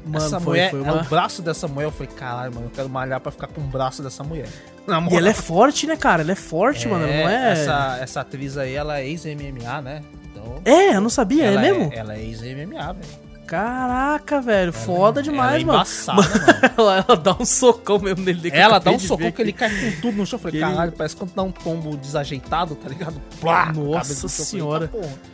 Mano, essa foi, mulher, foi é uma... o braço dessa mulher, eu falei, caralho, mano, eu quero malhar pra ficar com o braço dessa mulher. E ela é forte, né, cara? Ela é forte, mano. Ela não é. Essa, essa atriz aí, ela é ex-MMA, né? Então, É, eu não sabia, é ela mesmo? ela é ex-MMA, velho. Caraca, velho. Foda Ela demais, é mano. embaçada, mano. ela, ela dá um socão mesmo nele. Ela dá um socão que ele cai com tudo no chão. Eu falei, Que ele- caralho, parece quando dá um tombo desajeitado, tá ligado? Plá, Nossa falei, senhora. "Tá, porra."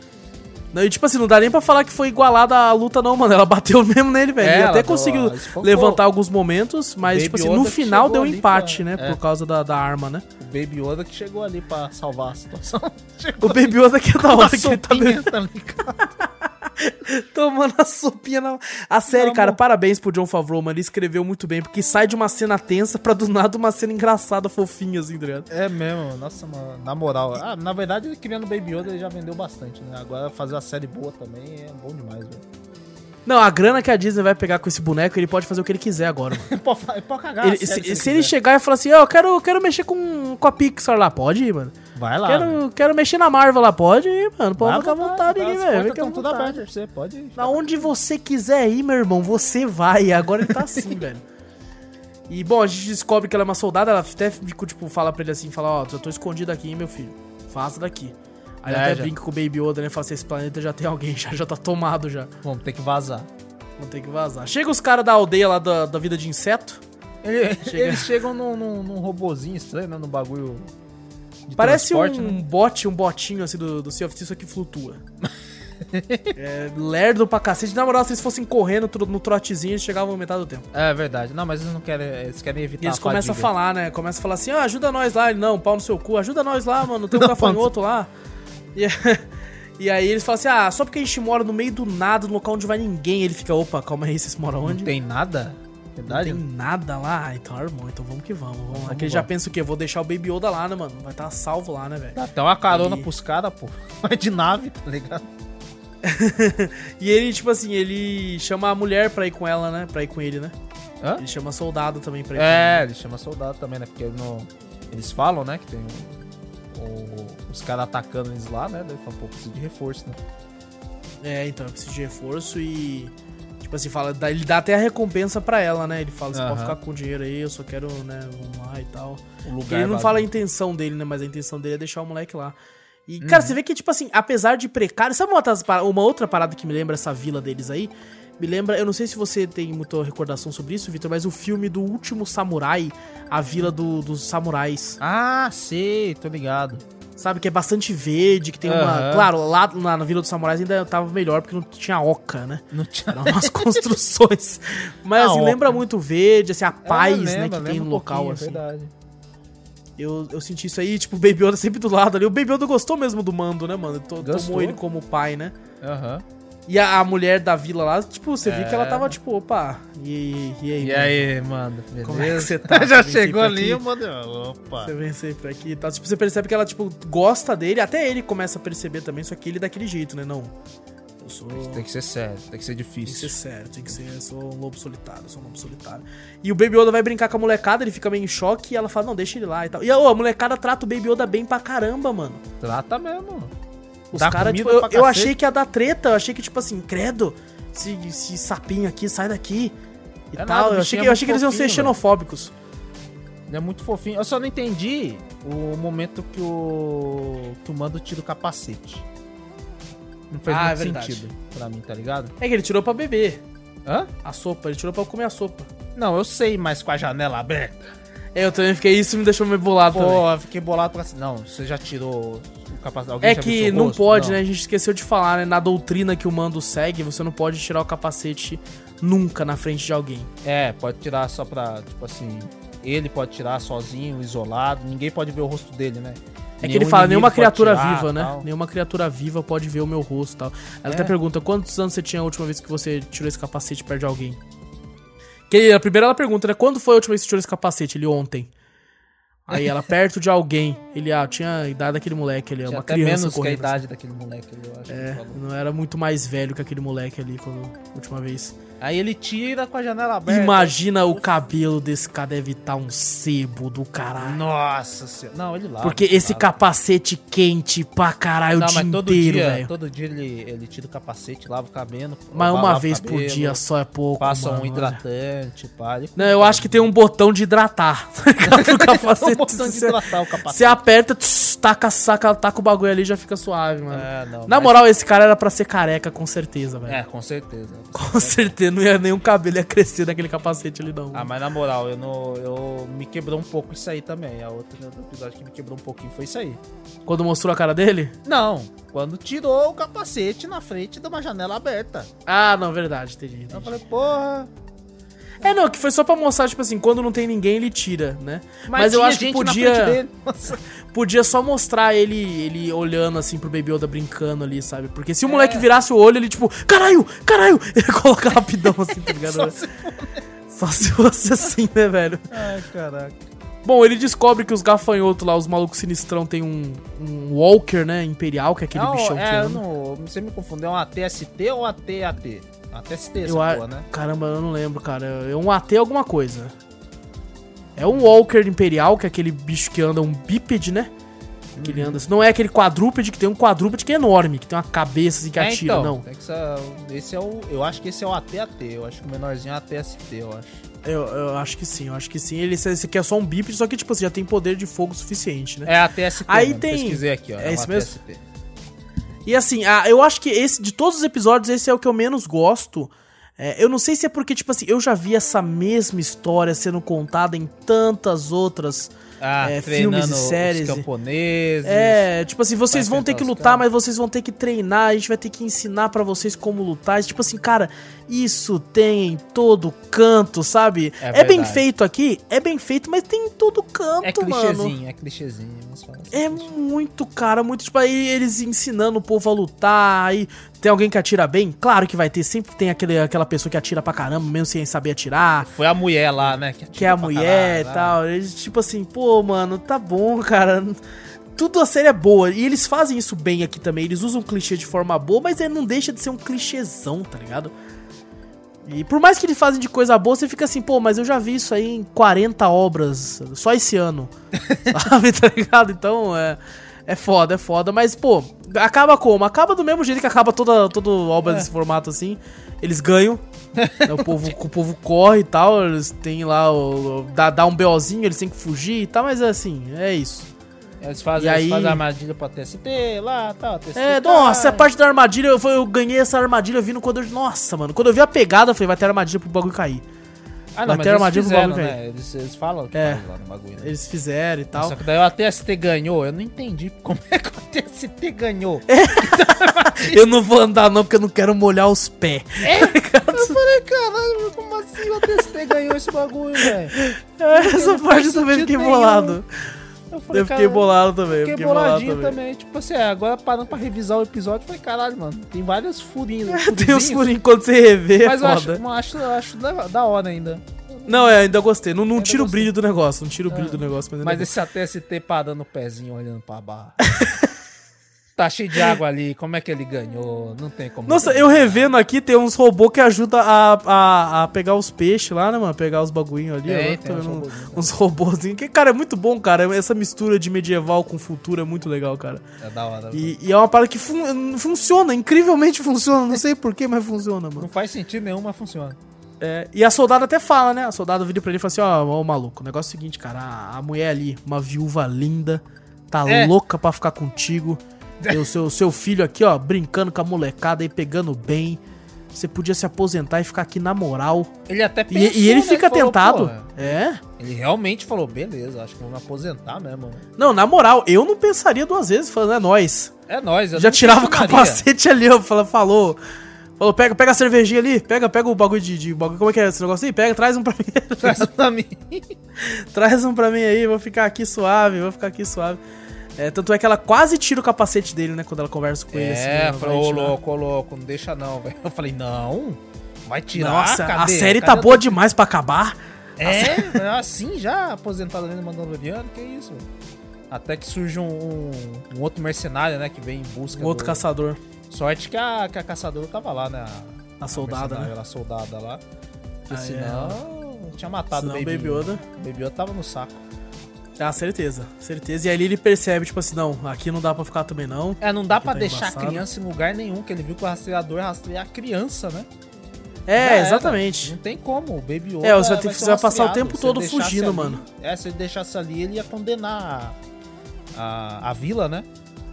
Não, e tipo assim, não dá nem pra falar que foi igualada a luta, não, mano. Ela bateu mesmo nele, velho. É, Ele ela até conseguiu levantar alguns momentos, mas, tipo assim, no final deu empate, pra- né? é. Por causa da, da arma, né? O Baby Yoda que chegou ali pra salvar a situação. Chegou O Baby Yoda que é da hora que ele tá tá ligado? tomando a sopinha na. A série, Não, cara, amor. parabéns pro John Favreau, mano. Ele escreveu muito bem, porque sai de uma cena tensa pra do nada uma cena engraçada, fofinha, assim, tá ligado? É mesmo, nossa, mano, na moral. Ah, na verdade, criando Baby Yoda ele já vendeu bastante, né? Agora fazer uma série boa também é bom demais, velho. Não, a grana que a Disney vai pegar com esse boneco, ele pode fazer o que ele quiser agora, mano. Ele pode, ele pode cagar. Ele- se, se ele ele quiser. chegar e falar assim, ó, eu quero, quero mexer com, com a Pixar lá, pode ir, mano. Vai lá. Quero, quero mexer na Marvel lá, pode ir, mano. Pode ficar à vontade as velho. portas Fica à tão tudo pra você, pode ir. Na onde você quiser ir, meu irmão, você vai. Agora ele tá assim, velho. E, bom, a gente descobre que ela é uma soldada, ela até tipo, fala pra ele assim, fala, ó, eu tô escondido aqui, hein, meu filho. Vaza daqui. Aí É, até já. brinca com o Baby Yoda, né? Fala assim, esse planeta já tem alguém, já, já tá tomado já. Vamos ter que vazar. Vamos ter que vazar. Chega os caras da aldeia lá da, da vida de inseto. Ele- Chega- Eles chegam num, num, num robozinho estranho, né? Num bagulho. Parece um né? bote, um botinho assim do, do Sea of Thieves, só que flutua. é lerdo pra cacete. Na moral, se eles fossem correndo no trotezinho, eles chegavam metade do tempo. É verdade. Não, mas eles não querem. Eles querem evitar E eles a começam a fadiga. falar, né? Começam a falar assim, ah, ajuda nós lá. Ele, não, pau no seu cu, ajuda nós lá, mano. Tem um gafanhoto lá. E, e aí eles falam assim, ah, só porque a gente mora no meio do nada, no local onde vai ninguém. Ele fica, opa, calma aí, vocês moram onde? Não tem nada? Não Verdade? tem nada lá? Ah, então armou, então vamos que vamos. Vamos, lá. Vamos Que ele lá. já pensa o quê? Vou deixar o Baby Yoda lá, né, mano? Vai estar salvo lá, né, velho? Dá até uma carona E- pros caras, pô. Vai de nave, tá ligado? E ele, tipo assim, ele chama a mulher pra ir com ela, né? Pra ir com ele, né? Hã? Ele chama soldado também pra ir com É, ele chama soldado também, né? Porque não... eles falam, né? Que tem o- o- os caras atacando eles lá, né? Daí fala, pô, precisa de reforço, né? É, então, eu preciso de reforço e. Tipo assim, fala, ele dá até a recompensa pra ela, né? Ele fala, você pode Aham. ficar com o dinheiro aí, eu só quero, né, vamos lá e tal. O lugar ele não fala a intenção dele, né? Mas a intenção dele é deixar o moleque lá. E, cara, Uhum. você vê que, tipo assim, apesar de precário. Sabe uma, para- uma outra parada que me lembra essa vila deles aí? Me lembra, eu não sei se você tem muita recordação sobre isso, Vitor, mas o filme do último samurai, a vila do- dos samurais. Ah, sei, tô ligado. Sabe, que é bastante verde, que tem uma. Claro, lá na, na Vila dos Samurais ainda tava melhor, porque não tinha oca, né? Não tinha Eram umas construções. Mas assim, oca. lembra muito o verde, assim, a paz, É, né, lembra, que tem no um local, pouquinho, assim. verdade. Eu, eu senti isso aí, tipo, o Baby Yoda sempre do lado ali. O Baby Yoda gostou mesmo do mando, né, mano? To- Gostou. Tomou ele como pai, né? Aham. E a, a mulher da vila lá, tipo, você viu que ela É. tava, tipo, opa, e, e aí? E mano? aí, mano, beleza? Como é que você tá? Já Você chegou ali, mano. Opa. Você vem sempre aqui e tal. Tipo, você percebe que ela, tipo, gosta dele. Até ele começa a perceber também, só que ele daquele jeito, né? Não, eu sou... Tem que ser sério, tem que ser Tem que ser difícil. sério, tem que ser. Eu sou um lobo solitário, eu sou um lobo solitário. E o Baby Yoda vai brincar com a molecada, ele fica meio em choque e ela fala, não, deixa ele lá e tal. E ô, a molecada trata o Baby Yoda bem pra caramba, mano. Trata mesmo. Os caras, tipo, eu, eu achei que ia dar treta, eu achei que, tipo assim, credo, esse, esse sapinho aqui, sai daqui. E É tal. nada, eu achei, bichinho que, é eu achei que eles iam ser xenofóbicos. Ele é muito fofinho. Eu só não entendi o momento que o. que o mando tira o capacete. Não fez Ah, é muito verdade. sentido pra mim, tá ligado? É que ele tirou pra beber Hã? a sopa, ele tirou pra comer a sopa. Não, eu sei, mas com a janela aberta. É, eu também fiquei, isso me deixou meio bolado também. Pô, eu fiquei bolado pra assim. Não, você já tirou o capacete. Alguém É já viu que seu não rosto? pode, Não. né? A gente esqueceu de falar, né? Na doutrina que o mando segue, você não pode tirar o capacete nunca na frente de alguém. É, pode tirar só pra, tipo assim. Ele pode tirar sozinho, isolado. Ninguém pode ver o rosto dele, né? É que ele fala, nenhuma pode criatura tirar, viva, né? tal. Nenhuma criatura viva pode ver o meu rosto e tal. Ela É. até pergunta, quantos anos você tinha a última vez que você tirou esse capacete perto de alguém? Que a primeira ela pergunta, né? Quando foi a última vez que você tirou esse capacete? Ele ontem. Aí ela, perto de alguém. Ele, ah, tinha a idade daquele moleque ali, é Tinha uma até criança menos que a correndo. assim. idade daquele moleque ali, eu acho. É, não era muito mais velho que aquele moleque ali quando a última vez. Aí ele tira com a janela aberta. Imagina o cabelo desse cara deve estar um sebo do caralho. Nossa senhora. Não, ele lava. Porque esse lava. capacete quente pra caralho Não, o dia mas todo inteiro, dia, velho. todo dia ele, ele tira o capacete, lava o cabelo. Mas lava uma o vez por cabelo, dia só é pouco, Passa mano, um hidratante, pá. Não, eu acho que tem um botão de hidratar. tá? No capacete. um botão de hidratar o capacete. Você aperta, tss, taca, saca, taca o bagulho ali e já fica suave, mano. É, não, Na mas- moral, esse cara era pra ser careca, com certeza, velho. É, com certeza. Com certeza, não ia nenhum cabelo ia crescer naquele capacete ali, não. Ah, mas na moral, eu não. Eu me quebrou um pouco isso aí também. A outra outro episódio que me quebrou um pouquinho foi isso aí. Quando mostrou a cara dele? Não, quando tirou o capacete na frente de uma janela aberta. Ah, não, verdade, entendi. entendi. Eu falei, porra. É, não, que foi só pra mostrar, tipo assim, quando não tem ninguém, ele tira, né? Mas, eu tinha acho que podia. Podia só mostrar ele ele olhando assim pro Baby Yoda brincando ali, sabe? Porque É. se o moleque virasse o olho, ele tipo, caralho, caralho! Ele coloca rapidão assim, tá ligado? Só se- Só se fosse assim, né, velho? Ai, caraca. Bom, ele descobre que os gafanhotos lá, os malucos sinistrão, tem um, um Walker, né, imperial, que é aquele Não, bichão que é, anda. não, você me confundeu, é um ATST ou ATAT? ATST essa Eu a... porra, né? Caramba, eu não lembro, cara. É um AT alguma coisa. É um Walker imperial, que é aquele bicho que anda um bípede, né? Que Uhum. ele anda assim. Não é aquele quadrúpede que tem um quadrúpede que é enorme, que tem uma cabeça assim que É, atira, então, não. tem que ser- esse é o, eu acho que esse é o ATAT, eu acho que o menorzinho é ATST, eu acho. Eu, eu acho que sim, eu acho que sim. Ele, esse aqui é só um bípede, só que, tipo, você já tem poder de fogo suficiente, né? É ATST, Aí mesmo, tem- pesquisei aqui, ó. é um isso mesmo? ATST. E assim, ah, eu acho que esse, de todos os episódios, esse é o que eu menos gosto. É, eu não sei se é porque, tipo assim, eu já vi essa mesma história sendo contada em tantas outras Ah, é, filmes e séries. os camponeses. É, tipo assim, vocês vão ter que lutar, mas vocês vão ter que treinar, a gente vai ter que ensinar pra vocês como lutar. Tipo assim, cara, isso tem em todo canto, sabe? É É, bem feito aqui, é bem feito, mas tem em todo canto, É mano. clichêzinho, é clichêzinho. falar assim, É clichê. muito, cara, muito, tipo, aí eles ensinando o povo a lutar, aí tem alguém que atira bem? Claro que vai ter, sempre tem aquele, aquela pessoa que atira pra caramba, mesmo sem saber atirar, Foi a mulher lá, né? que é a mulher e tal. Eles, tipo assim, pô, mano, tá bom, cara. Tudo a série é boa. E eles fazem isso bem aqui também. Eles usam clichê de forma boa, mas ele não deixa de ser um clichêzão, tá ligado? E por mais que eles fazem de coisa boa, você fica assim, pô, mas eu já vi isso aí em 40 obras, só esse ano. Sabe, tá ligado? Então, é. É foda, é foda. Mas, pô, acaba como? Acaba do mesmo jeito que acaba toda, toda obra desse formato assim. Eles ganham. né, o, povo, o povo corre e tal. Eles têm lá. O, dá, dá um BOzinho, eles têm que fugir e tal. Mas é assim, é isso. Eles fazem, E eles aí- fazem armadilha pra TST lá, tal, TST. É, cai. nossa, a parte da armadilha, eu, foi- eu ganhei essa armadilha vindo quando eu. Nossa, mano. Quando eu vi a pegada, eu falei, vai ter armadilha pro bagulho cair. Ah, não, mas ter eles fizeram, né? Eles, eles falam que É. lá no bagulho, né? Eles fizeram e tal. Só que daí o TST ganhou, eu não entendi como é que o TST ganhou. Eu não vou andar, não, porque eu não quero molhar os pés. Eu falei, caralho, como assim o TST ganhou esse bagulho, velho? Essa não parte também fiquei nenhum. Eu falei, Eu fiquei cara, bolado também. Fiquei Fiquei bolado boladinho também. também. Tipo assim, é, agora parando pra revisar o episódio, eu falei, caralho, mano, tem vários furinhos. Tem uns furinhos quando você rever, é Mas eu acho, eu acho, eu acho da, da hora ainda. Não, é, ainda gostei. Não, não tira o brilho do negócio. Não tira o brilho Ah. do negócio, mas, Mas esse ATST parando o pezinho, olhando pra barra. tá cheio de água ali, como é que ele ganhou? Não tem como. Nossa, eu revendo aqui, tem uns robôs que ajudam a, a, a pegar os peixes lá, né, mano? Pegar os bagulhinhos ali. Ó, tem uns robôzinhos, uns robôzinhos. Que, cara, é muito bom, cara. Essa mistura de medieval com futuro é muito legal, cara. É da hora. E, e é uma parada que fun- funciona, incrivelmente funciona. Não sei porquê, mas funciona, mano. Não faz sentido nenhum, mas funciona. É, e a soldada até fala, né? A soldada vira pra ele e fala assim: Ó, ó, maluco, o negócio é o seguinte, cara. A, a mulher ali, uma viúva linda, tá É. louca pra ficar contigo. E o seu, seu filho aqui, ó, brincando com a molecada aí, pegando bem. Você podia se aposentar e ficar aqui na moral. Ele até E, pensou, e ele né? fica falou, tentado. "Pô, É? Ele realmente falou, beleza, acho que me aposentar mesmo. Não, na moral, eu não pensaria duas vezes, falando, é nóis. É nóis. eu Já tirava o capacete ali, ó, fala- falou. Falou, pega, pega a cervejinha ali, pega, pega o bagulho de, de bagulho. Como é que é esse negócio aí? Pega, traz um pra mim. Traz pra mim. Traz um pra mim aí, vou ficar aqui suave, vou ficar aqui suave. É, tanto é que ela quase tira o capacete dele, né? Quando ela conversa com ele. É, ela falou, vai ô louco, ô louco, não deixa não, velho. Eu falei, não, vai tirar, Nossa, a cadê? série tá Cadê boa demais pra acabar. É, assim já, aposentado ali no Mandaloriano, que isso? Até que surge um, um- um outro mercenário, né, que vem em busca Um outro do... caçador. Sorte que a, que a caçadora tava lá, né? A soldada, mercenária, né? A soldada lá. Porque Ah, senão tinha matado Senão o Baby, Baby Yoda. Baby Yoda tava no saco. Ah, certeza, certeza. E ali ele percebe, tipo assim, não, aqui não dá pra ficar também não. É, não dá pra tá deixar embaçado. a criança em lugar nenhum, que ele viu que o rastreador rastreia a criança, né? Já É, era. exatamente. Não tem como, o Baby Yoda É, você vai ter você vai passar o tempo todo fugindo, ali- mano. É, se ele deixasse ali, ele ia condenar a, a, a vila, né?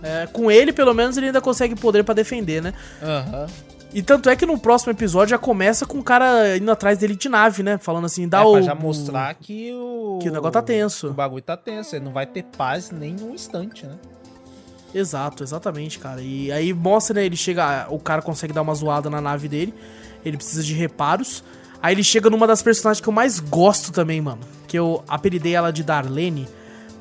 É, com ele, pelo menos, ele ainda consegue poder pra defender, né? Aham. E tanto é que no próximo episódio já começa com o cara indo atrás dele de nave, né? Falando assim, dá É, o. pra já mostrar que o... que o negócio tá tenso. O bagulho tá tenso, ele não vai ter paz nem um instante, né? Exato, exatamente, cara. E aí mostra, né? Ele chega. O cara consegue dar uma zoada na nave dele. Ele precisa de reparos. Aí ele chega numa das personagens que eu mais gosto também, mano. Que eu apelidei ela de Darlene.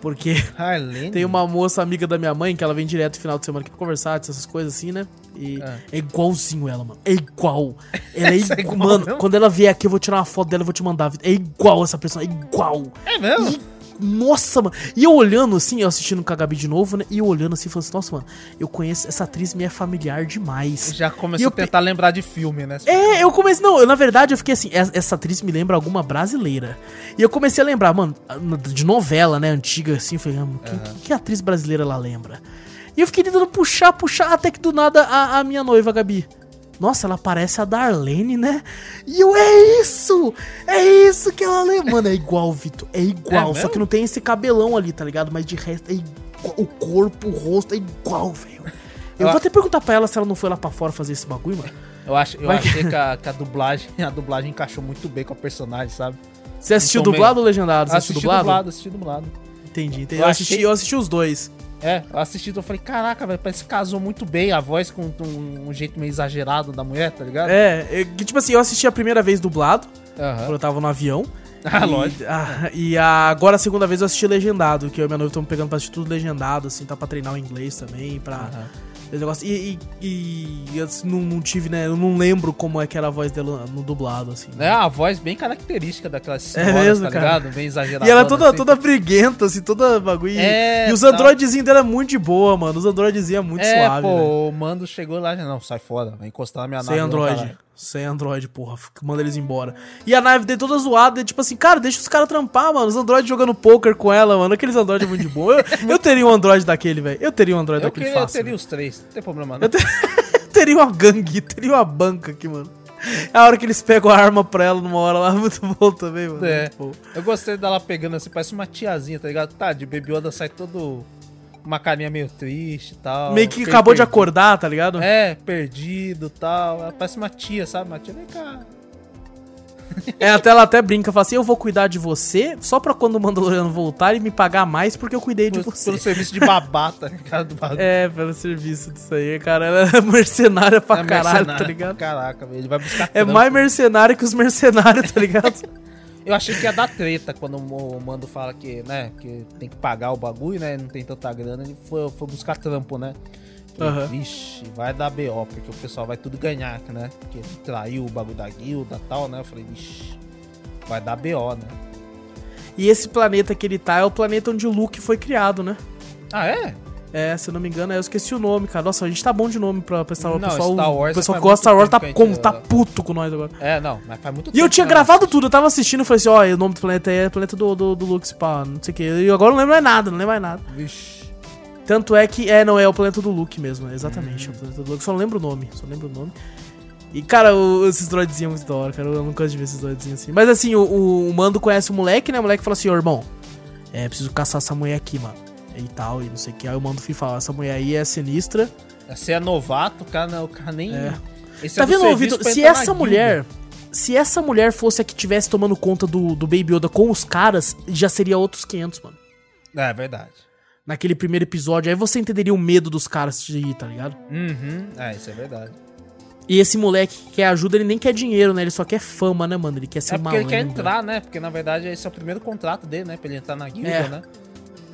Porque Harlene? tem uma moça amiga da minha mãe que ela vem direto no final de semana aqui pra conversar, essas coisas assim, né? E É. é, igualzinho ela, mano. É igual. Ela é Essa é igual. igual Mano, mesmo? quando ela vier aqui, eu vou tirar uma foto dela e vou te mandar. É igual essa personagem. É igual. É mesmo? E- nossa, mano. E eu olhando assim, eu assistindo com a Gabi de novo, né? E eu olhando assim, falando assim, nossa, mano, eu conheço essa atriz, me é familiar demais. Já começou a tentar lembrar de filme, né? É, eu comecei. Não, eu, na verdade eu fiquei assim, "Es- essa atriz me lembra alguma brasileira. E eu comecei a lembrar, mano, de novela, né, antiga, assim, eu falei, ah, quem, que, que atriz brasileira ela lembra? E eu fiquei tentando puxar, puxar, até que do nada a, a minha noiva, Gabi. Nossa, ela parece a Darlene, né? E eu, é isso! É isso que ela lembra. Mano, é igual, Vitor. É igual. É só que não tem esse cabelão ali, tá ligado? Mas de resto é igual. O corpo, o rosto é igual, velho. Eu Ah. vou até perguntar pra ela se ela não foi lá pra fora fazer esse bagulho, mano. Eu, acho, eu achei que a, que a dublagem a dublagem encaixou muito bem com a personagem, sabe? Você assistiu Então, dublado meio- ou legendado? Você assistiu assisti dublado? dublado, assisti dublado. Entendi, entendi. Eu Eu assisti, achei- eu assisti os dois. É, eu assisti e eu falei, caraca, velho, parece que casou muito bem a voz com um, um jeito meio exagerado da mulher, tá ligado? É, é que, tipo assim, eu assisti a primeira vez dublado, Aham. quando eu tava no avião. Ah, e, lógico. ah, e a- agora a segunda vez eu assisti legendado, que eu e minha noiva estamos pegando pra assistir tudo legendado, assim, tá pra treinar o inglês também, pra. Aham. Esse negócio. E, e, e eu não, não tive, né? Eu não lembro como é que era a voz dela no dublado, assim. É a voz bem característica daquelas É senhoras, mesmo, tá cara? ligado? Bem exagerada. E ela é toda, toda briguenta, assim, toda bagulho. É, e os tá. androidezinhos dela é muito de boa, mano. Os androidezinhos é muito é, suave. pô, velho. o Mando chegou lá e não, sai fora, vai encostar na minha Sem nave. não, Android. Sem Android, porra. Manda eles embora. E a nave dele toda zoada. Tipo assim, cara, deixa os caras trampar, mano. Os androides jogando poker com ela, mano. Aqueles androides muito de boa. Eu, eu teria um android daquele, velho. Eu teria um android Eu, daquele queria, eu fácil. teria velho. os três, não tem problema não. Eu teria uma gangue, teria uma banca aqui, mano. É a hora que eles pegam a arma pra ela numa hora lá, muito bom também, mano. É. Eu gostei dela pegando assim, parece uma tiazinha, tá ligado? Tá, de Baby Yoda sai todo uma carinha meio triste e tal. Meio que acabou de perdido. acordar, tá ligado? É, perdido e tal. Ela parece uma tia, sabe? Uma tia, vem cá. É, até ela até brinca, fala assim: eu vou cuidar de você só pra quando o Mandaloriano voltar e me pagar mais porque eu cuidei de você. pelo serviço de babá, tá ligado? Do bagulho. É, pelo serviço disso aí, cara. Ela é mercenária pra É caralho, mercenário tá ligado? Caraca, velho. Ele vai buscar É trampo. mais mercenário que os mercenários, tá ligado? Eu achei que ia dar treta quando o Mando fala que, né, que tem que pagar o bagulho, né? Não tem tanta grana. Ele foi, foi buscar trampo, né? Falei, Aham. Vixe, vai dar BO, porque o pessoal vai tudo ganhar, né? Porque ele traiu o bagulho da guilda e tal, né? Eu falei, vixe, vai dar BO, né? e esse planeta que ele tá é o planeta onde o Luke foi criado, né? Ah, é? É, se eu não me engano, eu esqueci o nome, cara. Nossa, a gente tá bom de nome pra, pra Star Wars. Não, O pessoal, Star Wars o pessoal gosta de Star Wars tá, como, gente- tá puto com nós agora. É, não, mas faz muito E eu tempo tinha que gravado tudo, eu tava assistindo e falei assim, ó, o nome do planeta aí é planeta do, do, do Luke, pá, não sei o que. E agora eu não lembro mais nada, não lembro mais nada. Vixe. Tanto é que, é, não, é o planeta do Luke mesmo, exatamente, é o planeta do Luke. Só não lembro o nome, só lembro o nome. E, cara, o- esses droidzinhos é muito da hora, cara, eu não gosto de ver esses droidzinhos assim. Mas, assim, o, o, o Mando conhece o moleque, né, o moleque fala assim, ô, irmão, é, preciso caçar essa mulher aqui, mano. E tal, e não sei o que. Aí o Mando Fih fala, essa mulher aí é sinistra. Você é novato, o cara, não- o cara nem. É. Esse Tá é do vendo, Vitor? pra Se essa mulher. Se essa mulher fosse a que tivesse tomando conta do, do Baby Yoda com os caras, já seria outros 500, mano. É verdade. Naquele primeiro episódio. Aí você entenderia o medo dos caras de ir, tá ligado? Uhum. É, isso é verdade. E esse moleque que quer ajuda, ele nem quer dinheiro, né? Ele só quer fama, né, mano? Ele quer ser É porque ele quer malandro. entrar, né? Porque na verdade esse é o primeiro contrato dele, né? Pra ele entrar na guilda, É. né?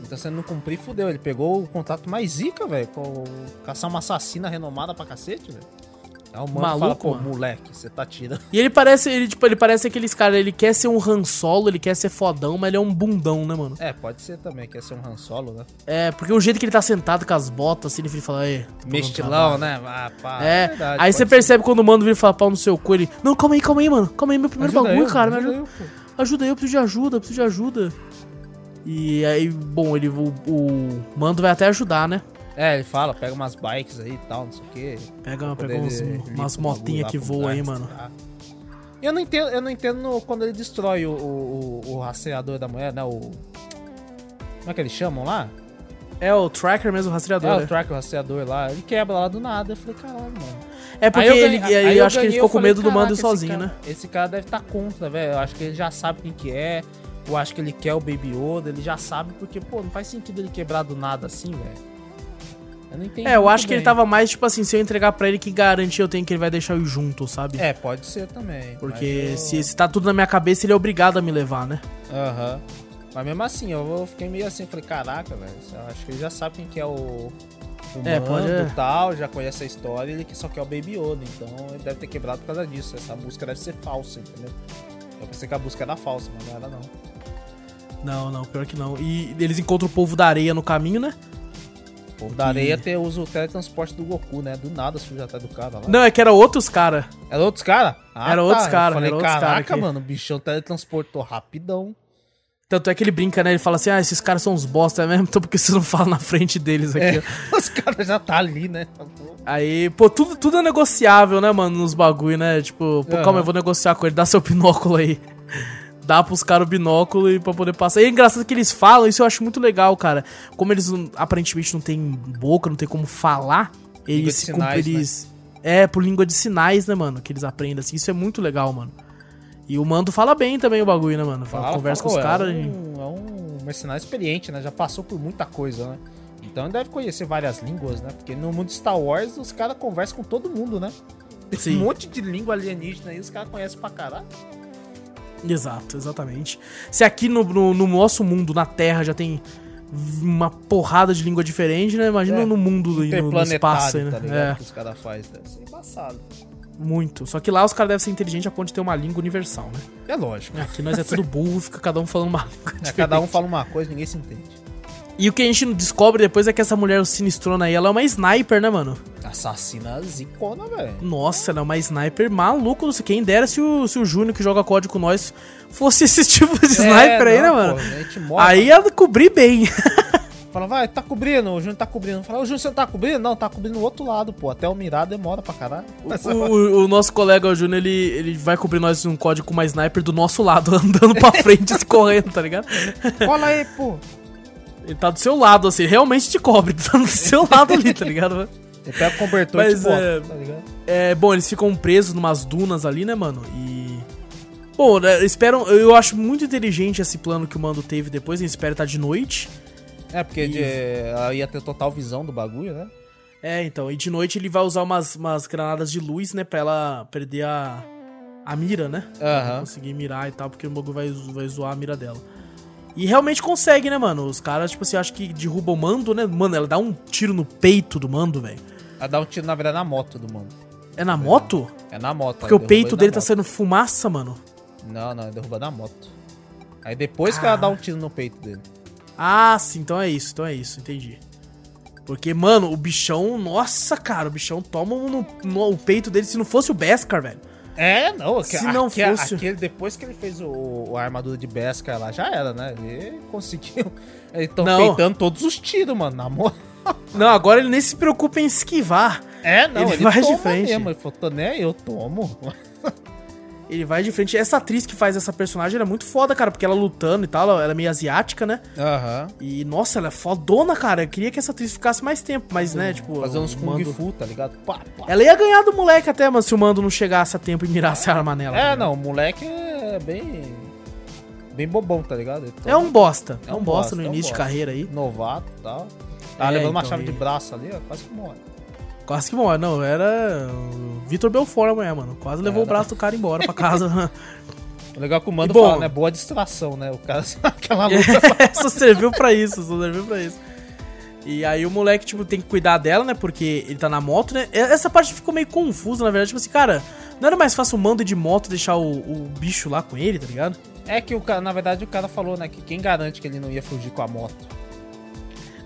Então se ele não cumprir, fudeu. Ele pegou o contrato mais zica, velho. com- Caçar uma assassina renomada pra cacete, velho. Aí o mano fala, Maluco, pô, mano. moleque, você tá tirando. E ele parece, ele, tipo, ele parece aqueles caras, ele quer ser um Han Solo, ele quer ser fodão, mas ele é um bundão, né, mano? É, pode ser também, quer ser um Han Solo, né? É, porque o jeito que ele tá sentado com as botas, assim, ele fala, é. Mestilão, né? Ah, pá, É, verdade, aí você ser. percebe quando o mano vira falar pau no seu cu, ele. Não, calma aí, calma aí, mano. Calma aí, meu primeiro Ajuda bagulho, eu, cara. Me ajuda eu, pô. ajuda aí, eu preciso de ajuda, eu preciso de ajuda. E aí, bom, ele, o, o mando vai até ajudar, né? É, ele fala, pega umas bikes aí e tal, não sei o quê. Pega, pega uns, umas motinhas que voam aí, mano. tá? Eu não entendo, eu não entendo quando ele destrói o, o, o- rastreador da mulher, né? O. Como é que eles chamam lá? É o tracker mesmo, o rastreador. É, né? o tracker, o rastreador lá. Ele quebra lá do nada. Eu falei, caralho, mano. É porque Aí eu ele, ganhei- aí aí eu acho que ele ganhei, ficou com falei, medo do mando ir "Caraca, esse sozinho, cara- né? Esse cara deve estar contra, velho. Eu acho que ele já sabe quem que é. Eu acho que ele quer o Baby Yoda. Ele já sabe, porque, pô, não faz sentido ele quebrar do nada assim, velho. Eu não entendi. É, eu acho que ele bem. tava mais, tipo assim, se eu entregar pra ele, que garantia eu tenho que ele vai deixar eu ir junto, sabe? É, pode ser também. Porque eu- se, se tá tudo na minha cabeça, ele é obrigado a me levar, né? Aham. Mas mesmo assim, eu fiquei meio assim, falei, caraca, velho. eu Acho que ele já sabe quem que é o. O É, mando pode- e tal, já conhece a história, ele só quer o Baby Yoda, então ele deve ter quebrado por causa disso. Essa música deve ser falsa, entendeu? Eu pensei que a música era falsa, mas não era não. Não, não, pior que não. E eles encontram o povo da areia no caminho, né? O povo da areia ter usa o teletransporte do Goku, né? Do nada suja até do cara lá. Não, é que era outros cara. Era outros caras? Era outros cara, falei, era outros cara caraca, aqui." mano, o bichão teletransportou rapidão. Tanto é que ele brinca, né? Ele fala assim: ah, esses caras são uns bosta, é mesmo? Então por que você não fala na frente deles aqui? É, ó?" os caras já tá ali, né? Aí, pô, tudo, tudo é negociável, né, mano, nos bagulho, né? Tipo, pô, calma, eu vou negociar com ele, dá seu binóculo aí. Dá pros caras o binóculo e pra poder passar. E é engraçado que eles falam, isso eu acho muito legal, cara. Como eles não- aparentemente não têm boca, não tem como falar, eles se sinais, eles É, por língua de sinais, né, mano? Que eles aprendem assim. Isso é muito legal, mano. E o Mando fala bem também o bagulho, né, mano? Fala, conversa fala, com os pô, caras. É e- um, é um mercenário experiente, né? Já passou por muita coisa, né? Então ele deve conhecer várias línguas, né? Porque no mundo de Star Wars os caras conversam com todo mundo, né? Tem Sim. um monte de língua alienígena aí, os caras conhecem pra caralho. Exato, exatamente. Se aqui no, no, no nosso mundo, na Terra, já tem uma porrada de língua diferente, né? Imagina É, no mundo, do- no, no espaço né? tá ligado? é, Que os caras fazem. Deve ser embaçado. muito. Só que lá os caras devem ser inteligentes a ponto de ter uma língua universal, né? É lógico. Aqui nós é tudo burro, fica cada um falando uma língua É, cada um fala uma coisa, ninguém se entende. E o que a gente descobre depois é que essa mulher sinistrona aí, ela é uma sniper, né, mano? Assassina zicona, velho. Nossa, ela é uma sniper maluco. Não sei quem dera se o, se o Júnior que joga código com nós fosse esse tipo de sniper aí, É, não, né, mano? pô, morre. Aí ia cobrir bem. Fala, vai, tá cobrindo, o Júnior tá cobrindo. Fala, o Júnior, você não tá cobrindo? Não, tá cobrindo o outro lado, pô. Até o mirar demora pra caralho. O, o- o nosso colega o Júnior, ele, ele vai cobrir nós um código com uma sniper do nosso lado, andando pra frente, correndo, tá ligado? Cola aí, pô. Ele tá do seu lado, assim, realmente te cobre, tá do seu lado ali, tá ligado? Você pega o cobertor e Mas, te bota, é, tá ligado? É, bom, eles ficam presos numas dunas ali, né, mano? E. Bom, né, esperam. Eu acho muito inteligente esse plano que o Mando teve depois. Ele espera estar de noite. É, porque E- de- ela ia ter total visão do bagulho, né? É, então. E de noite ele vai usar umas, umas granadas de luz, né? Pra ela perder a. A mira, né? Pra Aham. conseguir mirar e tal, porque o bagulho vai, vai zoar a mira dela. E realmente consegue, né, mano? Os caras, tipo assim, acho que derrubam o mando, né? Mano, ela dá um tiro no peito do mando, velho. Ela dá um tiro, na verdade, na moto do mano. É na moto? É na moto. Porque o peito dele tá moto. saindo fumaça, mano. Não, não, derruba na moto. Aí depois que ela dá um tiro no peito dele. Ah, sim, então é isso, então é isso, entendi. Porque, mano, o bichão, nossa, cara, o bichão toma no, no- o peito dele se não fosse o Beskar, velho. É, não, Se não aque- fosse- aquele depois que ele fez o, a armadura de Beskar lá, já era, né? Ele conseguiu. Estão Não. peitando todos os tiros, mano, na moto. Não, agora ele nem se preocupa em esquivar. É, não, Ele ele, vai de frente. mesmo. Ele falou, aí, eu tomo. Ele vai de frente. Essa atriz que faz essa personagem ela é muito foda, cara, porque ela lutando e tal, ela é meio asiática, né? Aham. E, nossa, ela é fodona, cara. Eu queria que essa atriz ficasse mais tempo, mas, né, tipo. Fazer uns Kung Mando- Fu, tá ligado? Pá, pá. Ela ia ganhar do moleque até, mas se o mando não chegasse a tempo e mirasse a arma nela. tá É, não, o moleque é bem. Bem bobão, tá ligado? É um bosta. É um, bosta bosta, no é um início de bosta. carreira aí. novato e tal. Tá É, levando uma então, chave e- de braço ali, ó, quase que morre. Quase que morre. Não, era o Vitor Belfort amanhã, mano. Quase levou o Era. braço do cara embora pra casa. O legal é que o Mando E bom- fala, né? Boa distração, né? O cara, aquela luta. só serviu pra isso, só serviu pra isso. E aí o moleque, tipo, tem que cuidar dela, né? Porque ele tá na moto, né? Essa parte ficou meio confusa, na verdade. Tipo assim, cara, não era mais fácil o mando de moto deixar o, o bicho lá com ele, tá ligado? É que o cara, na verdade, o cara falou, né? Que quem garante que ele não ia fugir com a moto?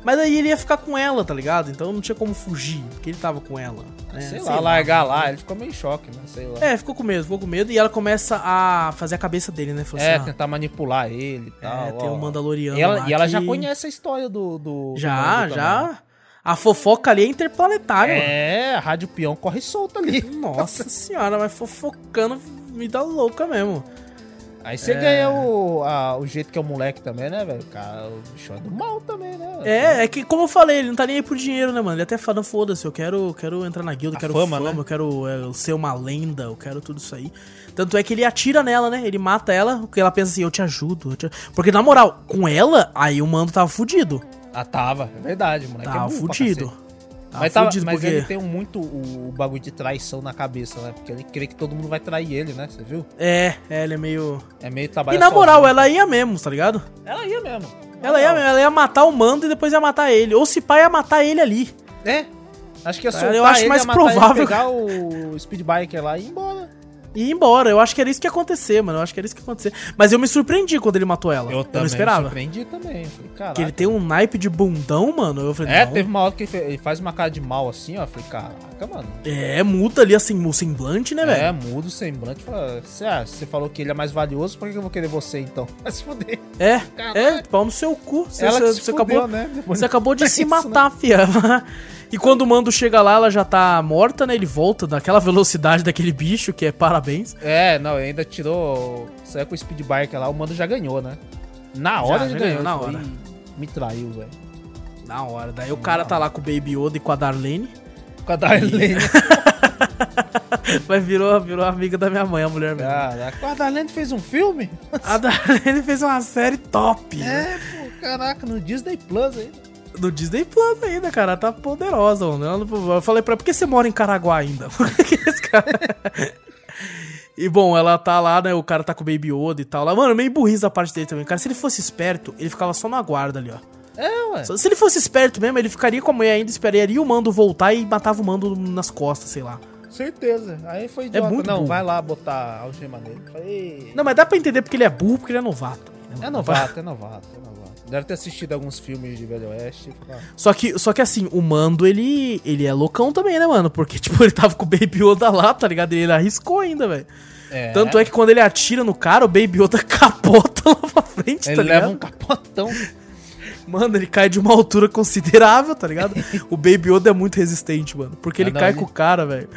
Mas aí ele ia ficar com ela, tá ligado? Então não tinha como fugir, porque ele tava com ela. Né? sei, lá, largar lá, ele ficou meio em choque, né? Sei lá. É, ficou com medo, ficou com medo. E ela começa a fazer a cabeça dele, né? Falou É, assim, ah, tentar manipular ele e tal. É, tem ó. um Mandaloriano E ela, lá e ela já que- conhece a história do. do do Já, também. já. A fofoca ali é interplanetária, mano. É, a Rádio Peão corre solta ali. Nossa senhora, mas fofocando me dá louca mesmo. Aí você ganha o, a- o jeito que é o moleque também, né, velho? O bicho é do mal também, né? É, é que, como eu falei, ele não tá nem aí por dinheiro, né, mano? Ele até fala, foda-se, eu quero, quero entrar na guilda, eu quero fama, fama, né? eu quero é, ser uma lenda, eu quero tudo isso aí. Tanto é que ele atira nela, né? Ele mata ela, porque ela pensa assim, eu te ajudo. eu te- Porque, na moral, com ela, aí o mando tava fudido. Ah, tava. É verdade, moleque Tava é burro pra fudido. Tava Mas, fudido mas porque... ele tem muito o, o bagulho de traição na cabeça, né? Porque ele crê que todo mundo vai trair ele, né? Você viu? É, é, ele é meio... É meio trabalho E na moral, ela ia mesmo, tá ligado? Ela ia mesmo. Ela ia, ela ia matar o mando e depois ia matar ele. Ou se pá, ia matar ele ali. É. Acho que ia Cara, soltar eu acho ele, mais matar ele, provável- pegar o speedbiker lá e ir embora. E ir embora. Eu acho que era isso que ia acontecer, mano. Eu acho que era isso que ia acontecer. Mas eu me surpreendi quando ele matou ela. Eu, não esperava. surpreendi também. Eu Falei, caraca. Que ele tem um naipe de bundão, mano. Eu falei, É, não. teve uma hora que ele faz uma cara de mal assim, ó. Eu falei, caraca, mano. É, muda ali assim, o semblante, né, É, velho? muda o semblante. Fala, "Cê- ah, você falou que ele é mais valioso, por que eu vou querer você então? Vai se fuder. É, Caralho. é, pau no seu cu. Você, Ela que se você fudeu, acabou, né? Depois- você acabou de É se isso, matar, fia. E quando o mando chega lá, ela já tá morta, né? Ele volta daquela velocidade daquele bicho, que é parabéns. É, não, ele ainda tirou. Saiu com o speedbiker lá, o mano já ganhou, né? Na hora Já, ele já ganhou, na hora. Me traiu, velho. Na hora. Daí o cara tá lá com o Baby Yoda e com a Darlene. Com a Darlene. Mas virou, virou amiga da minha mãe, a mulher mesmo. Caraca, a Darlene fez um filme? A Darlene fez uma série top. né? É, pô, caraca, no Disney Plus aí. Do Disney Plus ainda, cara. Ela tá poderosa, mano. Eu falei pra ela, por que você mora em Caraguá ainda? Por que esse cara... E bom, ela tá lá, né? O cara tá com o Baby Yoda e tal. Lá, mano, meio burrice a parte dele também. Cara, se ele fosse esperto, ele ficava só na guarda ali, ó. É, ué. Se ele fosse esperto mesmo, ele ficaria com a mulher ainda, esperaria o mando voltar e matava o mando nas costas, sei lá. Certeza. Aí foi idiota. muito Não, burro. vai lá botar a algema nele. Falei, Não, mas dá pra entender porque ele é burro, porque ele é novato. né? é novato, é novato, é novato. Deve ter assistido alguns filmes de Velho Oeste. falar, Só que, só que assim, o Mando, ele, ele é loucão também, né, mano? Porque, tipo, ele tava com o Baby Yoda lá, tá ligado? E ele arriscou ainda, velho. É. Tanto é que quando ele atira no cara, o Baby Yoda capota lá pra frente, Ele tá leva ligado? um capotão. Mano, ele cai de uma altura considerável, tá ligado? o Baby Yoda é muito resistente, mano. Porque ele Ah, não, cai ele- com o cara, velho.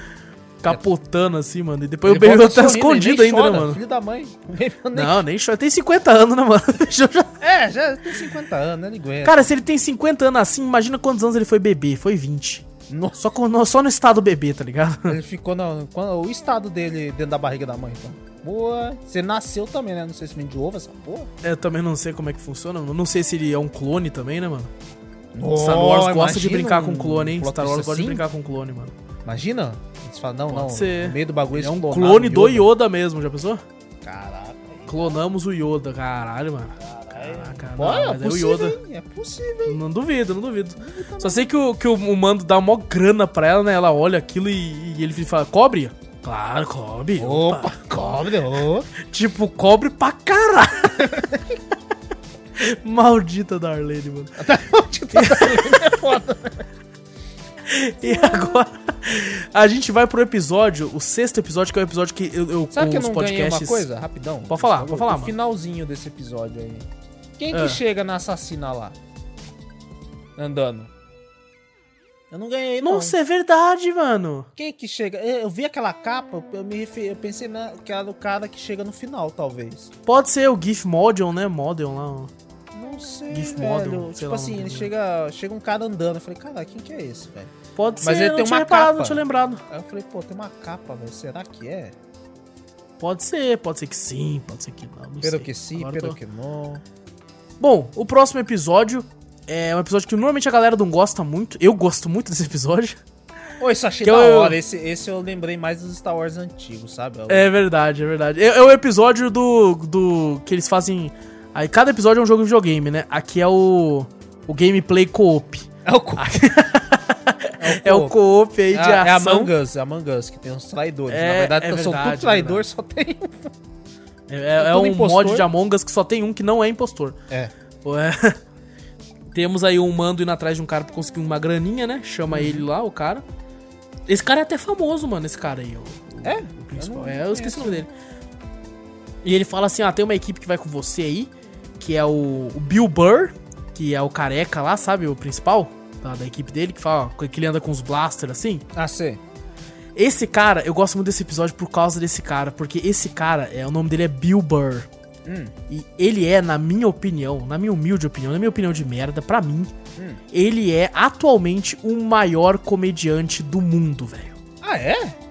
Capotando assim, mano. E depois Ele o Baby tá escondido ainda, né, chora, mano? Filho da mãe. Nem- Não, nem chora. Tem 50 anos, né, mano? É, já tem 50 anos, né? Ele aguenta. Cara, se ele tem 50 anos assim, imagina quantos anos ele foi bebê. Foi 20. Nossa, Só, com- no, só no estado bebê, tá ligado? ele ficou no, quando, o estado dele dentro da barriga da mãe, então. Boa. Você nasceu também, né? Não sei se vem de ovo essa porra. Eu também não sei como é que funciona. Não sei se ele é um clone também, né, mano? Oh, Star Wars gosta de brincar com clone, hein? Star Wars gosta de assim. brincar com clone, mano. Imagina? Eles falam, não, Pode não. ser. No meio do bagulho É um eles clone do clonaram Yoda mesmo, já pensou? Caraca. Clonamos o Yoda, caralho, mano. Caraca, Pô, não, é mas é o possível, Yoda. hein? É possível. Não duvido, não duvido. Só sei que o, que o, o mando dá mó grana pra ela, né? Ela olha aquilo e, e ele fala, cobre? Claro, cobre. Opa, cobre, ô. Tipo, cobre pra caralho. Maldita Darlene, mano. é foda. E agora, a gente vai pro episódio, o sexto episódio, que é o episódio que eu, eu Sabe que eu com não ganhei uma podcasts- coisa? Rapidão. Pode falar, pode falar, O mano. finalzinho desse episódio aí. Quem que Ah. chega na assassina lá? Andando. Eu não ganhei, não. Nossa, é verdade, mano. Quem que chega? Eu vi aquela capa, eu, me refe- eu pensei na, que era o cara que chega no final, talvez. Pode ser o GIF Model, né? Model lá. ó. Não sei, GIF velho. model, tipo lá, assim, ele chega, chega um cara andando. Eu falei, cara, quem que é esse, velho? Pode Mas ser, ele não tem uma reparado, capa. não tinha lembrado. Aí eu falei, pô, tem uma capa, velho. Será que é? Pode ser, pode ser que sim, pode ser que não. não Pero sei. que sim, Agora eu pero tô- que não. Bom, o próximo episódio é um episódio que normalmente a galera não gosta muito. Eu gosto muito desse episódio. Ô, isso achei Que da eu- hora. Esse, esse eu lembrei mais dos Star Wars antigos, sabe? É verdade, é verdade. É, é o episódio do, do. que eles fazem. Aí cada episódio é um jogo de videogame, né? Aqui é o. O gameplay co-op. É o co- É o co-op aí de é, é ação. Among Us, é Among Us, que tem uns traidores. É, Na verdade, é são verdade, tudo traidor, só tem um. É, é- é um impostor. mod de Among Us que só tem um que não é impostor. É. Ué. Temos aí um mando indo atrás de um cara pra conseguir uma graninha, né? Chama ele lá, o cara. Esse cara é até famoso, mano, esse cara aí. O, É? o principal. Eu não é, eu esqueci o nome dele. E ele fala assim: ah, tem uma equipe que vai com você aí, que é o, o Bill Burr, que é o careca lá, sabe? O principal da, da equipe dele, que fala ó, que ele anda com os blasters assim. Ah, sei. Esse cara, eu gosto muito desse episódio por causa desse cara, porque esse cara, é, o nome dele é Bill Burr. Hum. E ele é, na minha opinião, na minha humilde opinião, na minha opinião de merda, pra mim, ele é atualmente o maior comediante do mundo, velho. Ah, é?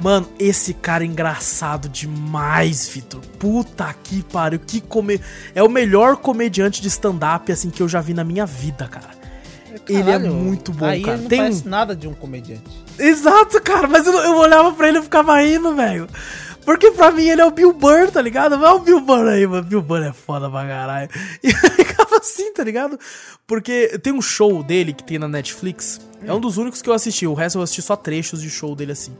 Mano, esse cara é engraçado demais, Vitor. Puta que pariu, que come... É o melhor comediante de stand-up, assim, que eu já vi na minha vida, cara. Ele é Caralho, muito bom, aí cara. Ele não Tem parece nada de um comediante. Exato, cara, mas eu, eu olhava pra ele e ficava rindo, velho. Porque pra mim ele é o Bill Burr, tá ligado? Não é o Bill Burr aí, mano. Bill Burr é foda pra caralho. E eu ficava assim, tá ligado? Porque tem um show dele que tem na Netflix. É um dos únicos que eu assisti. O resto eu assisti só trechos de show dele assim.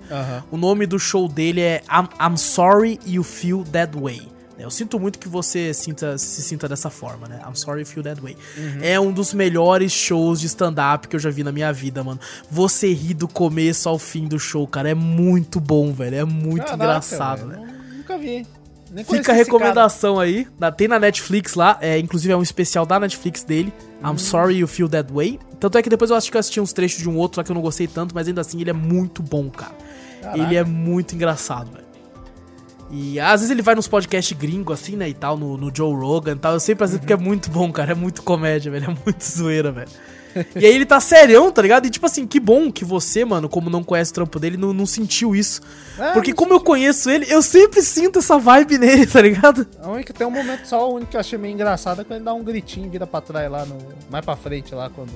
O nome do show dele é I'm, I'm Sorry You Feel That Way. Eu sinto muito que você sinta, se sinta dessa forma, né? I'm sorry you feel that way. É um dos melhores shows de stand-up que eu já vi na minha vida, mano. Você ri do começo ao fim do show, cara. É muito bom, velho. É muito Caraca, engraçado, velho, nu- Nunca vi. Nem Fica a recomendação aí. na- Tem na Netflix lá. É, inclusive é um especial da Netflix dele. Hum. I'm Sorry You Feel That Way. Tanto é que depois eu acho que eu assisti uns trechos de um outro lá que eu não gostei tanto, mas ainda assim ele é muito bom, cara. Caraca. Ele é muito engraçado, velho. E às vezes ele vai nos podcasts gringo, assim, né, e tal, no, no Joe Rogan e tal. Eu sempre assisto porque é muito bom, cara. É muito comédia, velho. É muito zoeira, velho. E aí ele tá serião, tá ligado? E tipo assim, que bom que você, mano, como não conhece o trampo dele, não, não sentiu isso. É, Porque como eu conheço ele, eu sempre sinto essa vibe nele, tá ligado? A única, tem um momento só, o único que eu achei meio engraçado é quando ele dá um gritinho e vira pra trás lá, no, mais pra frente lá, quando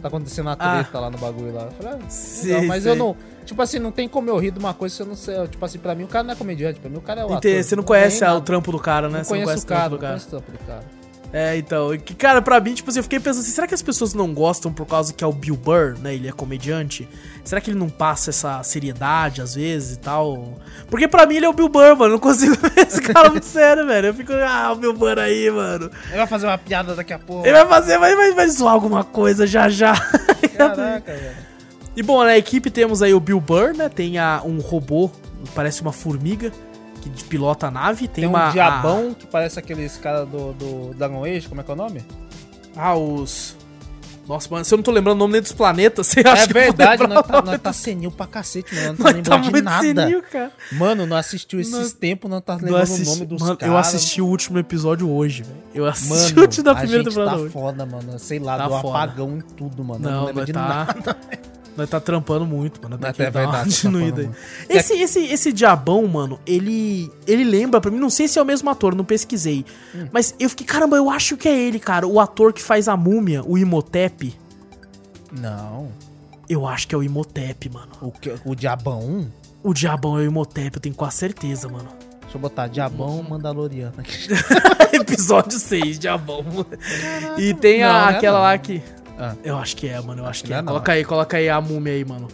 tá acontecendo a Ah. treta lá no bagulho lá. Eu falei, ah, Sei, legal, mas sei. eu não, tipo assim, não tem como eu rir de uma coisa se eu não sei, tipo assim, pra mim o cara não é comediante, pra mim o cara é o ator. Você não conhece tem ah, o trampo do cara, né? Não Você não conhece o cara, o não trampo do cara. conheço o trampo do cara. É, então, que, cara, pra mim, tipo assim, eu fiquei pensando assim, será que as pessoas não gostam por causa que é o Bill Burr, né? Ele é comediante? Será que ele não passa essa seriedade às vezes e tal? Porque pra mim ele é o Bill Burr, mano. Eu não consigo ver esse cara muito sério, velho. Eu fico, ah, o Bill Burr aí, mano. Ele vai fazer uma piada daqui a pouco. Ele vai fazer, vai, vai, vai zoar alguma coisa já já. Caraca, velho. E bom, na equipe temos aí o Bill Burr, né? Tem a, um robô, parece uma formiga, que pilota a nave. Tem, Tem um uma. diabão que parece aqueles caras do, do Dragon Age, como é que é o nome? Ah, os. Nossa, mano, se eu não tô lembrando o nome nem dos planetas, você acha é que vou verdade, nós tá, nós tá senil pra cacete, mano. Não tá Nós tá lembrando de nada. senil, cara. Mano, não assistiu esses Nós- tempos, não tá Não lembrando assisti- o nome dos mano, caras. eu assisti o último episódio hoje, velho. Eu assisti Mano, o último da primeira gente temporada tá hoje. foda, mano. Sei lá, Tá deu foda. apagão em tudo, mano. Não, Não, lembro de tá, nada. nós tá trampando muito, mano. Tem que tá- é dar uma verdade, tá diminuída aí. Esse, esse, esse diabão, mano, ele ele lembra pra mim, não sei se é o mesmo ator, não pesquisei. Hum. Mas eu fiquei, caramba, eu acho que é ele, cara. O ator que faz a múmia, o Imhotep. Não. Eu acho que é o Imhotep, mano. O, que, o Diabão? O diabão é o Imhotep, eu tenho quase certeza, mano. Deixa eu botar Diabão Mandaloriano aqui. Episódio 6, diabão. e tem a- Não, não é aquela não. lá que. Ah. Eu acho que é, mano. Eu acho que não é. é não. Coloca aí, coloca aí a múmia aí, mano.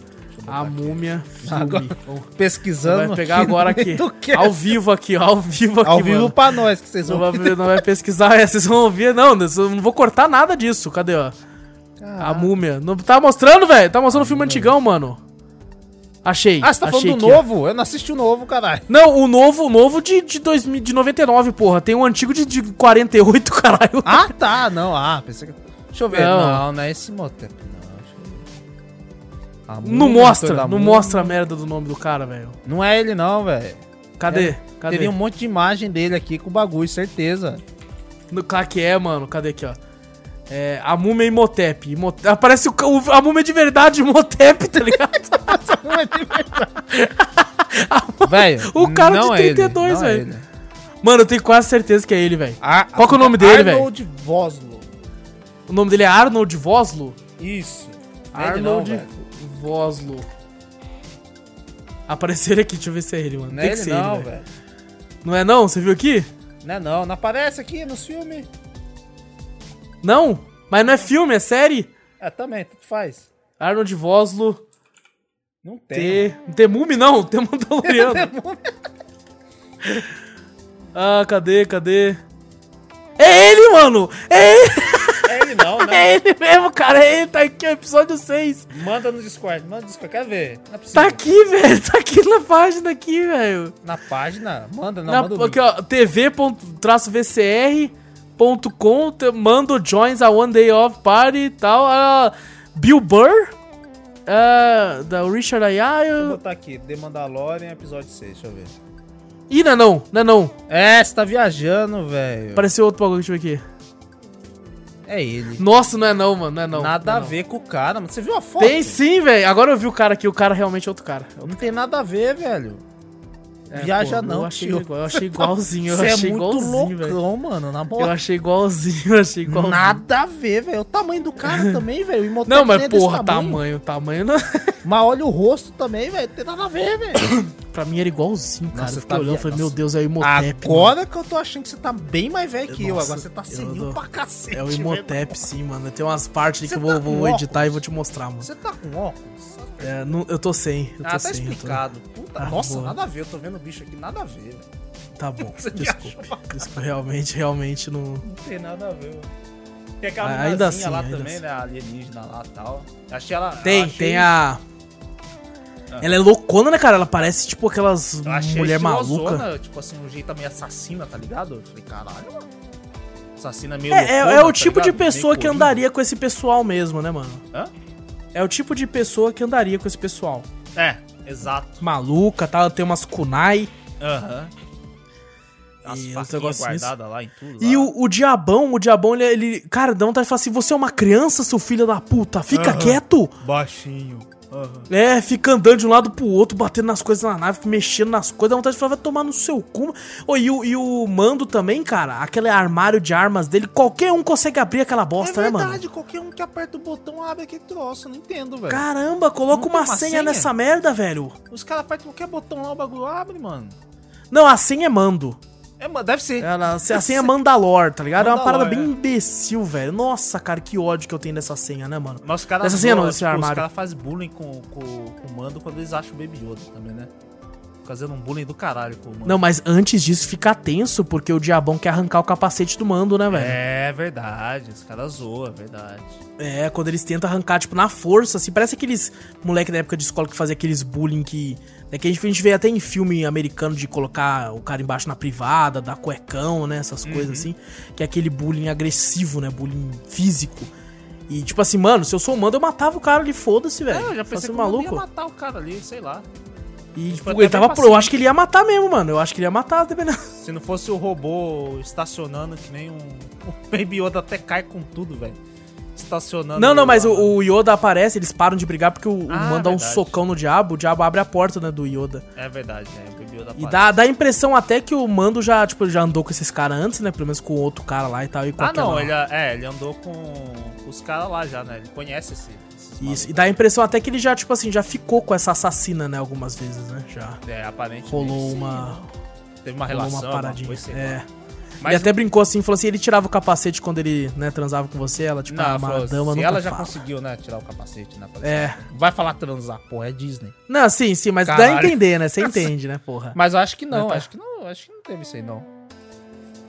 A múmia filme. Agora, pesquisando. Vai pegar agora aqui. Ao vivo aqui, ó, ao vivo aqui, Ao vivo mano. pra nós que vocês Não vão vai, não vai pesquisar, é, vocês vão ouvir. Não, não vou cortar nada disso. Cadê, ó? A múmia. Não, tá mostrando, velho? Tá mostrando o filme antigão, mano. Achei. Ah, você tá falando do aqui, ó. novo? Eu não assisti o novo, caralho. Não, o novo, o novo de, de, 2000, de 99, porra. Tem um antigo de, de 48, caralho. Ah, tá. Não, ah, pensei que. Deixa eu ver. Não. Não, não, é esse Motep, não. A Não múmia, mostra, não múmia. mostra a merda do nome do cara, velho. Não é ele, não, velho. Cadê? É, Cadê? Teria um monte de imagem dele aqui com o bagulho, certeza. No, claro que é, mano. Cadê aqui, ó? É, a múmia Imhotep. Imhotep. Aparece o, o- a múmia de verdade, Imhotep, tá ligado? Velho, O cara não de é ele, 32, não é velho. ele. Mano, eu tenho quase certeza que é ele, velho. Ah, Qual que é o nome dele, velho? Arnold Voslo. O nome dele é Arnold Voslo? Isso. Não é não, Arnold velho. Voslo. Apareceu ele aqui, deixa eu ver se é ele, mano. Não Tem é que ele não, ele, velho. Não é não? Você viu aqui? Não é não, não aparece aqui nos filmes. Não? Mas não é filme, é série? É, também, tudo faz. Arnold Voslo. Não tem. Não tem Mumi, não? Tem Mandaloriano. ah, cadê, cadê? É ele, mano! É ele! É ele não, né? É ele mesmo, cara! É ele, tá aqui, episódio 6. Manda no Discord, manda no Discord, quer ver? Não é possível. Tá aqui, velho! Tá aqui na página aqui, velho. Na página, manda, não, Na- manda o aqui, ó, tv.vcr.com, mando joins a one day off party e tal. ah, Bill Burr, ah, da Richard Vou Ayayo. botar aqui, The Mandalorian, episódio 6, deixa eu ver. Ih, não é não, não é não. É, você tá viajando, velho. Apareceu outro bagulho, deixa eu ver aqui. É ele. Nossa, não é não, mano, não é não. nada não é a não. ver com o cara, mano. Você viu a foto? Tem sim, velho. Agora eu vi o cara aqui, o cara realmente é outro cara. Não tem nada a ver, velho. É, Viaja pô, não, eu achei, tio. igual- eu achei igualzinho, eu Você é achei muito igualzinho, velho. loucão, mano, na Eu moral. achei igualzinho, eu achei igualzinho. Nada a ver, velho. O tamanho do cara também, velho. O Imhotep Não, mas é porra, tamanho, tamanho não... Mas olha o rosto também, velho. Tem nada a ver, velho. pra mim era igualzinho, cara. Nossa, eu fiquei tá olhando e falei, nossa. meu Deus, é o Imhotep. Agora que eu tô achando que você tá bem mais velho que eu. Agora você tá eu senil dou- pra cacete. É o velho. Imhotep, sim, mano. Tem umas partes ali que eu vou, tá vou editar e vou te mostrar, mano. Você tá com óculos? É, não- eu tô sem, eu tô Ah, tá sem. eu tô- Ah, nossa, boa. nada a ver. Eu tô vendo o bicho aqui, nada a ver. Tá bom, desculpa. realmente, realmente não... Não tem nada a ver, mano. Tem aquela Ah, ainda assim, lá ainda também, assim. né? A alienígena lá e tal. Achei ela. Tem, achei- tem a... Ela é loucona, né, cara? Ela parece, tipo, aquelas mulher maluca. Tipo assim, um jeito meio assassina, tá ligado? Eu falei, caralho, mano. Assassina meio É, é, loucona, é o tá tipo de ligado? Meio pessoa que coringa. andaria com esse pessoal mesmo, né, mano? Hã? É o tipo de pessoa que andaria com esse pessoal. É, exato. Maluca, tá? Tem umas kunai. Aham. as E faquinhas negócios guardadas lá em tudo. E lá. o, o diabão, o diabão, ele, ele. Cara, dá vontade de falar assim: você é uma criança, seu filho da puta, fica quieto. Baixinho. É, fica andando de um lado pro outro, batendo nas coisas na nave, mexendo nas coisas, dá vontade de falar, vai tomar no seu cu. Ô, e, o, e o mando também, cara, aquele armário de armas dele, qualquer um consegue abrir aquela bosta, é né, mano? verdade, qualquer um que aperta o botão abre aquele troço, não entendo, velho. Caramba, coloca uma, uma senha, senha? nessa merda, velho. Os caras apertam qualquer botão lá, o bagulho abre, mano. Não, a senha é mando. É, mano, deve ser. Ela, a senha é Mandalor, tá ligado? é uma parada bem é. imbecil, velho. Nossa, cara, que ódio que eu tenho dessa senha, né, mano? Mas os caras Dessa senha não, desse tipo, Os armário. caras fazem bullying com, com, com o Mando quando eles acham o Baby Yoda também, né? Fazendo um bullying do caralho com o Mando. Não, mas antes disso fica tenso, porque o diabão quer arrancar o capacete do mando, né, velho? É verdade, os caras zoam, é verdade. É, quando eles tentam arrancar, tipo, na força, assim, parece aqueles moleque da época de escola que fazia aqueles bullying que. Né, que a gente, a gente vê até em filme americano de colocar o cara embaixo na privada, dar cuecão, né? Essas Uhum. coisas assim. Que é aquele bullying agressivo, né? Bullying físico. E tipo assim, mano, se eu sou humano, eu matava o cara ali, foda-se, velho. É, eu já Faço pensei que maluco. ia matar o cara ali, sei lá. E tipo, ele tava pro. Eu acho que ele ia matar mesmo, mano. Eu acho que ele ia matar, dependendo. Se não fosse o robô estacionando que nem um. O Baby Yoda até cai com tudo, velho. Estacionando. Não, não, mas lá, o, o Yoda aparece, eles param de brigar porque o, Ah, manda um verdade. socão no diabo, o diabo abre a porta, né, do Yoda. É verdade, é. O Baby Yoda E aparece. dá, dá a impressão até que o Mando já, tipo, já andou com esses caras antes, né? Pelo menos com o outro cara lá e tal. E Ah, não, ele, é, ele andou com, com os caras lá já, né? Ele conhece esse, Isso, e dá a impressão até que ele já, tipo assim, já ficou com essa assassina, né? Algumas vezes, né? Já É, aparentemente. rolou sim. uma, Teve uma rolou relação, uma paradinha. coisa, sei lá. É. Mas ele até brincou assim, falou assim, ele tirava o capacete quando ele, né, transava com você, ela, tipo, Não, ah, falou, uma dama se ela já fala. conseguiu, né, tirar o capacete, né? É. Vai falar transar, porra, é Disney. Não, sim, sim, mas dá a Caralho. entender, né? Você entende, né, porra? Mas eu acho que não, Mas tá. acho que não, acho que não teve isso aí, não.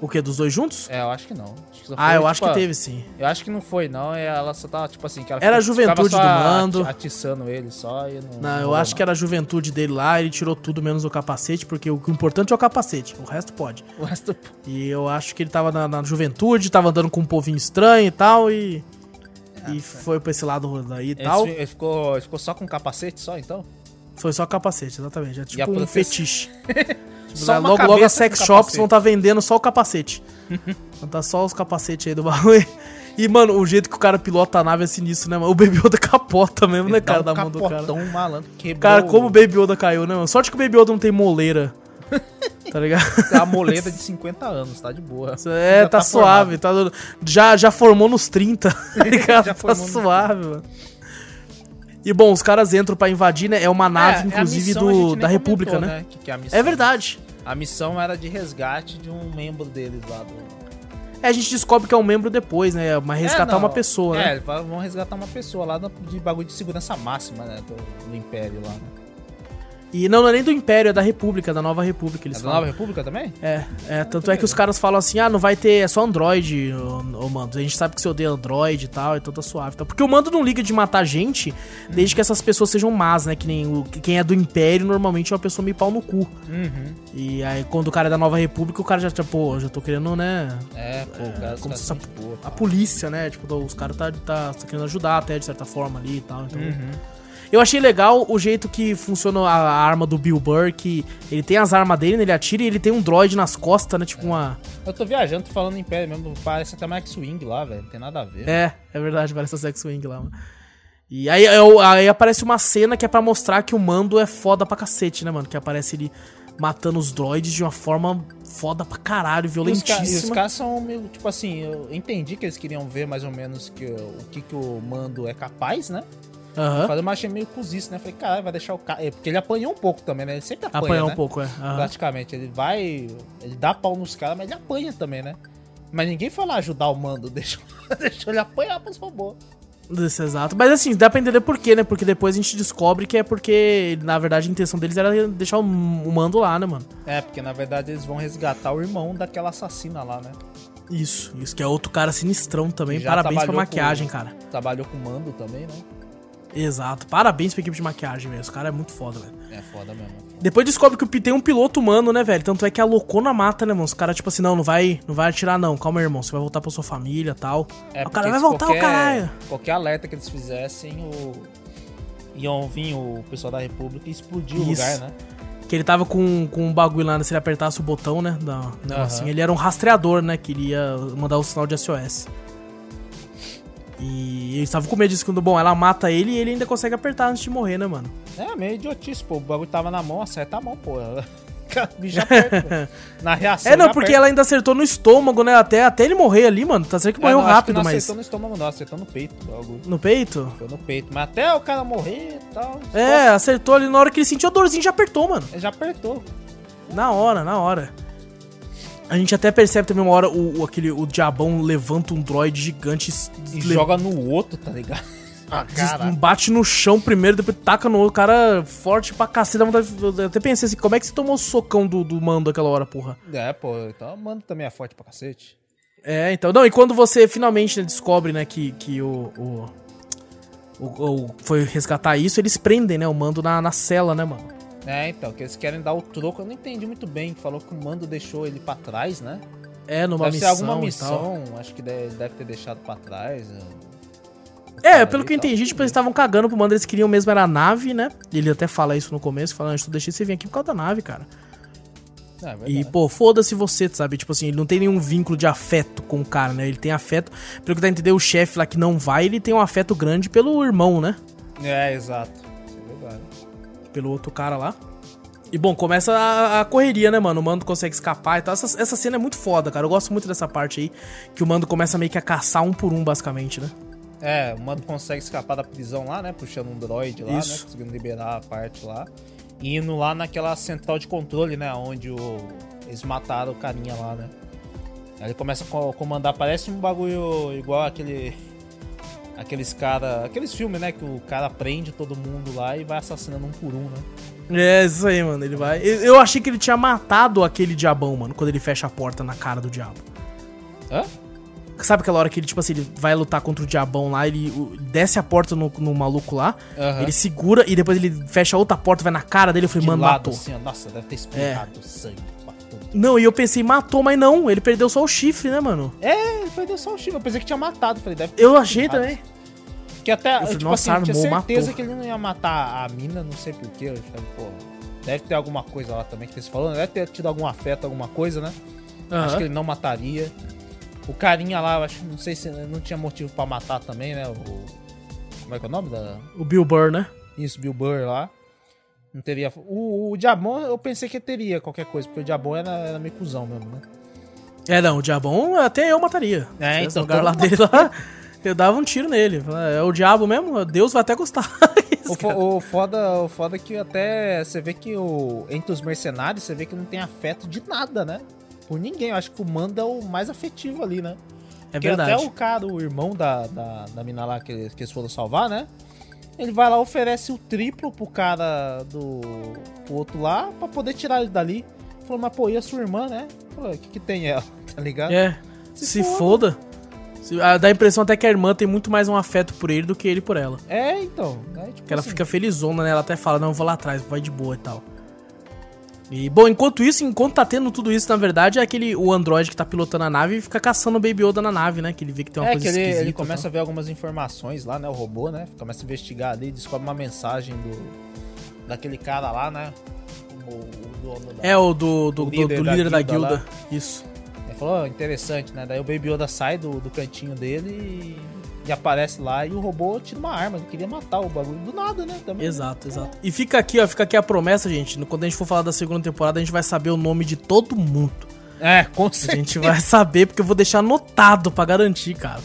O quê, dos dois juntos? É, eu acho que não. Acho que ah, foi, eu acho tipo, que teve, sim. Eu acho que não foi, não. Ela só tava, tipo assim, que ela Era a juventude do mando. ati- Atiçando ele só e não. Não, eu rolou acho que era a juventude dele lá, ele tirou tudo menos o capacete, porque o o importante é o capacete, o resto pode. O resto. E eu acho que ele tava na, na juventude, tava andando com um povinho estranho e tal, e. e foi pra esse lado daí e Ele, tal. ele ficou, ele ficou só com capacete, só então? Foi só capacete, exatamente. É tipo um proteção? fetiche. Tipo, Só né, logo, logo as sex shops vão estar vendendo só o capacete. Vão tá só os capacetes aí do bagulho. E, mano, o jeito que o cara pilota a nave é sinistro, né, mano? O Baby Yoda capota mesmo, né, Ele cara, um da mão do cara. malandro, quebrou Cara, como o Baby Yoda caiu, né, mano? Sorte que o Baby Yoda não tem moleira. tá ligado? a moleda de 50 anos, tá de boa. É, Já tá, suave, tá já, já formou nos 30, tá ligado? Tá suave, mano. E bom, os caras entram pra invadir, né? É uma nave, É, inclusive, do, da República, comentou, né? Que que é, missão. É verdade. A missão era de resgate de um membro deles lá do. É, a gente descobre que é um membro depois, né? Mas resgatar É, uma pessoa, É, né? eles vão resgatar uma pessoa lá de bagulho de segurança máxima, né? Do, do Império lá, né? E não, não é nem do Império, é da República, da Nova República, eles É da falam. Nova República também? É, é, tanto é que os caras falam assim, ah, não vai ter, é só Android, ô, ô Mando. A gente sabe que você odeia Android e tal, então tá suave. Tá? Porque o Mando não liga de matar gente, desde que essas pessoas sejam más, né? Que nem o, que quem é do Império normalmente é uma pessoa meio pau no cu. Uhum. E aí quando o cara é da Nova República, o cara já, tipo, pô, já tô querendo, né? É, pô, o cara, os como se de boa. A polícia, né? Tipo, os caras tá, tá, tá querendo ajudar até, de certa forma, ali e tal. Então. Uhum. Eu achei legal o jeito que funciona a arma do Bill Burr, que ele tem as armas dele, né, ele atira e ele tem um droid nas costas, né? Tipo uma. Eu tô viajando, tô falando Império mesmo, parece até mais X-Wing lá, velho. Não tem nada a ver. É, é verdade, parece a Sex Wing lá, mano. E aí, aí, aí aparece uma cena que é pra mostrar que o mando é foda pra cacete, né, mano? Que aparece ele matando os droids de uma forma foda pra caralho, ca- e os violentíssima. caras são meio, tipo assim, eu entendi que eles queriam ver mais ou menos que, o que, que o mando é capaz, né? Aham. Mas eu achei meio cozice, né? Falei, cara, vai deixar o cara. é, Porque ele apanhou um pouco também, né? Ele sempre apanha. Apanhou né? um pouco, é. Aham. Praticamente. Ele vai. Ele dá pau nos caras, mas ele apanha também, né? Mas ninguém foi lá ajudar o mando, deixou, deixou ele apanhar pros robôs. Isso, exato. Mas assim, dá pra entender por quê, né? Porque depois a gente descobre que é porque, na verdade, a intenção deles era deixar o, o mando lá, né, mano? É, porque na verdade eles vão resgatar o irmão daquela assassina lá, né? Isso, isso que é outro cara sinistrão também. Parabéns pra maquiagem, com- cara. Trabalhou com o mando também, né? Exato. Parabéns pra equipe de maquiagem, velho. Os caras é muito foda, velho. É foda mesmo. Depois descobre que o tem um piloto humano, né, velho? Tanto é que a loucona mata, né, mano? Os caras, tipo assim, não, não vai, não vai atirar, não. Calma, irmão. Você vai voltar pra sua família e tal. É, o cara vai voltar, o qualquer, caralho. Qualquer alerta que eles fizessem, o... iam vir o pessoal da República e explodir o Isso. lugar, né? Que ele tava com, com um bagulho lá, né, se ele apertasse o botão, né? Da, da- assim, ele era um rastreador, né? Que iria mandar o sinal de SOS. E eles estavam com medo disso quando, bom, ela mata ele e ele ainda consegue apertar antes de morrer, né, mano? É, meio idiotice, pô. O bagulho tava na mão, acerta a mão, pô. Aperta, pô. Na reação. É, não, já porque aperta. ela ainda acertou no estômago, né? Até, até ele morrer ali, mano. Tá certo que É, morreu não, acho que rápido, não mas. acertou no estômago, não, acertou no peito. o bagulho. No peito? Foi no peito. Mas até o cara morrer e tal. É, acertou ali na hora que ele sentiu a dorzinha já apertou, mano. Ele já apertou. Na hora, na hora. A gente até percebe também uma hora o, o- aquele, o diabão levanta um droid gigante E le- joga no outro, tá ligado? Ah, des- bate no chão primeiro, depois taca no outro. Cara forte pra cacete. Eu até pensei assim, como é que você tomou o socão do, do mando aquela hora, porra? É, pô, então mano também é forte pra cacete. É, então. Não, e quando você finalmente né, descobre, né, que, que o, o, o- o- Foi resgatar isso, eles prendem, né, o mando na, na cela, né, mano? É, então, que eles querem dar o troco, eu não entendi muito bem. Falou que o mando deixou ele pra trás, né? É, numa deve missão. ser alguma e missão, acho que deve, deve ter deixado pra trás. eu- É, pelo que eu e tal. entendi, tipo, eles estavam cagando pro mando, eles queriam mesmo era a nave, né? Ele até fala isso no começo, falando, eu deixei você vir aqui por causa da nave, cara. É, E, verdade. pô, foda-se você, sabe? Tipo assim, ele não tem nenhum vínculo de afeto com o cara, né? Ele tem afeto, pelo que dá a entender, o chefe lá que não vai, ele tem um afeto grande pelo irmão, né? É, exato. Pelo outro cara lá. E, bom, começa a, a correria, né, mano? O mando consegue escapar e tal. Essa, essa cena é muito foda, cara. Eu gosto muito dessa parte aí, que o mando começa meio que a caçar um por um, basicamente, né? É, o mando consegue escapar da prisão lá, né? Puxando um droid lá, Isso. né? Conseguindo liberar a parte lá. E indo lá naquela central de controle, né? Onde o... eles mataram o carinha lá, né? Aí ele começa a co- comandar, parece um bagulho igual aquele. Aqueles cara. Aqueles filmes, né? Que o cara prende todo mundo lá e vai assassinando um por um, né? É, isso aí, mano. Ele vai. Eu achei que ele tinha matado aquele diabão, mano, quando ele fecha a porta na cara do diabo. Hã? Sabe aquela hora que ele, tipo assim, ele vai lutar contra o diabão lá, ele desce a porta no, no maluco lá, Aham. ele segura e depois ele fecha outra porta, vai na cara dele, eu falei, De mano, lado, matou. assim. Nossa, deve ter espirrado sangue pra tudo. Não, e eu pensei, matou, mas não, ele perdeu só o chifre, né, mano? É, ele perdeu só o chifre. Eu pensei que tinha matado. Falei, deve ter Eu achei espirrado. também. Que até, falei, tipo nossa, assim, eu tinha armou, certeza matou. que ele não ia matar a mina, não sei porquê. Eu falei, pô, deve ter alguma coisa lá também que você falou, deve ter tido algum afeto, alguma coisa, né? Acho que ele não mataria. O carinha lá, eu acho que não sei se não tinha motivo pra matar também, né? O, como é que é o nome da. O Bill Burr, né? Isso, Bill Burr lá. Não teria. O, o Diabon eu pensei que teria qualquer coisa, porque o Diabon era, era meio cuzão mesmo, né? É, não, o diabão até eu mataria. É, então, lugar lá dele lá, eu dava um tiro nele. É o diabo mesmo, Deus vai até gostar. O, fo- o foda, o foda é que até você vê que o, entre os mercenários, você vê que não tem afeto de nada, né? Por ninguém. Eu acho que o Manda é o mais afetivo ali, né? É Porque verdade. até o cara, o irmão da, da, da mina lá que, que eles foram salvar, né? Ele vai lá, oferece o triplo pro cara do pro outro lá pra poder tirar ele dali. Falou, mas pô, e a sua irmã, né? Falou, o que que tem ela, tá ligado? É, se, Se foda. Se- ah, Dá a impressão até que a irmã tem muito mais um afeto por ele do que ele por ela. É, então. É, tipo Que ela assim, fica felizona, né? Ela até fala, não, eu vou lá atrás, vai de boa e tal. E, bom, enquanto isso, enquanto tá tendo tudo isso, na verdade, é aquele o androide que tá pilotando a nave e fica caçando o Baby Yoda na nave, né? Que ele vê que tem uma É, coisa que ele, esquisita. ele começa tal. a ver algumas informações lá, né? O robô, né? Começa a investigar ali, descobre uma mensagem do. Daquele cara lá, né? O, o da. É, o do, do, do- líder do da líder da guilda guilda. lá. Isso. Ele falou, "Oh, interessante, né? Daí o Baby Yoda sai do, do cantinho dele e, e aparece lá e o robô tira uma arma. Ele queria matar o bagulho do nada, né? Também. Exato, exato. E fica aqui, ó, fica aqui a promessa, gente. Quando a gente for falar da segunda temporada, a gente vai saber o nome de todo mundo. É, com A certeza. gente vai saber, porque eu vou deixar anotado pra garantir, cara.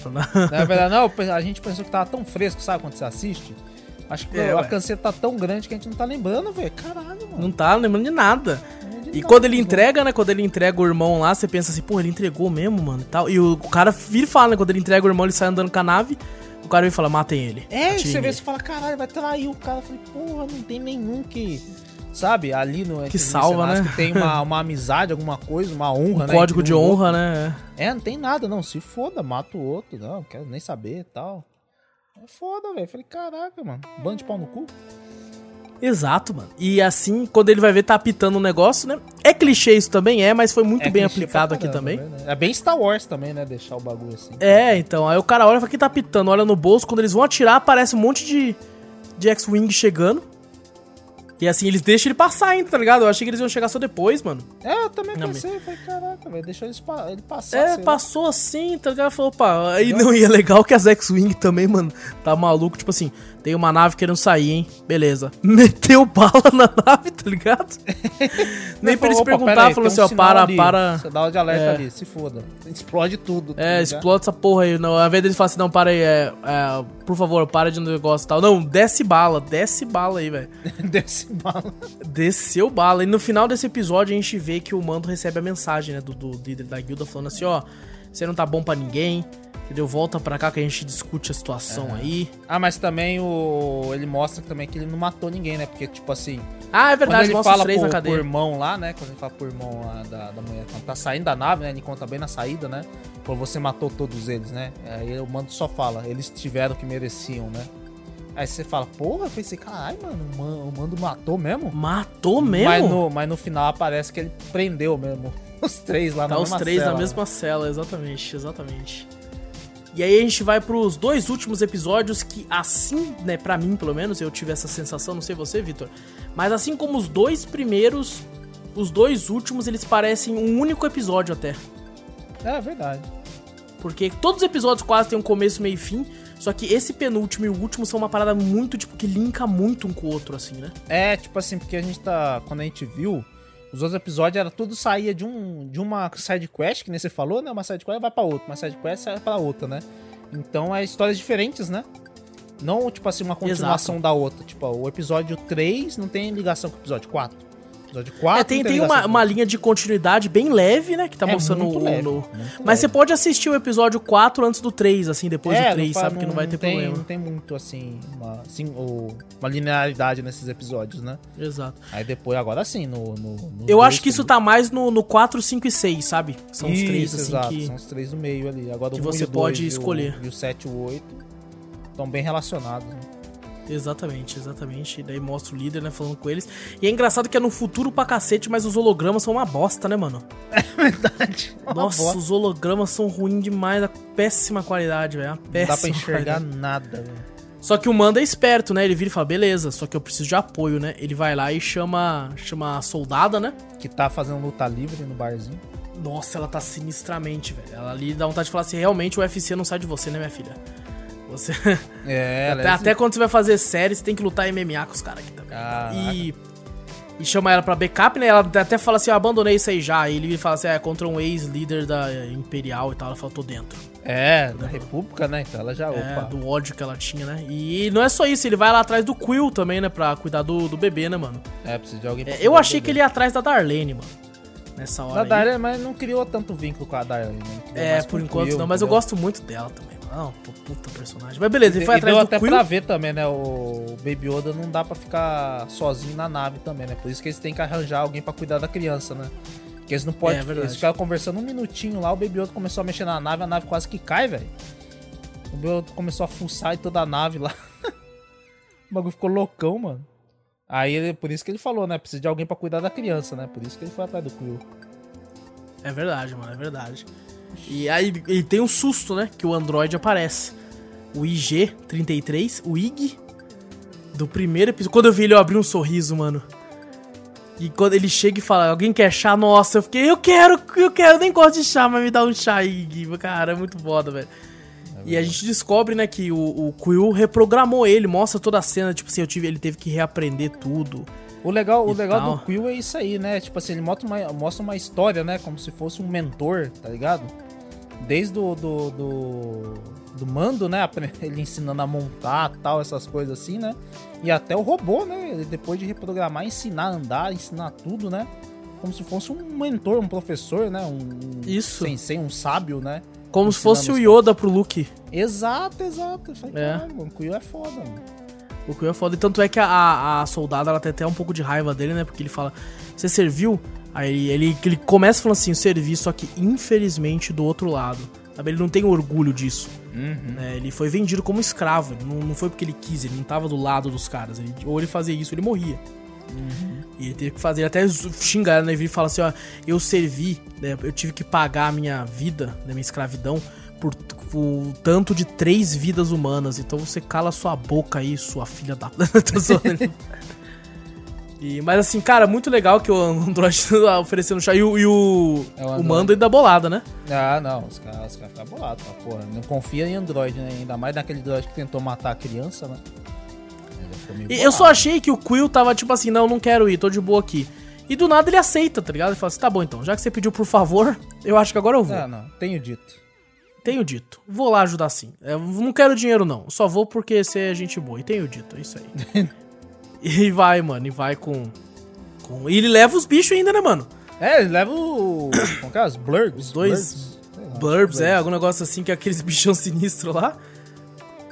Na verdade, não, a gente pensou que tava tão fresco, sabe, quando você assiste? Acho que É, a ué. canseira tá tão grande que a gente não tá lembrando, velho. Caralho, mano. Não tá lembrando de nada. E quando ele entrega, né? Quando ele entrega o irmão lá, você pensa assim, pô, ele entregou mesmo, mano, e tal. E o, cara vira e fala, né? Quando ele entrega o irmão, ele sai andando com a nave, o cara vem e fala, matem ele. É, você vê, você fala, caralho, vai trair o cara. Eu falei, porra, não tem nenhum que. Sabe, ali no. os salva, né? Que tem uma, uma amizade, alguma coisa, uma honra, Um né? código de um e outro. honra, né? É, não tem nada, não. Se foda, mata o outro. Não, não quero nem saber e tal. É foda, velho. Falei, caraca, mano. Bando de pau no cu. Exato, mano. E assim, quando ele vai ver, tá apitando o negócio, né? É clichê isso também, é, mas foi muito É bem aplicado aqui caramba, também. É, verdade. é bem Star Wars também, né? Deixar o bagulho assim. É, então, aí o cara olha e fala que tá apitando, olha no bolso, quando eles vão atirar, aparece um monte de, de X-Wing chegando. E assim, eles deixam ele passar ainda, tá ligado? Eu achei que eles iam chegar só depois, mano. É, eu também Não, pensei, falei, caraca, velho, deixa eles pa- ele passar. É, lá. passou assim, tá ligado? Falou, opa, aí não, e é legal que as X-Wing também, mano, tá maluco, tipo assim, tem uma nave querendo sair, hein? Beleza. Meteu bala na nave, tá ligado? Nem pra eles perguntar, falou assim, ó, para, ali, para. Sinal de alerta É. ali, se foda. Explode tudo. tá É, explode essa porra aí. Não, ao invés deles falar assim, não, para aí, é, é, por favor, para de um negócio e tal. Não, desce bala, desce bala aí, velho. Desce bala. Desceu bala. E no final desse episódio a gente vê que o Mando recebe a mensagem, né, do, do líder da guilda falando assim, ó, você não tá bom pra ninguém, entendeu? Volta pra cá que a gente discute a situação aí. Ah, mas também o. Ele mostra também que ele não matou ninguém, né? Porque, tipo assim. Ah, é Quando verdade, ele mostra os fala três pro, na pro cadeia. irmão lá, né? Quando ele fala pro irmão lá da, da mulher, quando tá saindo da nave, né? Ele conta bem na saída, né? Falou, você matou todos eles, né? Aí o mando só fala, eles tiveram o que mereciam, né? Aí você fala, porra, eu pensei, caralho, mano, o Man- o mando matou mesmo? Matou mesmo? Mas no, mas no final aparece que ele prendeu mesmo os três lá Tá na os mesma três cela, na né? mesma cela, exatamente, exatamente. E aí a gente vai pros dois últimos episódios que, assim, né, pra mim pelo menos, eu tive essa sensação, não sei você, Vitor, mas assim como os dois primeiros, os dois últimos, eles parecem um único episódio até. É verdade. Porque todos os episódios quase têm um começo, meio e fim, só que esse penúltimo e o último são uma parada muito, tipo, que linka muito um com o outro, assim, né? É, tipo assim, porque a gente tá. Quando a gente viu, os outros episódios era tudo saía de, um, de uma side quest, que nem você falou, né? Uma side quest vai pra outra, uma side quest vai pra outra, né? Então é histórias diferentes, né? Não, tipo assim, uma continuação da outra. Tipo, ó, o episódio 3 não tem ligação com o episódio 4. Episódio 4 É, tem, não tem uma, uma linha de continuidade bem leve, né? Que tá É mostrando o. leve, no- muito Mas leve. você pode assistir o episódio 4 antes do 3, assim, depois É, do 3, fa- sabe? Que não vai ter tem, problema. Não tem muito, assim, uma, assim o- uma linearidade nesses episódios, né? Exato. Aí depois, agora sim, no. no- nos Eu dois acho que isso tá mais no, no 4, 5 e 6, sabe? São os Isso, três, assim, exato, que. São os três do meio ali. Agora que o você e o dois pode e o- escolher. E o 7 e o 8 estão bem relacionados. né? Exatamente, exatamente. E daí mostra o líder, né, falando com eles. E é engraçado que é no futuro pra cacete, mas os hologramas são uma bosta, né, mano? Verdade. Nossa, os hologramas são ruins demais, a péssima qualidade, velho. a Não dá pra enxergar qualidade. nada, velho. Só que o Manda é esperto, né? Ele vira e fala, beleza, só que eu preciso de apoio, né? Ele vai lá e chama, chama a soldada, né? Que tá fazendo luta livre no barzinho. Nossa, ela tá sinistramente, velho. Ela ali dá vontade de falar assim, realmente o UFC não sai de você, né, minha filha? Você... É, até, é até quando você vai fazer série, você tem que lutar MMA com os caras aqui também. E... E chama ela pra backup, né? Ela até fala assim, eu abandonei isso aí já. E ele fala assim, é contra um ex-líder da Imperial e tal. Ela fala, tô dentro. É, da República, né? Então ela já, É, opa. do ódio que ela tinha, né? E não é só isso, ele vai lá atrás do Quill também, né? Pra cuidar do, do bebê, né, mano? É, precisa de alguém pra É, eu achei que ele ia atrás da Darlene, mano. Nessa hora Da. Darlene, mas não criou tanto vínculo com a Darlene. né? É, por enquanto Quill, não, mas eu entendeu? gosto muito dela também. Não, pô, puta personagem. Mas beleza, ele E, foi e atrás deu do até Quill. pra ver também, né? O Baby Yoda não dá pra ficar sozinho na nave também, né? Por isso que eles têm que arranjar alguém pra cuidar da criança, né? Porque eles não podem. É, verdade. eles ficaram conversando um minutinho lá, o Baby Yoda começou a mexer na nave, a nave quase que cai, velho. O Baby Yoda começou a fuçar em toda a nave lá. o bagulho ficou loucão, mano. Aí ele, por isso que ele falou, né? Precisa de alguém pra cuidar da criança, né? Por isso que ele foi atrás do Quill. É verdade, mano, é verdade. E aí e tem um susto, né? Que o Android aparece. O IG-33, o IG, do primeiro episódio. Quando eu vi ele, eu abri um sorriso, mano. E quando ele chega e fala, alguém quer chá? Nossa, eu fiquei, eu quero, eu quero, eu nem gosto de chá, mas me dá um chá Gui. Cara, é muito foda, velho. E a gente descobre, né, que o, o Quill reprogramou ele, mostra toda a cena, tipo assim, eu tive, ele teve que reaprender tudo. O legal, o legal tal. do Quill é isso aí, né? Tipo assim, ele mostra uma, mostra uma história, né? Como se fosse um mentor, tá ligado? Desde o do, do, do mando, né? Ele ensinando a montar tal, essas coisas assim, né? E até o robô, né? Ele depois de reprogramar, ensinar a andar, ensinar tudo, né? Como se fosse um mentor, um professor, né? Um Isso. sensei, um sábio, né? Como se Ensinando fosse o Yoda pro Luke. Exato, exato. Falei, É. mano, o Quill é foda, mano. O Quill é foda. E tanto é que a- a, soldada ela tem até um pouco de raiva dele, né? Porque ele fala, você serviu? Aí ele, ele, começa falando assim, eu servi, só que infelizmente do outro lado. Sabe? Ele não tem orgulho disso. né? Ele foi vendido como escravo. Não, não foi porque ele quis, ele não tava do lado dos caras. Ele- ou ele fazia isso, ele morria. E ele teve que fazer, até xingar, né? Ele fala assim, ó, eu servi, né? Eu tive que pagar a minha vida, né, minha escravidão, por, por tanto de três vidas humanas. Então você cala sua boca aí, sua filha da. Tô zoando. E, mas assim, cara, muito legal que o Android tá oferecendo chá. E o, e o, É o o mando ainda bolada, né? Ah, não, os caras os caras ficam bolados, fala, porra, não confia em Android, né? Ainda mais naquele Android que tentou matar a criança, né? E eu só achei que o Quill tava tipo assim, não, não quero ir, tô de boa aqui. E do nada ele aceita, tá ligado? Ele fala assim, tá bom então, já que você pediu por favor, eu acho que agora eu vou. Ah, não, tenho dito. Tenho dito. Vou lá ajudar sim. Eu não quero dinheiro não, só vou porque você é gente boa. E tenho dito, é isso aí. e vai, mano, e vai com... com... E ele leva os bichos ainda, né, mano? É, ele leva o. Como que é? Os Blurgs? Os dois lá, Blurbs, é, algum negócio assim que é aqueles bichão sinistros lá.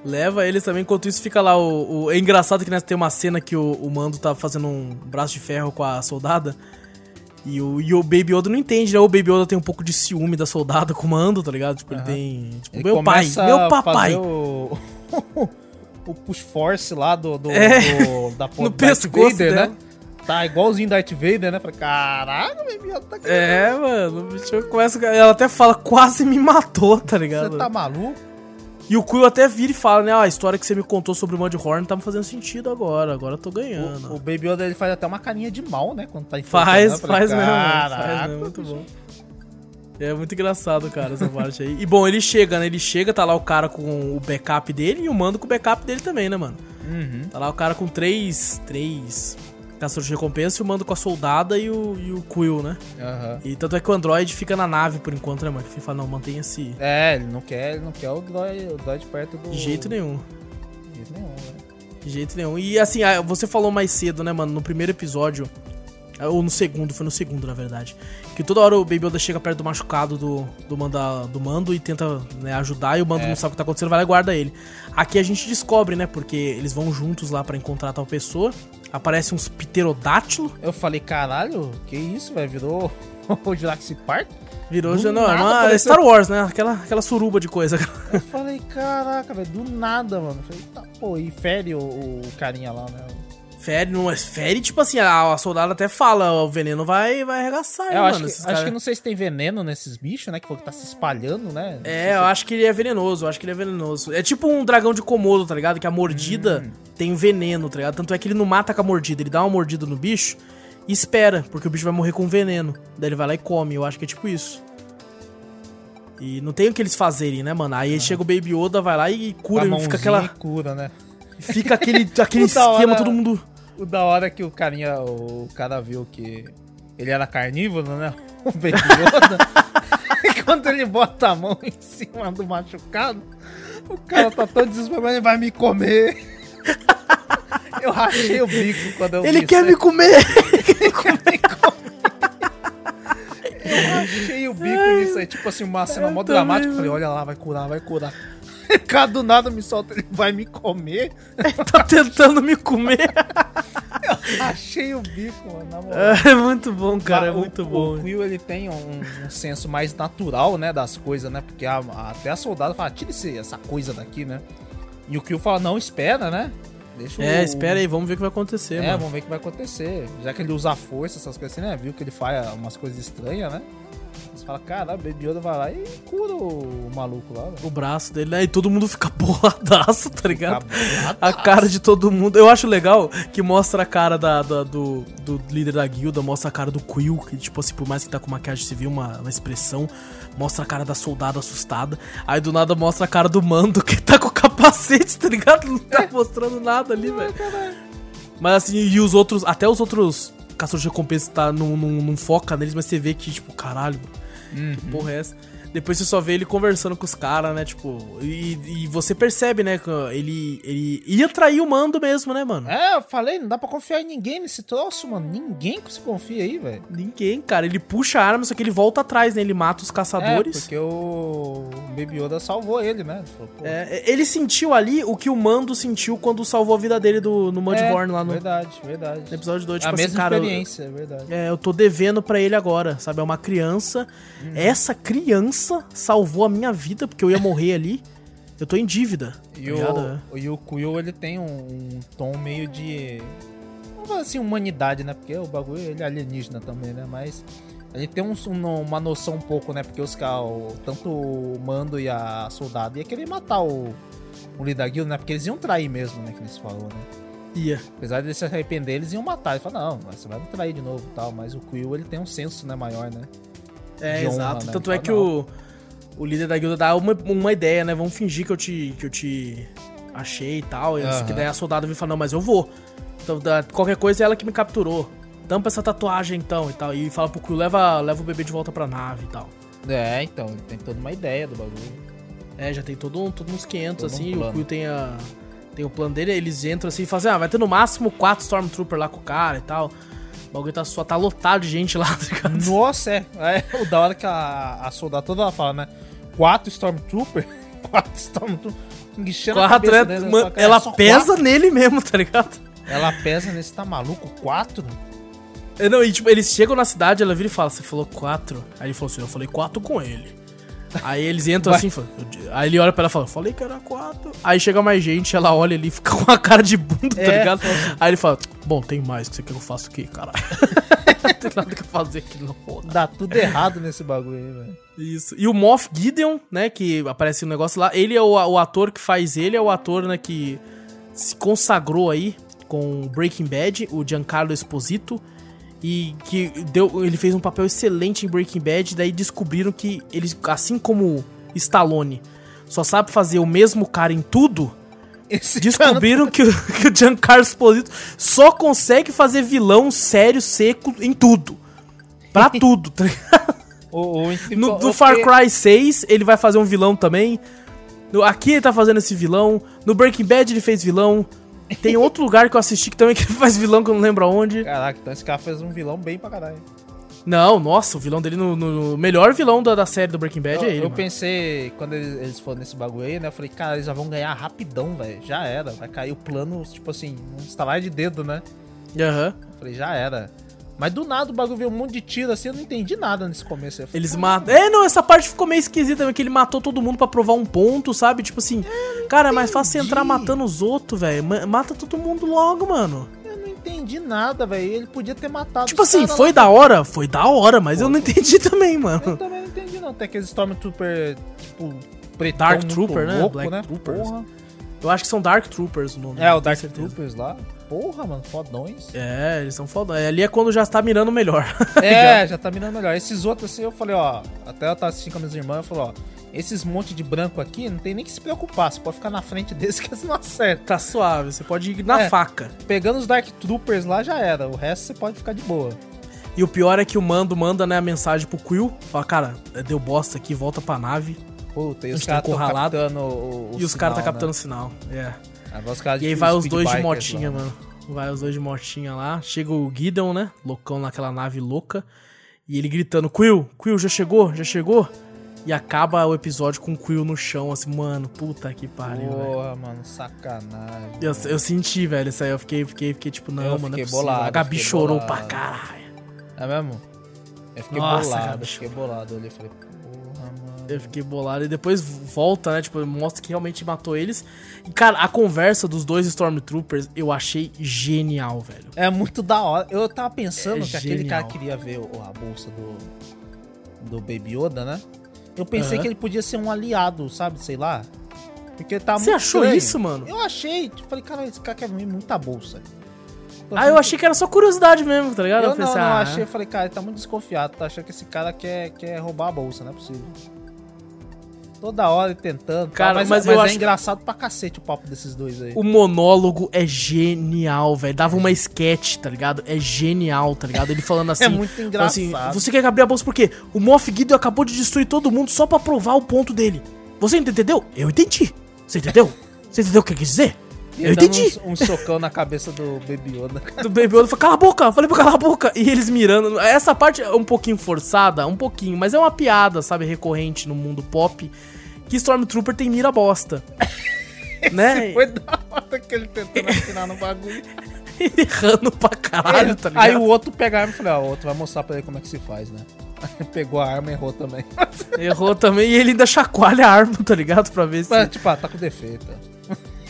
Leva eles também, enquanto isso fica lá o. o- É engraçado que nessa tem uma cena que o, o Mando tá fazendo um braço de ferro com a soldada. E o, e o Baby Yoda não entende, né? O Baby Yoda tem um pouco de ciúme da soldada com o Mando, tá ligado? Tipo, ele tem. Tipo, Ele meu pai, meu papai. O... o push force lá do, do, É. do- da No pescoço Vader, né? Tá igualzinho Darth Vader, né? Falei, caraca, meu Yoda tá aqui. É, mano, o bicho começa. Ela até fala, quase me matou, tá ligado? Você tá maluco? E o Quill até vira e fala, né? Ah, a história que você me contou sobre o Mudhorn tá me fazendo sentido agora. Agora eu tô ganhando. O, o Baby Yoda ele faz até uma carinha de mal, né? Quando tá Faz, eu falei, faz mesmo, Caraca, faz mesmo, muito bom. É muito engraçado, cara, essa parte aí. E bom, ele chega, né? Ele chega, tá lá o cara com o backup dele e o mando com o backup dele também, né, mano? Uhum. Tá lá o cara com três. Três caçadores de recompensa e o mando com a soldada e o, e o Quill, né? Aham. E tanto é que o Android fica na nave por enquanto, né, mano? Ele fala, não, mantenha esse. É, ele não quer, ele não quer o droid, o droid perto do. De jeito nenhum. De jeito nenhum, né? De jeito nenhum. E assim, ah, você falou mais cedo, né, mano? No primeiro episódio. Ah, Ou no segundo, foi no segundo, na verdade. Que toda hora o Baby Yoda chega perto do machucado do, do, manda, do mando e tenta né, ajudar, e o mando É. não sabe o que tá acontecendo, vai lá e guarda ele. Aqui a gente descobre, né? Porque eles vão juntos lá pra encontrar tal pessoa. Aparece uns pterodátilo. Eu falei, caralho, que isso, velho? Virou o Jurassic Park? Virou Do. Não, é nada uma é Star Wars, né? Aquela, aquela suruba de coisa. Eu falei, caraca, velho, do nada, mano. Eu falei, tá, pô, e fere o, o carinha lá, né? Fere, não é fere, tipo assim, a, a soldada até fala, o veneno vai, vai arregaçar, É, eu mano. acho, que, acho cara- que não sei se tem veneno nesses bichos, né? Que falou que tá se espalhando, né? Não É, se- eu acho que ele é venenoso, eu acho que ele é venenoso. É tipo um dragão de Komodo, tá ligado? Que a mordida Hum. tem veneno, tá ligado? Tanto é que ele não mata com a mordida, ele dá uma mordida no bicho e espera, porque o bicho vai morrer com veneno. Daí ele vai lá e come, eu acho que é tipo isso. E não tem o que eles fazerem, né, mano? Aí chega o Baby Yoda, vai lá e cura, e fica aquela. cura, né? Fica aquele, aquele Da hora- esquema, todo mundo. O da hora que o carinha, o cara viu que ele era carnívoro, né? O Baby Yoda. e quando ele bota a mão em cima do machucado, o cara tá tão desesperado, ele vai me comer. Eu rachei o bico quando eu Ele quer me comer! Ele quer me comer. Eu rachei o bico nisso aí, tipo assim, uma cena mó dramática. Falei, olha lá, vai curar, vai curar. Cara, do nada me solta, ele vai me comer. tá tentando me comer. Achei o bico, mano, na moral. É muito bom, cara, é muito o, bom. O Quill, ele tem um, um senso mais natural, né, das coisas, né? Porque a- a- até a soldada fala, tira esse- essa coisa daqui, né? E o Quill fala, não, espera, né? Deixa É, o- espera aí, vamos ver o que vai acontecer, É, mano. vamos ver o que vai acontecer. Já que ele usa força, essas coisas assim, né? Viu que ele faz umas coisas estranhas, né? Você fala, caralho, o Baby Yoda vai lá e cura o maluco lá, velho. O braço dele, né? E todo mundo fica boladaço, tá ligado? A cara de todo mundo. Eu acho legal que mostra a cara da, da- do, do líder da guilda, mostra a cara do Quill, que, tipo assim, por mais que tá com maquiagem civil, uma, uma expressão, mostra a cara da soldada assustada. Aí do nada mostra a cara do mando, que tá com o capacete, tá ligado? Não tá mostrando nada ali, velho. Mas assim, e os outros, até os outros caçadores de recompensa tá, não, não, não foca neles, mas você vê que, tipo, caralho, que porra é essa? Depois você só vê ele conversando com os caras, né? Tipo, e, e você percebe, né? Que ele, ele ia trair o mando mesmo, né, mano? É, eu falei, não dá pra confiar em ninguém nesse troço, mano. Ninguém que se confia aí, velho. Ninguém, cara. Ele puxa a arma, só que ele volta atrás, né? Ele mata os É, caçadores. porque o Baby Yoda salvou ele, né? Ele falou, É, ele sentiu ali o que o mando sentiu quando salvou a vida dele do, no Mudhorn é, lá no, Verdade, verdade. no episódio 2. a Tipo assim, mesma cara. eu- experiência, é verdade. É, eu tô devendo pra ele agora, sabe? É uma criança. Uhum. Essa criança salvou a minha vida, porque eu ia morrer ali. Eu tô em dívida. tá E ligado? o, e o Quill, ele tem um, um tom meio de. Assim, humanidade, né? Porque o bagulho ele é alienígena também, né? Mas ele tem um- um- uma noção um pouco, né? Porque os caras, tanto o Mando e a Soldado, ia querer matar o, o líder da guilda, né? Porque eles iam trair mesmo, né? Que eles falou, né? Ia. Apesar de se arrepender, eles iam matar. Ele fala, não, você vai me trair de novo e tal. Mas o Quill, ele tem um senso, né, maior, né? É, honra, exato. né? Tanto é Fala, que o, o líder da guilda dá uma, uma ideia, né? Vamos fingir que eu te, que eu te achei e tal. E Aham. Que daí a soldada vem falar, não, mas eu vou. Então, da- qualquer coisa é ela que me capturou. Tampa essa tatuagem então e tal. E fala pro Quill, leva, leva o bebê de volta pra nave e tal. É, então, ele tem toda uma ideia do bagulho. É, já tem todo, um, todo uns 500 Todo um assim. o plano. Quill tem, a, tem o plano dele. Eles entram assim e falam assim, ah, vai ter no máximo quatro Stormtrooper lá com o cara e tal. O bagulho tá, só tá lotado de gente lá, tá ligado? Nossa, é. é o da hora que a, a soldada toda ela fala, né? Quatro Stormtrooper, quatro Stormtrooper. enguichando a Quatro, cabeça né? Mano, fala, "Cara, ela pesa quatro?" nele mesmo, tá ligado? Ela pesa nesse, tá maluco? Quatro? É, Não, e tipo, eles chegam na cidade, ela vira e fala, você falou quatro? Aí ele falou assim, eu falei quatro com ele. Aí eles entram Vai. assim, fala- aí ele olha pra ela e fala, falei que era quatro. Aí chega mais gente, ela olha ali e fica com a cara de bunda, tá É, ligado? fala assim. Aí ele fala, bom, tem mais, que você quer que eu faça o quê, caralho? tem nada que fazer aqui, não. Dá tudo errado nesse bagulho aí, velho. Isso. E o Moff Gideon, né, que aparece no negócio lá, ele é o, o ator que faz ele, é o ator, né, que se consagrou aí com Breaking Bad, o Giancarlo Esposito, e que deu, ele fez um papel excelente em Breaking Bad, daí descobriram que ele, assim como Stallone, só sabe fazer o mesmo cara em tudo, Esse descobriram que, o- que o Giancarlo Esposito só consegue fazer vilão sério, seco em tudo. Pra tudo, tá ligado? O, o, incrível- No, do o Far Cry 6, ele vai fazer um vilão também. No- aqui ele tá fazendo esse vilão. No Breaking Bad ele fez vilão. Tem outro lugar que eu assisti que também que faz vilão que eu não lembro aonde. Caraca, então esse cara fez um vilão bem pra caralho. Não, nossa, o vilão dele no, no- melhor vilão da, da série do Breaking Bad eu, é ele. eu mano. pensei, quando eles, eles foram nesse bagulho aí, né? Eu falei, cara, eles já vão ganhar rapidão, velho. Já era. Vai cair o plano, tipo assim, um estalar de dedo, né? Aham. Eu falei, já era. Mas do nada o bagulho veio um monte de tiro assim, eu não entendi nada nesse começo. falei, Eles matam. É, não, essa parte ficou meio esquisita que ele matou todo mundo pra provar um ponto, sabe? Tipo assim, cara, é mais fácil entrar matando os outros, velho. Ma- Mata todo mundo logo, mano. Eu não entendi nada, velho. Ele podia ter matado Tipo assim, foi lá. da hora? Foi da hora, mas eu não entendi também, mano. Eu também não entendi, não. Tem aqueles Stormtrooper, tipo, pretão Dark Trooper, né? louco, Black né? Troopers. Porra. Eu acho que são Dark Troopers o nome. É, o Dark. Troopers lá. Porra, mano, fodões. É, eles são foda. Ali é quando já está mirando melhor. É, já tá mirando melhor. Esses outros, assim, eu falei, ó. Até eu tava assistindo com as minhas irmãs, eu falei, ó. Esses monte de branco aqui, não tem nem que se preocupar. Você pode ficar na frente desses que eles não acertam. tá suave, você pode ir na É. faca. Pegando os Dark Troopers lá, já era. O resto você pode ficar de boa. E o pior é que o Mando manda, né, a mensagem pro Quill. Fala, cara, deu bosta aqui, volta pra nave. Puta, e os tá caras encurralado. captando o, o e os caras tá sinal, captando né? o sinal. É. Caras E aí vai os dois de motinha, lá, né? mano. Vai os dois de motinha lá. Chega o Gideon, né? Loucão naquela nave louca. E ele gritando: Quill, Quill, já chegou? Já chegou? E acaba o episódio com o Quill no chão, assim, mano, puta que pariu, velho. Porra, mano, sacanagem. Eu, eu senti, velho, isso aí. Eu fiquei, fiquei, fiquei tipo, não, Eu mano, não é fiquei bolado, A Gabi fiquei chorou bolado. pra caralho. É mesmo? Eu fiquei Nossa, bolado, eu fiquei bolado. E falei. Eu fiquei bolado. E depois volta, né? Tipo, mostra que realmente matou eles. E, cara, a conversa dos dois Stormtroopers eu achei genial, velho. É muito da hora. Eu tava pensando É que aquele genial. cara queria ver a bolsa do, do Baby Yoda, né? Eu pensei Aham. que ele podia ser um aliado, sabe? Sei lá. Porque tá Você achou estranho. isso, mano? Eu achei. Tipo, falei, cara, esse cara quer ver muita bolsa. Ah, eu achei que era só curiosidade mesmo, tá ligado? Eu não, pensei, não, ah, achei. Eu falei, cara, ele tá muito desconfiado. Tá achando que esse cara quer, quer roubar a bolsa, não é possível. Toda hora tentando. Cara, tá, mas, mas mas eu é acho- engraçado pra cacete o papo desses dois aí. O monólogo é genial, velho. Dava uma sketch, tá ligado? É genial, tá ligado? Ele falando assim. É muito assim, engraçado. você quer abrir a bolsa por quê? O Moff Gideon acabou de destruir todo mundo só pra provar o ponto dele. Você entendeu? Eu entendi. Você entendeu? Você entendeu o que quis dizer? Eu entendi. Um, um socão na cabeça do Baby Yoda. do Baby Yoda falou, cala a boca, eu falei pra calar a boca. E eles mirando. Essa parte é um pouquinho forçada, um pouquinho, mas é uma piada, sabe, recorrente no mundo pop. Que Stormtrooper tem mira bosta. né? Foi da hora que ele tentando atirar no bagulho. Errando pra caralho, tá ligado? Aí o outro pega a arma e falei, ó, o outro vai mostrar pra ele como é que se faz, né? Pegou a arma e errou também. Errou também e ele ainda chacoalha a arma, tá ligado? Pra ver se. Mas, tipo, ah, tá com defeito.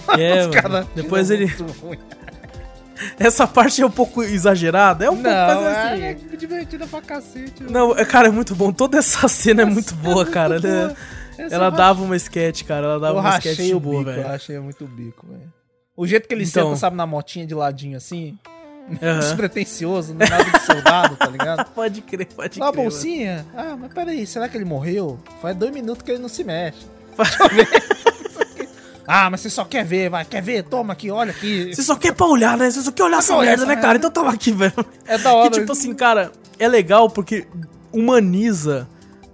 É, mano. caras Depois ele. muito. Essa parte é um pouco exagerada. É um pouco. Não, é, assim, é divertida pra cacete. Não, é, cara, é muito bom. Toda essa cena é muito boa, cara. Ela, Essa ela eu dava uma sketch, cara. Ela dava Eu uma sketch boa, bico, eu velho. rachei muito bico, velho. O jeito que ele Então. senta, sabe, na motinha de ladinho assim, Aham. despretensioso, não é nada de soldado, tá ligado? Pode crer, pode Dá uma crer. bolsinha? Ah, mas peraí, será que ele morreu? Faz dois minutos que ele não se mexe. mano. Ah, mas você só quer ver, vai, quer ver? Toma aqui, olha aqui. Você só quer pra olhar, né? Você só quer olhar essa merda, né, cara? Então tava aqui, velho. É da hora. Que tipo assim, cara, é legal porque humaniza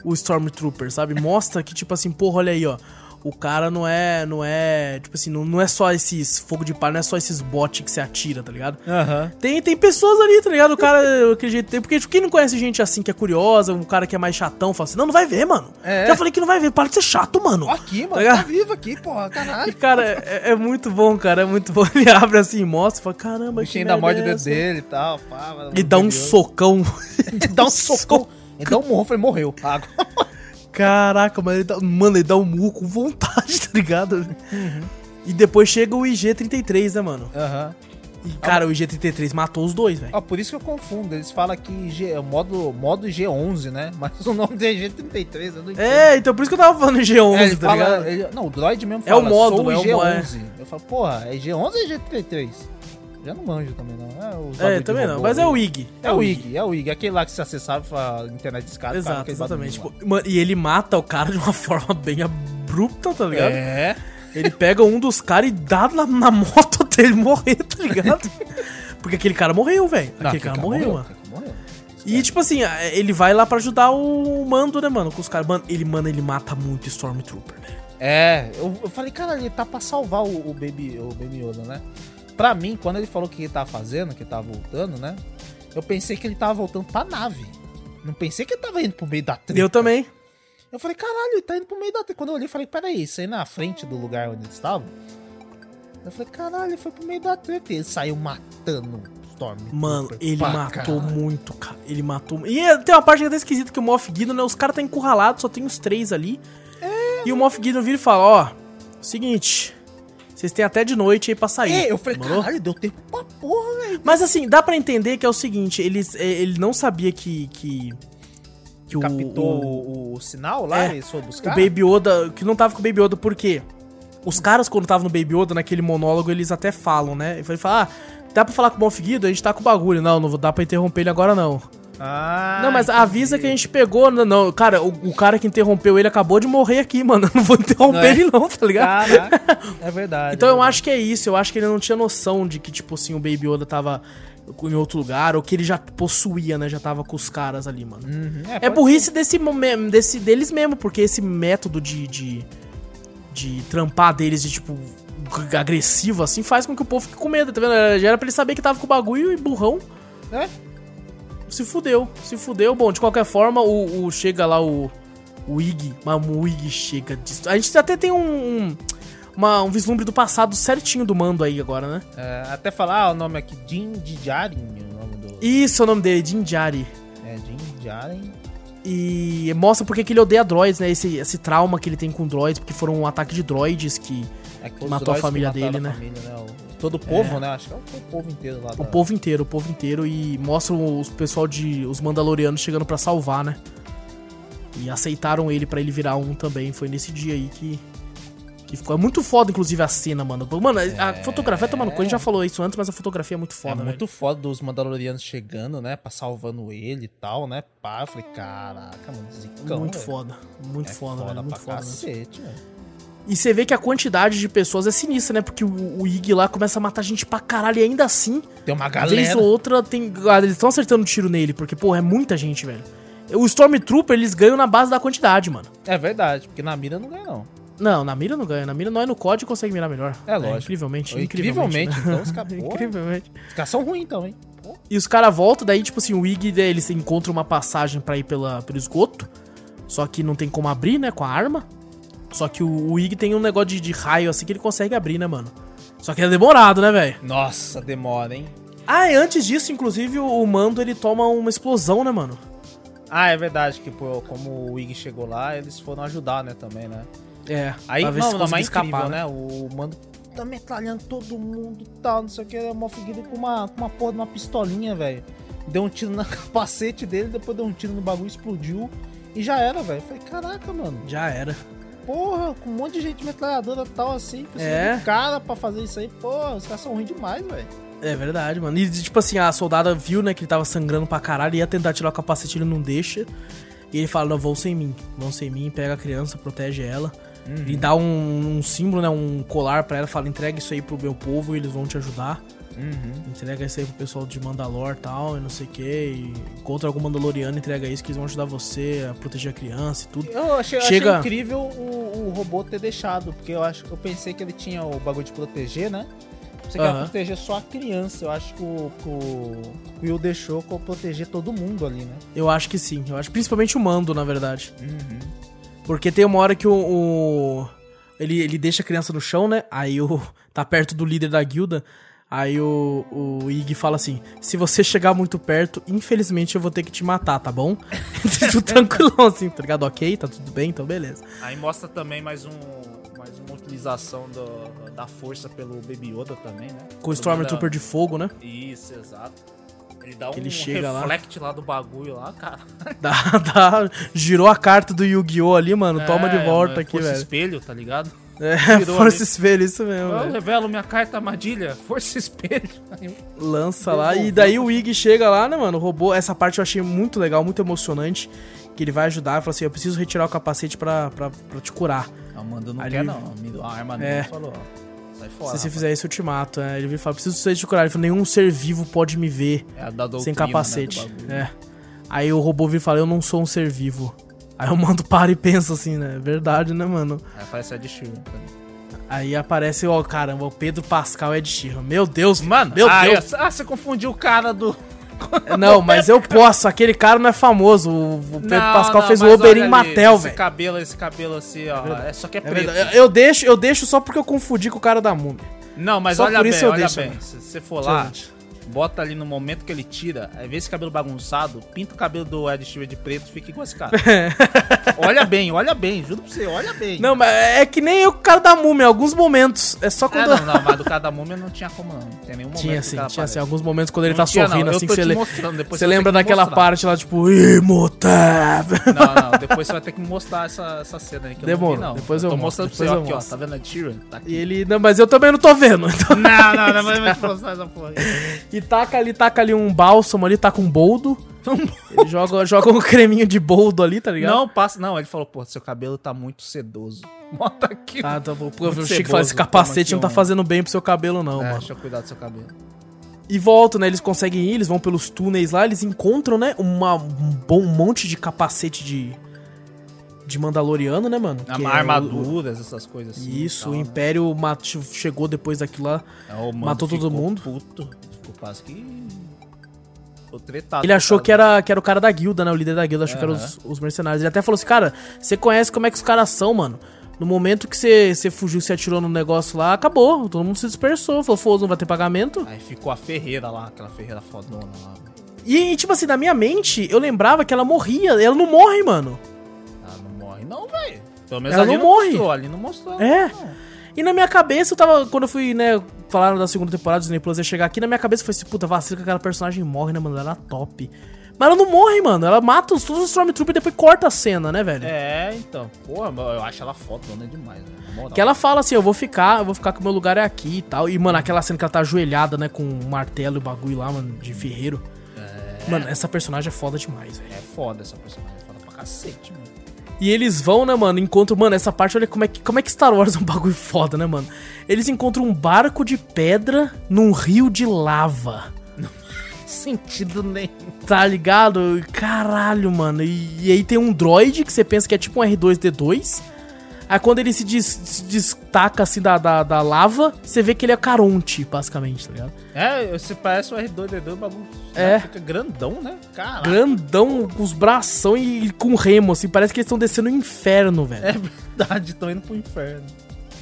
o Stormtrooper, sabe? Mostra que, tipo assim, porra, olha aí, ó. O cara não é, não é, tipo assim, não, não é só esses fogo de palha, não é só esses bots que você atira, tá ligado? Aham. Tem, tem pessoas ali, tá ligado? O cara, aquele jeito, tem- porque tipo, quem não conhece gente assim que é curiosa, um cara que é mais chatão, fala assim, não, não vai ver, mano. É. Já falei que não vai ver, para de ser chato, mano. Aqui, mano, Tá tá, vivo aqui, porra, E, caralho. cara, é, é muito bom, cara, é muito bom. Ele abre assim, mostra e fala, caramba, O que ainda morde o é dedo dele e tal, pá. E dá um socão. Ele dá um socão. Ele dá um morro, falei, morreu. Água. Caraca, mas ele dá, mano, ele dá um murro com vontade, tá ligado? Uhum. E depois chega o IG-33, né, mano? Aham. E, cara, o IG-33 matou os dois, velho. Ó, por isso que eu confundo. Eles falam que G, é o modo, modo G11, né? Mas o nome dele é G33, eu não entendo. É, então por isso que eu tava falando G11, É, tá fala, ligado? ele- não, o droid mesmo É o fala, módulo, sou o é o G11. Eu falo, porra, é G11 ou é G33? Já não manjo também, não. É, os É, de também não, mas é o IG. É o IG, é o IG. Aquele lá que você acessava a internet discada. Exato, exatamente. Tipo, mano, e ele mata o cara de uma forma bem abrupta, tá ligado? É. Ele pega um dos caras e dá na, na moto até ele morrer, tá ligado? Porque aquele cara morreu, velho. Não, Aquele cara morreu, mano. aquele cara morreu. E tipo assim, ele vai lá pra ajudar o mando, né, mano? Com os caras. Mano, ele, mano, ele mata muito Stormtrooper, né? É, eu, eu falei, cara, ele tá pra salvar o, o Baby, o Baby Yoda, né? Pra mim, quando ele falou que ele tava fazendo, que ele tava voltando, né? Eu pensei que ele tava voltando pra nave. Não pensei que ele tava indo pro meio da treta. Eu também. Eu falei, caralho, ele tá indo pro meio da treta. Quando eu olhei, eu falei, peraí, isso aí na frente do lugar onde eles estavam? Eu falei, caralho, ele foi pro meio da treta. E ele saiu matando o Storm. Mano, ele matou caralho. muito, cara. Ele matou. E é- tem uma parte que é até esquisita que o Moff Gideon, né? Os caras tá encurralados, só tem os três ali. E o Moff Gideon vira e fala: Ó, seguinte, vocês têm até de noite aí pra sair. É, eu falei, Demorou? caralho, deu tempo pra porra, velho. Mas assim, dá pra entender que é o seguinte: eles, é, ele não sabia que. que, que o, Captou o, o, o sinal lá É, e foi o buscar? Baby Yoda. Que não tava com o Baby Yoda, por quê? Os caras, quando estavam no Baby Yoda, naquele monólogo, eles até falam, né? Ele fala: Ah, dá pra falar com o Gideon? A gente tá com o bagulho. Não, não dá pra interromper ele agora, não. Ah, Não, mas avisa que a gente pegou. Não, não cara, o, o cara que interrompeu ele acabou de morrer aqui, mano. Eu não vou interromper Não é? ele, não, tá ligado? Caraca, é verdade. Então é eu verdade. acho que é isso. Eu acho que ele não tinha noção de que, tipo assim, o Baby Yoda tava em outro lugar, ou que ele já possuía, né? Já tava com os caras ali, mano. Uhum, É pode burrice desse, desse deles mesmo, porque esse método de, de, de trampar deles de tipo agressivo assim faz com que o povo fique com medo, tá vendo? Já era pra ele saber que tava com o bagulho e burrão. É? Se fudeu, se fudeu. Bom, de qualquer forma, o, o- chega lá o, o Ig, mas o Ig chega. de- a gente até tem um, um, uma- um vislumbre do passado certinho do mando aí agora, né? É, até falar ah, o nome aqui, Jin Djarin, o nome do... Isso é o nome dele, Jinjari. É, Jin Djarin. E mostra porque que ele odeia droids, né? Esse, esse trauma que ele tem com droids, porque foram um ataque de droids que É que matou a família dele, a né? família, né? O- todo o povo, né? Acho que foi o povo inteiro lá. O povo inteiro, o povo inteiro. E mostram os pessoal de. os Mandalorianos chegando pra salvar, né? E aceitaram ele pra ele virar um também. Foi nesse dia aí que. Que ficou. É muito foda, inclusive, a cena, mano. Mano, a fotografia tá, mano, a gente já falou isso antes, mas a fotografia é muito É foda, muito velho. foda dos Mandalorianos chegando, né? Pra salvando ele e tal, né? Pá, eu falei, caraca, mano, zicão, muito velho. foda. Muito É foda, velho. Muito pra foda. cacete, velho. E você vê que a quantidade de pessoas é sinistra, né? Porque o, o Ig lá começa a matar gente pra caralho e ainda assim, Tem uma Uma vez galera. ou outra tem. ah, Eles estão acertando tiro nele, porque, pô, é muita gente, velho. O Stormtrooper, eles ganham na base da quantidade, mano. É verdade, porque na mira não ganha, não. Não, na mira não ganha. Na mira não é no COD consegue mirar melhor. É lógico. incrivelmente. Incrivelmente, né? então os caras, incrivelmente. Os caras são ruins então, hein? Pô. E os caras voltam, daí, tipo assim, o Ig, daí eles encontram uma passagem pra ir pela, pelo esgoto. Só que não tem como abrir, né, com a arma. Só que o, o Ig tem um negócio de, de raio assim que ele consegue abrir, né, mano? Só que é demorado, né, velho? Nossa, demora, hein? Ah, e antes disso, inclusive, o, Mando ele toma uma explosão, né, mano? Ah, é verdade que, pô, como o Ig chegou lá, eles foram ajudar, né, também, né? É. Aí, não, não, mas é incrível, né? O mando tá metralhando todo mundo e tal, não sei o que. O Moff Gideon com uma, com uma porra de uma pistolinha, velho. Deu um tiro na capacete dele, depois deu um tiro no bagulho, explodiu. E já era, velho. Falei, caraca, mano. Já era. Porra, com um monte de gente metralhadora e tal, assim, precisa É. de cara pra fazer isso aí, porra, os caras são ruins demais, velho. É verdade, mano. E tipo assim, a soldada viu, né, que ele tava sangrando pra caralho, ia tentar tirar o capacete, ele não deixa. E ele fala, não, vão sem mim. Vão sem mim, pega a criança, protege ela. Ele dá um, um símbolo, né, um colar pra ela, fala, entrega isso aí pro meu povo e eles vão te ajudar. Entrega isso aí pro pessoal de Mandalor e tal, e não sei o que. E encontra algum Mandaloriano, entrega isso que eles vão ajudar você a proteger a criança e tudo. Eu achei, Chega- achei incrível o, o robô ter deixado, porque eu acho eu pensei que ele tinha o bagulho de proteger, né? Você quer Aham. proteger só a criança. Eu acho que o, o o Will deixou proteger todo mundo ali, né? Eu acho que sim. Eu acho principalmente o Mando, na verdade. Porque tem uma hora que o. o- ele, ele deixa a criança no chão, né? Aí o. Tá perto do líder da guilda. Aí o, o Ig fala assim: Se você chegar muito perto, infelizmente eu vou ter que te matar, tá bom? tudo tranquilão, assim, tá ligado? Ok, tá tudo bem, então beleza. Aí mostra também mais um mais uma utilização do- da força pelo Baby Yoda também, né? Com o Stormtrooper de fogo, né? Isso, exato. Ele dá um Ele chega lá. reflect lá. do bagulho lá, cara. Dá, dá, girou a carta do Yu-Gi-Oh! ali, mano. Toma de É, volta aqui, velho. espelho, tá ligado? É, força ali. espelho, isso mesmo, Eu velho. revelo minha carta armadilha, força espelho. Aí lança lá. E daí o Ig chega lá, né, mano? O robô. Essa parte eu achei muito legal, muito emocionante. Que ele vai ajudar. Fala assim: Eu preciso retirar o capacete pra, pra, pra te curar. A Amanda não Ali- quer, não. A arma É. dele falou, ó. Sai fora. Se você rapaz. fizer isso, eu te mato. É, ele e fala: Preciso ser te curar. Ele fala: Nenhum ser vivo pode me ver É doutrina, sem né, capacete. bagulho. é. Aí o robô vira e fala: Eu não sou um ser vivo. Aí eu mando para e pensa assim, né? Verdade, né, mano? Aí parece a de Sheeran. Aí aparece, ó, caramba, o Pedro Pascal é de Sheeran. Meu Deus, Mano, meu ah, Deus. eu- ah, você confundiu o cara do. Não, mas eu posso. Aquele cara não é famoso. O o Pedro Não, Pascal não, fez o ali, Matel, Esse velho. cabelo, esse cabelo assim, ó. É, só que é É preto. verdade. Eu deixo, eu deixo só porque eu confundi com o cara da múmia. Não, mas Só olha por bem, isso eu olha deixo, bem. Se você for lá. Bota ali no momento que ele tira, aí vê esse cabelo bagunçado, pinta o cabelo do Ed Sheeran de preto, fica igual esse cara. olha bem, olha bem, juro pra você, olha bem. Não, mas é que nem eu com o cara da múmia, em alguns momentos. É só É, quando. não, não, mas do cara da múmia não tinha como não. Não tem nenhum momento Tinha sim, tinha sim. Alguns momentos quando ele Não tá tinha, não, sorrindo, eu assim, tô que você, você vai lembra daquela mostrar. parte lá, tipo, Imhotep. Não, não, depois você vai ter que me mostrar essa, essa cena aí que eu Demora, não vi, não. depois eu tô mostro, mostrando pra você, ó, eu aqui, ó, tá vendo a Sheeran? Tá aqui. E ele. Não, mas eu também não tô vendo. então- Não, não, não, eu vou te mostrar essa porra. E taca ali, taca ali um bálsamo ali, taca um boldo. Ele joga, joga um creminho de boldo ali, tá ligado? Não, passa. Não, ele falou, pô, seu cabelo tá muito sedoso. Bota aqui. Ah, tá bom. Eu achei que esse capacete não tá um- fazendo bem pro seu cabelo, não, é, mano. deixa eu cuidar do seu cabelo. E voltam, né? Eles conseguem ir, eles vão pelos túneis lá, eles encontram, né? Uma, um bom monte de capacete de. De Mandaloriano, né, mano? Que é o- Armaduras, essas coisas assim. Isso, tal, o né? Império mat- chegou depois daquilo lá. É, o mano matou todo mundo. Puto, quase que. Ficou tretado. Ele achou que era, que era o cara da guilda, né? O líder da guilda, achou que eram os, os mercenários. Ele até falou assim, cara, você conhece como é que os caras são, mano. No momento que você, você fugiu, você atirou no negócio lá, acabou. Todo mundo se dispersou. Falou, foda, não vai ter pagamento. Aí ficou a Ferreira lá, aquela Ferreira fodona lá. E, tipo assim, na minha mente, eu lembrava que ela morria. Ela não morre, mano. Ela não morre, não, velho. Pelo menos Ela ali não morre. mostrou, ali não mostrou. É. não. E na minha cabeça, eu tava. Quando eu fui, né, falaram da segunda temporada do Disney Plus ia chegar aqui, na minha cabeça foi assim, puta, vacila que aquela personagem morre, né, mano? Ela era top. Mas ela não morre, mano. Ela mata os, todos os Stormtroopers e depois corta a cena, né, velho? É, então. Porra, eu acho ela fodona demais, moral. Que ela fala assim, eu vou ficar, eu vou ficar que o meu lugar é aqui e tal. E, mano, aquela cena que ela tá ajoelhada, né, com o martelo e o bagulho lá, mano, de ferreiro. Mano, essa personagem é foda demais, velho. É foda essa personagem, é foda pra cacete, mano. E eles vão, né, mano, encontram, mano, essa parte, olha como é que, como é que Star Wars é um bagulho foda, né, mano? Eles encontram um barco de pedra num rio de lava. Sentido nenhum. Tá ligado? Caralho, mano. E, e aí tem um droid que você pensa que é tipo um R2D2. Aí quando ele se, des- se destaca assim da, da, da lava, você vê que ele é Caronte, basicamente, tá ligado? É, você parece o R2D2, o bagulho É. né, fica grandão, né? Caralho. Grandão, com os bração e, e com remo, assim. Parece que eles estão descendo o inferno, velho. É verdade, estão indo pro inferno.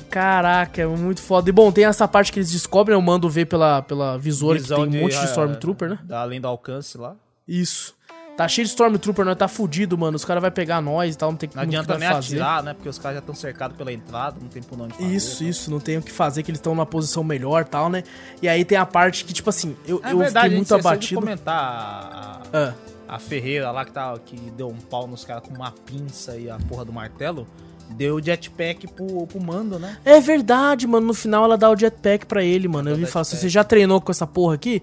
Caraca, é muito foda. E bom, tem essa parte que eles descobrem, eu mando ver pela, pela visora, Visão que tem um monte de ah, Stormtrooper, né? Da além do alcance lá. Isso. Tá cheio de Stormtrooper, nós tá fudido, mano. Os caras vão pegar nós e tal, não tem Não muito o que adianta vai nem fazer. atirar, né? Porque os caras já estão cercados pela entrada, não tem por onde fazer. Isso, né? isso, não tem o que fazer, que eles estão numa posição melhor e tal, né? E aí tem a parte que, tipo assim, eu, É eu verdade, fiquei a gente muito esqueceu de abatido. comentar a, Ah, a Ferreira lá que, tá, que deu um pau nos caras com uma pinça e a porra do martelo. Deu o jetpack pro, pro mando, né? É verdade, mano. No final ela dá o jetpack pra ele, mano. Eu vi o falar assim, você já treinou com essa porra aqui?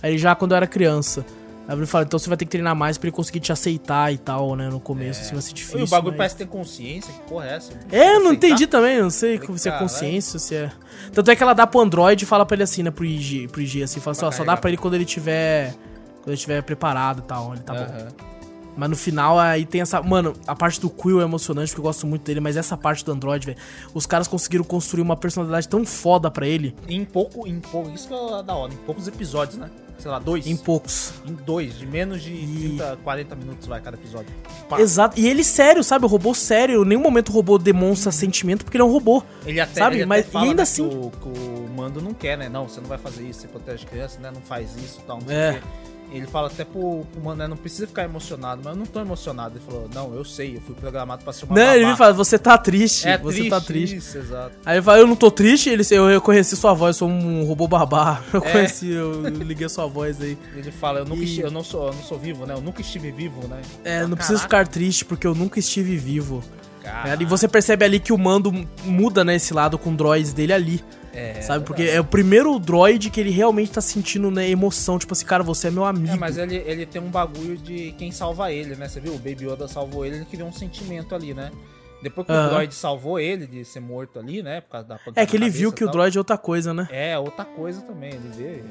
Aí já quando eu era criança. Aí ele fala, então você vai ter que treinar mais pra ele conseguir te aceitar e tal, né? No começo, assim, vai ser difícil. e o bagulho mas- parece ter consciência. Que porra é essa? É, eu não Aceitar? entendi também, não sei Falei, se é consciência, se é. Tanto é que ela dá pro Android e fala pra ele assim, né, pro IG, pro IG assim, fala assim, ó, só dá pra ele quando ele tiver. Quando ele tiver preparado e tal. Ele tá bom. Mas no final aí tem essa. Mano, a parte do Quill é emocionante porque eu gosto muito dele, mas essa parte do Android, velho. Os caras conseguiram construir uma personalidade tão foda pra ele Em pouco, em pouco, isso que é da hora, em poucos episódios, né? Sei lá, dois. em poucos. Em dois, de menos de E- 30, 40 minutos vai cada episódio. Pá. Exato. E ele sério, sabe? O robô sério. Em nenhum momento o robô demonstra sentimento porque ele é um robô. Ele até, Sabe? ele até Mas- e fala, ainda né, assim- Que o, que o mando não quer, né? Não, você não vai fazer isso, você protege criança, né? Não faz isso e tal, não sei É. o quê. Ele fala até pro, pro mano, né? Não precisa ficar emocionado, mas eu não tô emocionado. Ele falou, não, eu sei, eu fui programado pra ser uma Não, ele babá. me fala, você tá triste. É você triste, tá triste. Isso, exato. Aí ele fala, eu não tô triste, ele, eu reconheci sua voz, sou um robô babá. Eu É. conheci, eu liguei sua voz aí. Ele fala, eu nunca E- eu não sou, eu não sou vivo, né? Eu nunca estive vivo, né? É, Fala, não preciso "Caraca, ficar triste porque eu nunca estive vivo. cara." E você percebe ali que o mando muda, né, esse lado com droids dele ali. É, sabe? Porque é o primeiro droid que ele realmente tá sentindo, né, emoção. Tipo assim, cara, você é meu amigo. É, mas ele, ele tem um bagulho de quem salva ele, né? Você viu? O Baby Yoda salvou ele, ele criou um sentimento ali, né? Depois que Aham. o droid salvou ele de ser morto ali, né? Por causa da É que ele viu que o droid é outra coisa, né? É, outra coisa também, ele vê.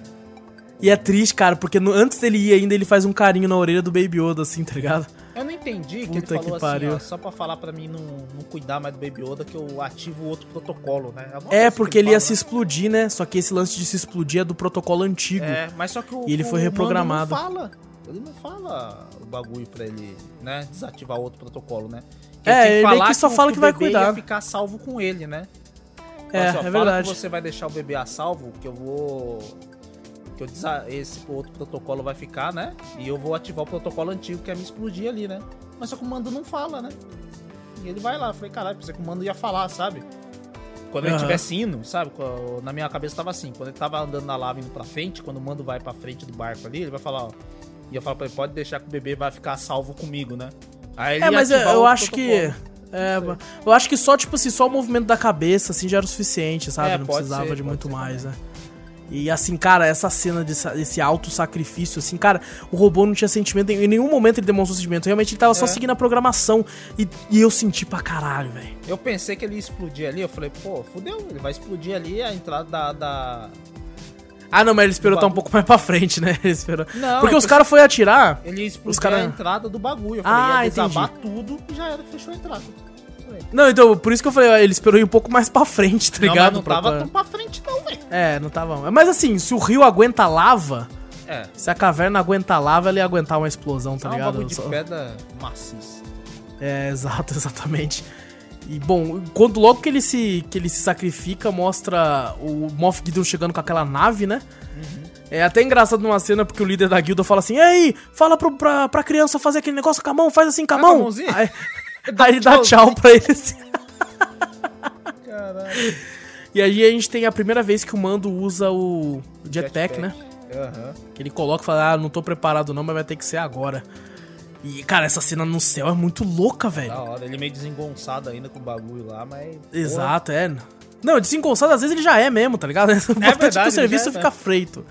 E é triste, cara, porque no- antes dele ir ainda, ele faz um carinho na orelha do Baby Yoda, assim, tá ligado? Eu não entendi que Puta ele falou que assim, pariu. ó, só pra falar pra mim não, não cuidar mais do Baby Yoda que eu ativo outro protocolo, né? É, que porque ele ia fala, se né? explodir, né? Só que esse lance de se explodir é do protocolo antigo. É, mas só que o, E ele foi Mando reprogramado. não fala. Ele não fala o bagulho pra ele, né? Desativar outro protocolo, né? Que É, ele que só fala que vai cuidar. Ia ficar salvo com ele, né? É, assim, ó, é verdade. que você vai deixar o bebê a salvo, que eu vou. Esse outro protocolo vai ficar, né? E eu vou ativar o protocolo antigo que é me explodir ali, né? Mas só que o mando não fala, né? E ele vai lá. Eu falei, caralho, pensei que o mando ia falar, sabe? Quando ele Aham. tivesse indo, sabe? Na minha cabeça tava assim, quando ele tava andando na lava indo pra frente, quando o mando vai pra frente do barco ali, ele vai falar, ó. E eu falo pra ele, pode deixar que o bebê vai ficar salvo comigo, né? Aí ele É, ia mas eu, eu acho que. É, eu acho que só, tipo assim, só o movimento da cabeça, assim, já era o suficiente, sabe? É, Não precisava ser, de muito mais, também. né? E assim, cara, essa cena desse, desse auto-sacrifício, assim, cara, o robô não tinha sentimento, em nenhum momento ele demonstrou sentimento. Realmente ele tava só É. seguindo a programação. E, e eu senti pra caralho, velho. Eu pensei que ele ia explodir ali, eu falei, pô, fudeu, ele vai explodir ali a entrada da. da... Ah, não, mas ele esperou Do tá um pouco mais pra frente, né? Ele esperou. Não, Porque eu os caras foram atirar. Ele ia explodir Os cara- a entrada do bagulho. Eu Ah, falei, ia entendi. desabar tudo e já era, fechou a entrada. Não, então, por isso que eu falei, ó, ele esperou ir um pouco mais pra frente, tá Não, mas ligado? não Pra- tava pra- tão pra frente não, velho. É, não tava. Mas assim, se o rio aguenta lava, É, se a caverna aguenta lava, ela ia aguentar uma explosão, tá um ligado? bagulho de Só- pedra maciça. É, exato, exatamente. E bom, quando logo que ele se que ele se sacrifica, mostra o Moff Gideon chegando com aquela nave, né? Uhum. É até engraçado numa cena porque o líder da guilda fala assim: "E aí, fala pro, pra, pra criança fazer aquele negócio com a mão, faz assim com a Ah, com a mão". mãozinha? Aí, aí ele dá tchau pra ele assim. Caralho. E aí a gente tem a primeira vez que o Mando usa o jetpack, né? Aham. Que ele coloca e fala: "Ah, não tô preparado não, mas vai ter que ser agora". E cara, essa cena no céu é muito louca, velho. Da hora, ele meio desengonçado ainda com o bagulho lá, mas. Exato, é. Não, desengonçado às vezes ele já é mesmo, tá ligado? O importante é que verdade, o ele serviço já é, fica feito.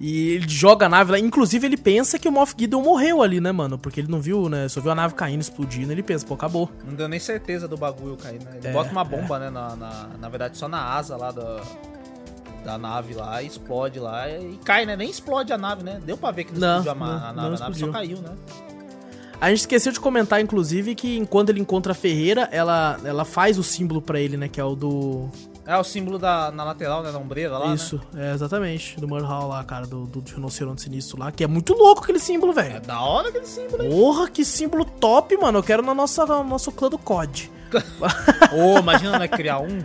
E ele joga a nave lá. Inclusive, ele pensa que o Moff Gideon morreu ali, né, mano? Porque ele não viu, né? Só viu a nave caindo, explodindo. Ele pensa, pô, acabou. Não deu nem certeza do bagulho cair, né? Ele É, bota uma bomba, né? Na, na, na verdade, só na asa lá da, da nave lá, explode lá e cai, né? Nem explode a nave, né? Deu pra ver que não, Não, explodiu a, não, a não nave, a nave só caiu, né? A gente esqueceu de comentar, inclusive, que enquanto ele encontra a Ferreira, ela, ela faz o símbolo pra ele, né? Que é o do. É o símbolo da, na lateral, né? Na ombreira lá, Isso, né? é exatamente. Do Murhal lá, cara, do, do rinoceronte sinistro lá. Que é muito louco aquele símbolo, É velho. da hora aquele símbolo, hein? Porra, que símbolo top, mano. Eu quero na nossa, no nosso clã do COD. Ô, imagina, né? Criar um.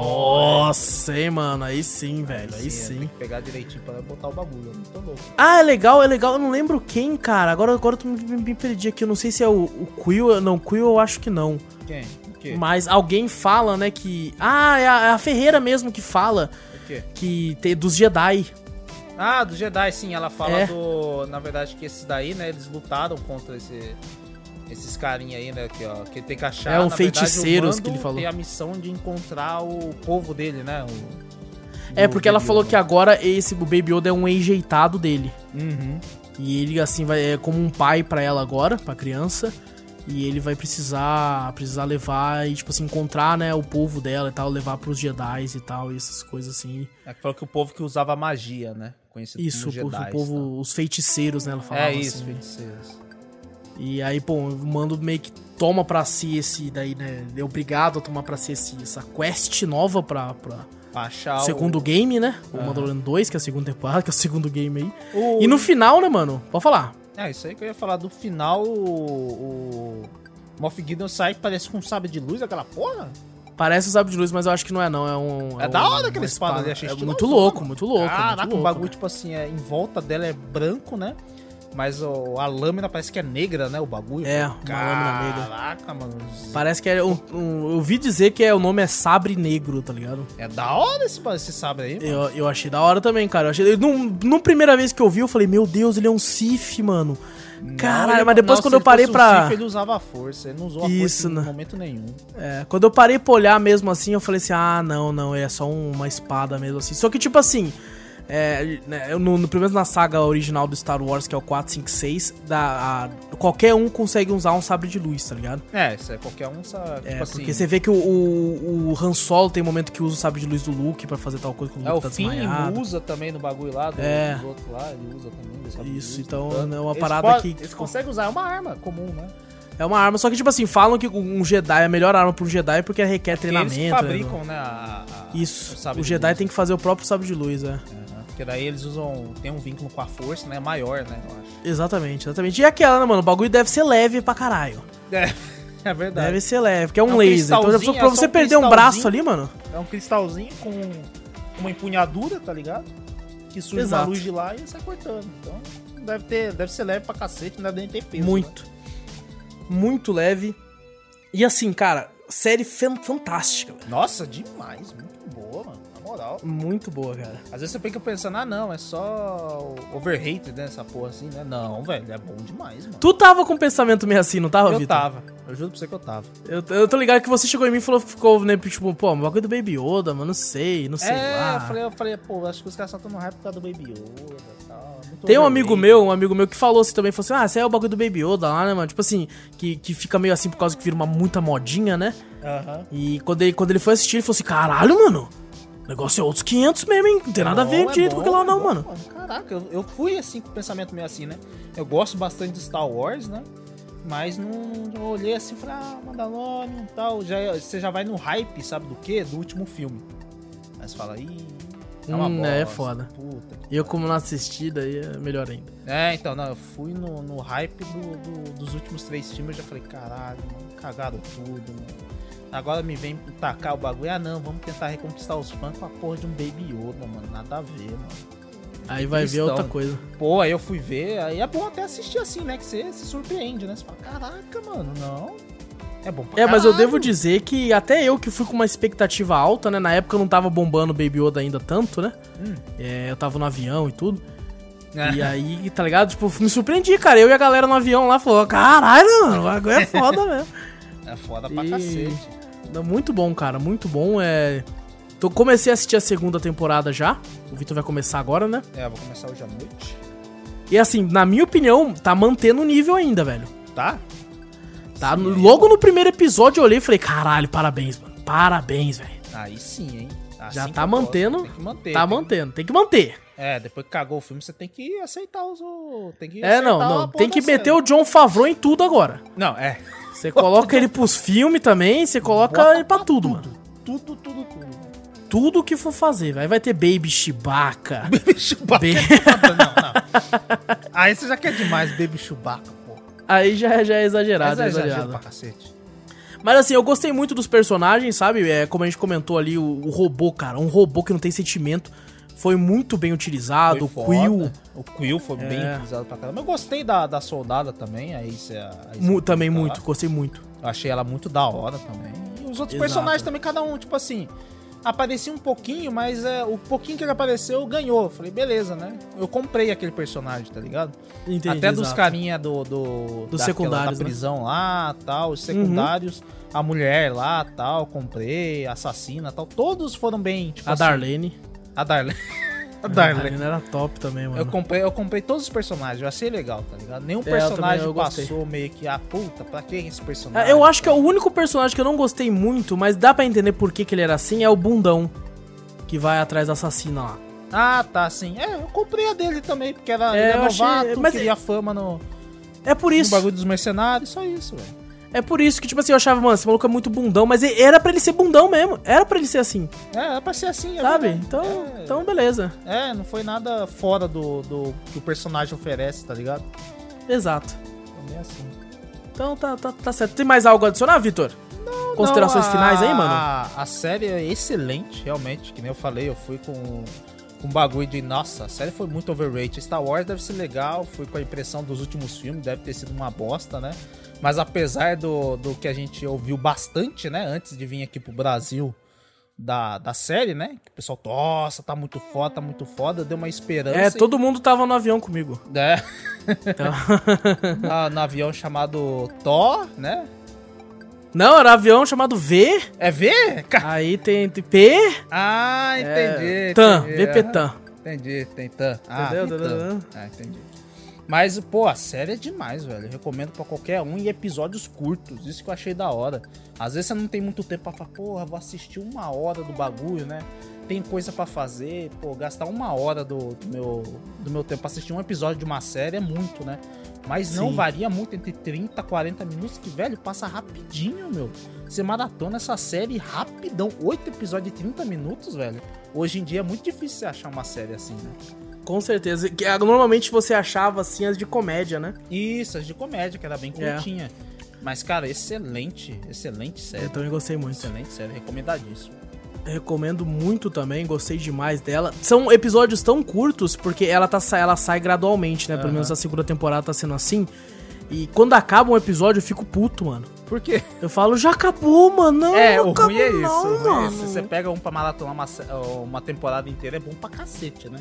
Nossa, hein, mano. Aí sim, velho. Aí Tem sim. que pegar direitinho pra botar o bagulho. Eu não tô louco. Ah, é legal, é legal. Eu não lembro quem, cara. Agora, agora eu tô me, me perdi aqui. Eu não sei se é o, o Quill. Não, Quill eu acho que não. Quem? Mas alguém fala, né, que. Ah, é a, é a Ferreira mesmo que fala O quê? que tem dos Jedi. Ah, do Jedi, sim. Ela fala É. do. Na verdade, que esses daí, né? Eles lutaram contra esse. esses carinha aí, né? Que, ó, que tem que achar. É, um verdade, feiticeiros Mando que ele falou. Tem a missão de encontrar o povo dele, né? o- É, porque ela falou que agora esse o Baby Yoda é um enjeitado dele. Uhum. E ele, assim, vai é como um pai pra ela agora, pra criança. E ele vai precisar precisar levar e, tipo assim, encontrar, né, o povo dela e tal, levar pros Jedi e tal, e essas coisas assim. É que falou que o povo que usava magia, né? Conhecido Isso, como o, Jedi. o povo, os feiticeiros, né, ela falava É isso, assim. feiticeiros. E aí, pô, o Mando meio que toma pra si esse, daí, né, é obrigado a tomar pra si esse, essa quest nova pra, pra achar o o segundo game, né, o Aham. Mandalorian 2, que é a segunda temporada, que é o segundo game aí. O- E no final, né, mano, pode falar. É, isso aí que eu ia falar. Do final, o, o Moff Gideon sai parece com um sabre de luz, aquela porra. Parece o sabre de luz, mas eu acho que não é não, é um... É, um- da hora uma aquele espada ali, achei É estiloso, muito louco, muito louco, Caraca, muito o louco, bagulho, velho. tipo assim, é, em volta dela é branco, né? Mas o- a lâmina parece que é negra, né? O bagulho. É, uma lâmina negra. Caraca, mano. Parece que é um, um- Eu ouvi dizer que é, o nome é Sabre Negro, tá ligado? É da hora esse, esse sabre aí, mano. Eu, eu achei da hora também, cara. Eu achei. No, primeira vez que eu vi, eu falei, meu Deus, ele é um Sif, mano. Caralho, Não, mas depois não, quando eu parei um pra. Sith, ele usava a força, ele não usou a Isso, força em né? momento nenhum. É, quando eu parei pra olhar mesmo assim, eu falei assim: ah, não, não, é só uma espada mesmo assim. Só que, tipo assim. É, né, no, no, pelo menos na saga original do Star Wars, que é o 4, 5, 6, da, a- qualquer um consegue usar um sabre de luz, tá ligado? É, isso é qualquer um, sabe? É, tipo assim, porque você vê que o, o, o Han Solo tem momento que usa o sabre de luz do Luke pra fazer tal coisa que o Luke É, o tá Finn desmaiado. usa também no bagulho lá, do, É. dos outros lá, ele usa também. Isso, usa, então, é uma parada que- Eles conseguem usar, é uma arma comum, né? É uma arma, só que, tipo assim, falam que um Jedi é a melhor arma pra um Jedi porque requer Porque treinamento. eles né, fabricam, no- né? a- a- Isso, o de Jedi luz. tem que fazer o próprio sabre de luz, é. Aham, Porque daí eles usam. Tem um vínculo com a força, né? Maior, né? Eu acho. Exatamente, exatamente. E aquela, né, mano? O bagulho deve ser leve pra caralho. É, é verdade. Deve ser leve, porque é um, É um laser. Então, pra é você um perder um braço ali, mano. É um cristalzinho com uma empunhadura, tá ligado? Que surge Exato. uma luz de lá e sai cortando. Então, deve, ter, deve ser leve pra cacete, não deve nem ter peso. né? Muito. Muito leve. E assim, cara, série fan- fantástica, velho. Nossa, demais. Muito boa, mano. Moral. Muito boa, cara. Às vezes você fica pensando, ah, não, é só overrated, né? Essa porra assim, né? Não, velho, é bom demais, mano. Tu tava com um pensamento meio assim, não tava, Eu Vitor? tava. Eu juro pra você que eu tava. Eu, eu tô ligado que você chegou em mim e falou, ficou, né, tipo, pô, o bagulho do Baby Yoda, mano, não sei, não sei é, lá. eu falei, eu falei, pô, acho que os caras só estão no hype por causa do Baby Yoda e tal. muito Tem um amigo meu, um amigo meu que falou assim também, falou assim, ah, esse é o bagulho do Baby Yoda lá, né, mano? Tipo assim, que, que fica meio assim por causa que vira uma muita modinha, né? Aham. E quando ele, quando ele foi assistir, ele falou assim, caralho, mano, negócio é outros 500 mesmo, hein? Não tem nada a ver é direito com bom, aquilo lá é não, bom, mano. Caraca, eu, eu fui assim com o pensamento meio assim, né? Eu gosto bastante de Star Wars, né? Mas não, eu olhei assim e falei, ah, Mandalorian e tal. Já, você já vai no hype, sabe do quê? Do último filme. Aí você fala, ih, é uma Hum, bosta. é foda. Puta. E eu como não assisti, daí é melhor ainda. É, então, não, eu fui no, no hype do, do- dos últimos três filmes, eu já falei, caralho, mano, cagaram tudo, mano. Agora me vem tacar o bagulho, ah não, vamos tentar reconquistar os fãs com a porra de um Baby Yoda, mano, nada a ver, mano. Aí vai ver outra coisa. Pô, aí eu fui ver, aí é bom até assistir assim, né, que você se surpreende, né, você fala, caraca, mano, não, é bom pra É, mas eu caralho. devo dizer que até eu que fui com uma expectativa alta, né? Na época eu não tava bombando o Baby Yoda ainda tanto, né? Hum. É, eu tava no avião e tudo. É. E aí, tá ligado? Tipo, me surpreendi, cara. Eu e a galera no avião lá falou: caralho, mano, o bagulho é foda mesmo. É foda pra E- cacete. Muito bom, cara, muito bom. É. Então, comecei a assistir a segunda temporada já. O Vitor vai começar agora, né? É, eu vou começar hoje à noite. E assim, na minha opinião, tá mantendo o nível ainda, velho. Tá? Tá? No- Logo no primeiro episódio eu olhei e falei: caralho, parabéns, mano. Parabéns, velho. Aí sim, hein. Assim Já tá mantendo. Tem que manter. Tá tem que- mantendo. Tem que manter. É, depois que cagou o filme, você tem que aceitar os. Tem que É, não, não. Tem que meter o John Favreau em tudo agora. Não, é. Você coloca ele pros filmes também, você coloca Bota ele pra tudo, mano. Tudo, tudo, tudo. Tudo que for fazer, vai. Vai ter Baby Chewbacca. Chewbacca Bem- é foda, não, não. Aí você já quer demais, Baby Chewbacca, pô. Aí já, já é exagerado, é exagero exagerado. pra cacete. Mas assim, eu gostei muito dos personagens, sabe? É, como a gente comentou ali, o, o robô, cara. Um robô que não tem sentimento. Foi muito bem utilizado. Foi o Quill. foda. O Quill foi bem É. utilizado pra caramba. Eu gostei da, da soldada também, aí você. aí você mu- também fica lá. muito, gostei muito. Eu achei ela muito da hora também. E os outros Exato. personagens também, cada um, tipo assim. Aparecia um pouquinho, mas é, o pouquinho que ele apareceu ganhou. Eu Falei, beleza, né? Eu comprei aquele personagem, tá ligado? Entendi, Até dos carinha do. do Dos secundários, Da né? prisão lá, tal, os secundários. A mulher lá, tal, comprei, a assassina, tal. Todos foram bem, tipo A assim, Darlene. A Darlene. A A Darlene. Darlene era top também, mano. Eu comprei, eu comprei todos os personagens, eu achei legal, tá ligado? Nenhum É, também, personagem gostei. passou meio que, ah, puta, pra que esse personagem? Eu acho que é o único personagem que eu não gostei muito, mas dá pra entender por que, que ele era assim, é o bundão. Que vai atrás da assassina lá. Ah, tá, sim. É, eu comprei a dele também, porque era, É, ele é eu achei- novato, mas queria fama no, É por no isso. bagulho dos mercenários, só isso, velho. É por isso que, tipo assim, eu achava, mano, esse maluco é muito bundão, mas era pra ele ser bundão mesmo. Era pra ele ser assim, É, era pra ser assim, é sabe? verdade. Então, é, então beleza. é, não foi nada fora do, do que o personagem oferece, tá ligado? Exato. Também é assim. Então tá, tá, tá certo. Tem mais algo a adicionar, Vitor? Considerações Não, a- finais aí, mano? A, a série é excelente, realmente. Que nem eu falei, eu fui com com um bagulho de. Nossa, a série foi muito overrated. Star Wars deve ser legal, fui com a impressão dos últimos filmes, deve ter sido uma bosta, né? Mas apesar do, do que a gente ouviu bastante, né? Antes de vir aqui pro Brasil da, da série, né? Que o pessoal, nossa, tá muito foda, tá muito foda. Deu uma esperança. É, e- todo mundo tava no avião comigo. É. Então- no avião chamado Thor, né? Não, era avião chamado V, É V? Aí tem, tem P, Ah, entendi. é, TAN, entendi. VP. TAN. Entendi, tem tan. Ah, Entendeu? tem. Ah, entendi. Mas, pô, a série é demais, velho. Eu recomendo pra qualquer um e episódios curtos. Isso que eu achei da hora. Às vezes você não tem muito tempo pra falar, porra, vou assistir uma hora do bagulho, né? Tem coisa pra fazer, pô, gastar uma hora do, do meu, do meu tempo pra assistir um episódio de uma série é muito, né? Mas não Sim. varia muito entre 30 e 40 minutos, que, velho, passa rapidinho, meu. Você maratona essa série rapidão. Oito episódios de 30 minutos, velho. Hoje em dia é muito difícil você achar uma série assim, né? Com certeza. Que, ah, Normalmente você achava assim as de comédia, né? Isso, as de comédia, que era bem É. curtinha. Mas, cara, excelente, excelente série. Eu também gostei muito. Excelente série, recomendadíssimo. Recomendo muito também, gostei demais dela. São episódios tão curtos, porque ela, tá, ela sai gradualmente, né? Pelo Aham. menos a segunda temporada tá sendo assim. E quando acaba um episódio, eu fico puto, mano. Por quê? Eu falo, já acabou, mano. Não, é, não o ruim é isso. não, ruim é isso. Você pega um pra maratonar uma, uma temporada inteira, é bom pra cacete, né?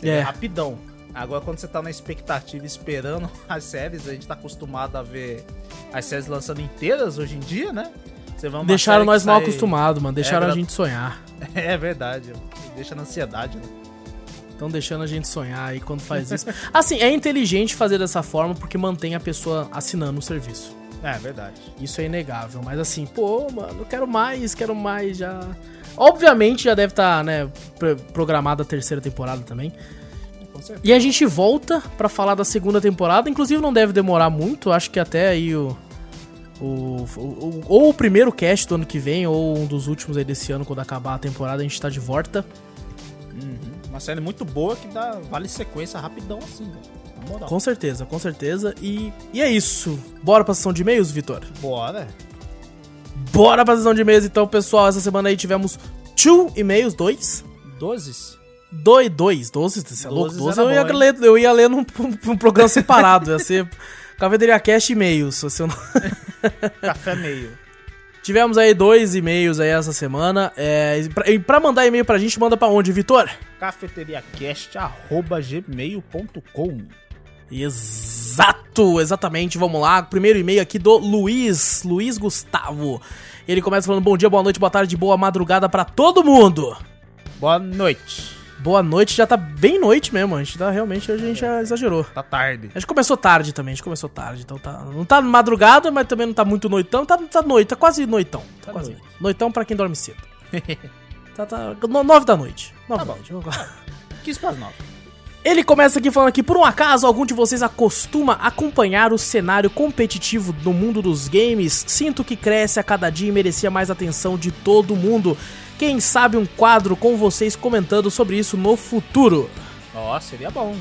Você É. rapidão. Agora, quando você tá na expectativa esperando as séries, a gente tá acostumado a ver as séries lançando inteiras hoje em dia, né? Você uma Deixaram nós mal sai- acostumados, mano. Deixaram gra- a gente sonhar. É verdade. Deixa na ansiedade, né? Estão deixando a gente sonhar aí quando faz isso. assim, é inteligente fazer dessa forma porque mantém a pessoa assinando o serviço. É verdade. Isso é inegável. Mas assim, pô, mano, quero mais, quero mais já. Obviamente já deve estar, né, pro- programada a terceira temporada também. E a gente volta pra falar da segunda temporada. Inclusive não deve demorar muito. Acho que até aí o. O, o- ou o primeiro cast do ano que vem, ou um dos últimos aí desse ano, quando acabar a temporada, a gente tá de volta. Uma série muito boa que dá, vale sequência rapidão assim, moral. Com certeza, com certeza. E, e é isso. Bora pra sessão de e-mails, Vitor? Bora. Bora pra sessão de e-mails, então, pessoal. Essa semana aí tivemos two e-mails, dois. Dozes. Dois, dois, doze, você é louco? Doze eu ia, bom, hein? ler, eu ia ler num, num programa separado. Ia ser Cafeteria Cast e-mails. você não- Café meio. Tivemos aí dois e-mails aí essa semana. É, e pra, e pra mandar e-mail pra gente, manda pra onde, Vitor? cafeteriacast.gmail.com Exato, exatamente. Vamos lá. Primeiro e-mail aqui do Luiz, Luiz Gustavo. Ele começa falando bom dia, boa noite, boa tarde, boa madrugada pra todo mundo. Boa noite. Boa noite, já tá bem noite mesmo. A gente tá realmente, a gente já exagerou. Tá tarde. A gente começou tarde também, a gente começou tarde, então tá. Não tá madrugada, mas também não tá muito noitão, tá, tá noite, tá quase noitão. Tá, Tá quase noite. Noitão pra quem dorme cedo. tá, tá. no- Nove da noite. Nove Tá da noite. vamos lá. Quis pras nove. Ele começa aqui falando que, por um acaso, algum de vocês acostuma acompanhar o cenário competitivo do mundo dos games? Sinto que cresce a cada dia e merecia mais atenção de todo mundo. Quem sabe um quadro com vocês comentando sobre isso no futuro? Ó, seria bom.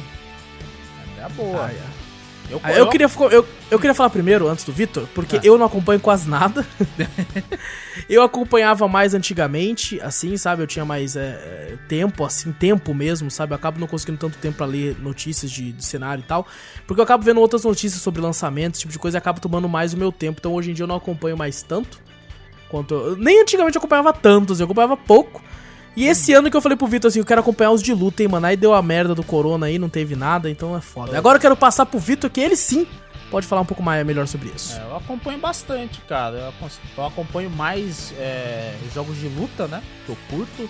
Seria boa. Ah, eu, Ah, eu, queria, fo- eu, eu queria falar primeiro, antes do Vitor, porque Ah. eu não acompanho quase nada. eu acompanhava mais antigamente, assim, sabe? Eu tinha mais é, é, tempo, assim, tempo mesmo, sabe? Eu acabo não conseguindo tanto tempo pra ler notícias de, de cenário e tal. Porque eu acabo vendo outras notícias sobre lançamentos, esse tipo de coisa, e acabo tomando mais o meu tempo. Então hoje em dia eu não acompanho mais tanto. Quanto eu, nem antigamente eu acompanhava tantos, eu acompanhava pouco. E esse ano que eu falei pro Vitor assim, eu quero acompanhar os de luta, hein, mano. Aí deu a merda do corona aí, não teve nada, então é foda. Agora eu quero passar pro Vitor, que ele sim pode falar um pouco mais melhor sobre isso. É, eu acompanho bastante, cara. Eu, acompanho mais é, jogos de luta, né? Que eu curto.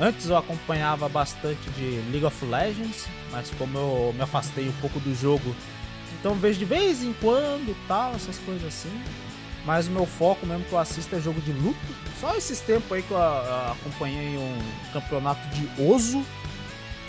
Antes eu acompanhava bastante de League of Legends, mas como eu me afastei um pouco do jogo, então vejo de vez em quando tal, essas coisas assim. Mas o meu foco mesmo que eu assisto é jogo de luta. Só esses tempos aí que eu, acompanhei um campeonato de Ozo.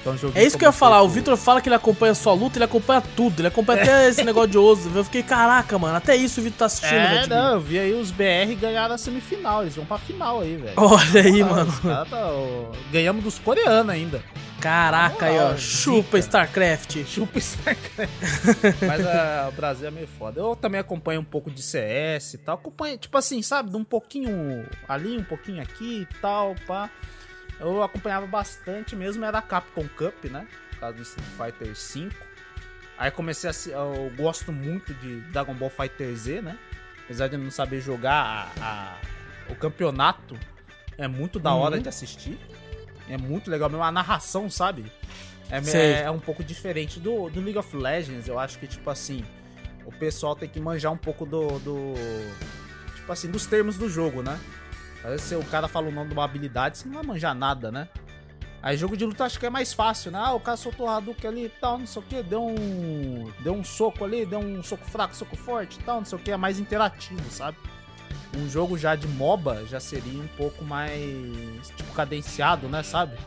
Que é É isso que eu ia falar, o Vitor fala que ele acompanha só luta, ele acompanha tudo, ele acompanha até esse negócio de osso. Eu fiquei, caraca, mano, até isso o Vitor tá assistindo, É, não, eu vi aí os BR ganharam a semifinal, eles vão pra final aí, velho. Olha aí, Ah, mano. tá, ó, ganhamos dos coreanos ainda. Caraca, aí, ó. Chupa. StarCraft. Chupa StarCraft. Mas ah, o Brasil é meio foda. Eu também acompanho um pouco de CS e tal. Acompanho, tipo assim, sabe? De um pouquinho ali, um pouquinho aqui e tal, pá. Eu acompanhava bastante mesmo, era a Capcom Cup, né? Por causa do Street Fighter V. Aí comecei a. Eu gosto muito de Dragon Ball Fighter Z, né? Apesar de eu não saber jogar a- a- o campeonato, é muito da hora Uhum. de assistir. É muito legal mesmo. A narração, sabe? É, Sei. é um pouco diferente do, do League of Legends. Eu acho que, tipo assim, o pessoal tem que manjar um pouco do. do tipo assim, dos termos do jogo, né? Às vezes se o cara fala o nome de uma habilidade, você não vai manjar nada, né? Aí jogo de luta acho que é mais fácil, né? Ah, o cara soltou o Hadouken ali e tal, não sei o que, deu um. Deu um soco ali, deu um soco fraco, soco forte e tal, não sei o que, é mais interativo, sabe? Um jogo já de MOBA já seria um pouco mais, tipo, cadenciado, né, sabe?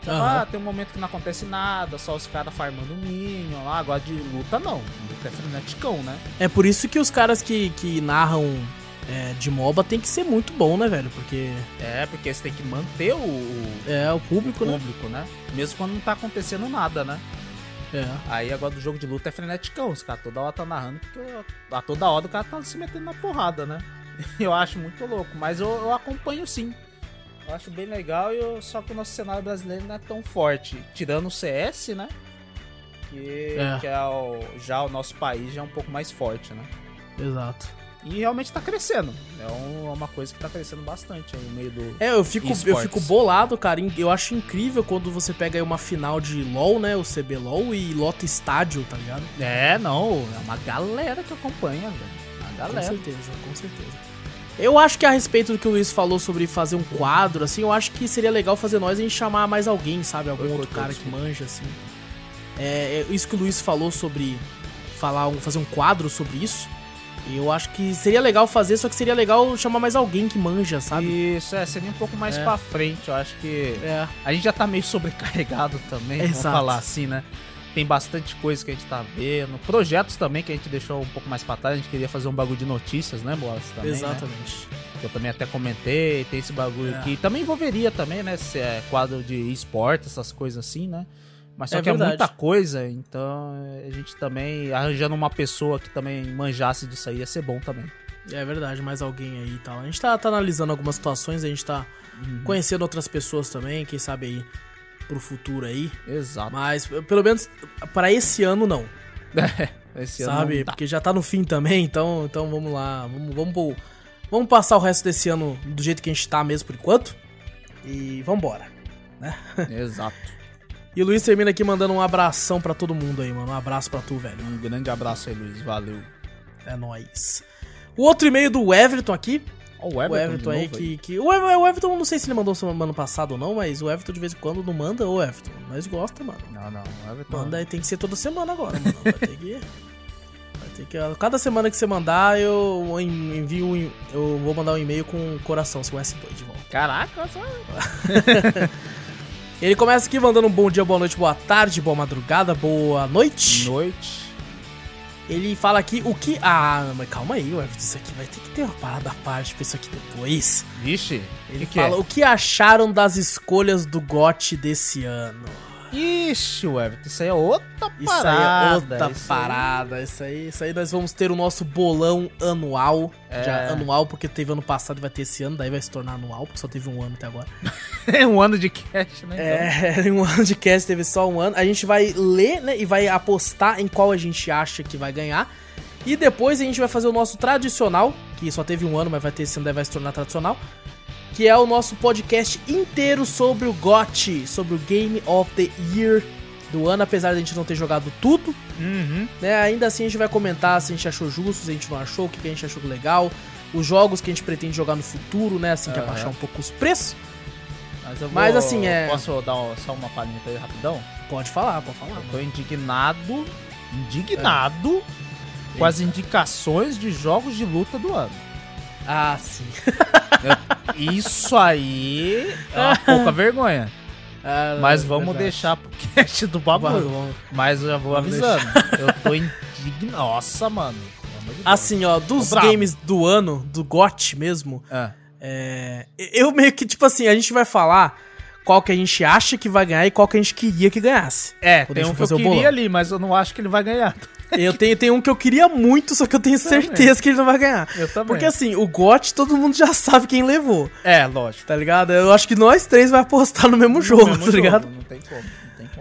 Tipo, Aham. Ah, tem um momento que não acontece nada, só os caras farmando minion lá. Agora de luta, não. Luta é freneticão, né? É por isso que os caras que, que narram é, de MOBA tem que ser muito bom, né, velho? Porque É, porque você tem que manter o, o é o público, né? público, né? Mesmo quando não tá acontecendo nada, né? É. Aí agora do jogo de luta é freneticão. Os caras toda hora tá narrando, porque a toda hora o cara tá se metendo na porrada, né? Eu acho muito louco, mas eu, eu acompanho sim. Eu acho bem legal, e eu- só que o nosso cenário brasileiro não é tão forte. Tirando o CS, né? Que É. que é o, já o nosso país já é um pouco mais forte, né? Exato. E realmente tá crescendo. É um- é uma coisa que tá crescendo bastante aí no meio do. É, eu fico, eu fico bolado, cara. Eu acho incrível quando você pega aí uma final de LoL, né? O CB LoL e lota estádio, tá ligado? É, não. É uma galera que acompanha, velho. Uma Com galera. certeza, com certeza. Eu acho que a respeito do que o Luiz falou sobre fazer um quadro, assim, eu acho que seria legal fazer nós gente chamar mais alguém, sabe? Algum Eu outro cara isso. que manja, assim. É, é isso que o Luiz falou sobre falar um, fazer um quadro sobre isso. Eu acho que seria legal fazer, só que seria legal chamar mais alguém que manja, sabe? Isso, é, seria um pouco mais É. pra frente. Eu acho que. É. A gente já tá meio sobrecarregado também, vamos Exato. falar assim, né? Tem bastante coisa que a gente tá vendo. Projetos também que a gente deixou um pouco mais pra trás. A gente queria fazer um bagulho de notícias, né, Boas? Também, né? Exatamente. Que eu também até comentei. Tem esse bagulho É. aqui. Também envolveria também, né? Se é quadro de esporte, essas coisas assim, né? Mas só É que verdade. é muita coisa, então a gente também, arranjando uma pessoa que também manjasse disso aí, ia ser bom também. É verdade, mais alguém aí e tal. A gente tá, tá analisando algumas situações, a gente tá conhecendo outras pessoas também, quem sabe aí pro futuro aí. Exato. Mas pelo menos para esse ano não. Esse ano sabe? não dá. Porque já tá no fim também, então, então vamos lá. Vamos, vamos, pro- vamos passar o resto desse ano do jeito que a gente tá mesmo por enquanto. E vambora. Exato. E o Luiz termina aqui mandando um abração pra todo mundo aí, mano. Um abraço pra tu, velho. Um grande abraço aí, Luiz. Valeu. É nóis. O outro e-mail do Everton aqui. Ó, o O Everton, Everton de aí novo que. que o, Ever- o Everton, não sei se ele mandou semana passada ou não, mas o Everton de vez em quando não manda. Ô, Everton, nós gosta, mano. Não, não. O Everton. Manda aí, tem que ser toda semana agora, mano. Vai ter que. Vai ter que. Cada semana que você mandar, eu en- envio. um e- Eu vou mandar um e-mail com um coração, com S2 de volta. Caraca, só... Ele começa aqui mandando um bom dia, boa noite, boa tarde, boa madrugada, boa noite. noite. Ele fala aqui o que. Ah, mas calma aí, Everton. Isso aqui vai ter que ter uma parada à parte pra isso aqui depois. Vixe. Ele que que fala é? o que acharam das escolhas do GOT desse ano. Ixi, Everton. Isso aí é outra Isso aí parada. é outra isso aí- parada. Isso aí, isso aí nós vamos ter o nosso bolão anual. É. Já anual, porque teve ano passado e vai ter esse ano, daí vai se tornar anual, porque só teve um ano até agora. É um ano de cash, né? então? É, um ano de cast teve só um ano. A gente vai ler, né, e vai apostar em qual a gente acha que vai ganhar. E depois a gente vai fazer o nosso tradicional que só teve um ano, mas vai ter esse ano, daí vai se tornar tradicional. Que é o nosso podcast inteiro sobre o GOT, sobre o Game of the Year do ano, apesar de a gente não ter jogado tudo. Uhum. Né? Ainda assim a gente vai comentar se a gente achou justo, se a gente não achou, o que a gente achou legal, os jogos que a gente pretende jogar no futuro, né? Assim que Aham. abaixar um pouco os preços. Mas, Mas, assim, é- Posso dar só uma palhinha pra ele rapidão? Pode falar, pode falar. Eu tô indignado, indignado com as indicações de jogos de luta do ano. Ah, sim. Isso aí é uma pouca vergonha. Ah, Mas vamos verdade. deixar pro cast do vamos. Mas eu já vou Vamos avisando. Eu tô indignado. Nossa, mano. Assim, ó, dos bravo. games do ano, do GOT mesmo, É. é, eu meio que, tipo assim, a gente vai falar qual que a gente acha que vai ganhar e qual que a gente queria que ganhasse. É, tem um que eu queria bolão. ali, mas eu não acho que ele vai ganhar. Eu tenho, tenho um que eu queria muito, só que eu tenho certeza que ele não vai ganhar. Eu também. Porque assim, o GOT todo mundo já sabe quem levou, É, lógico. tá ligado? Eu acho que nós três vai apostar no mesmo jogo, Mesmo tá ligado? jogo, como, não tem como.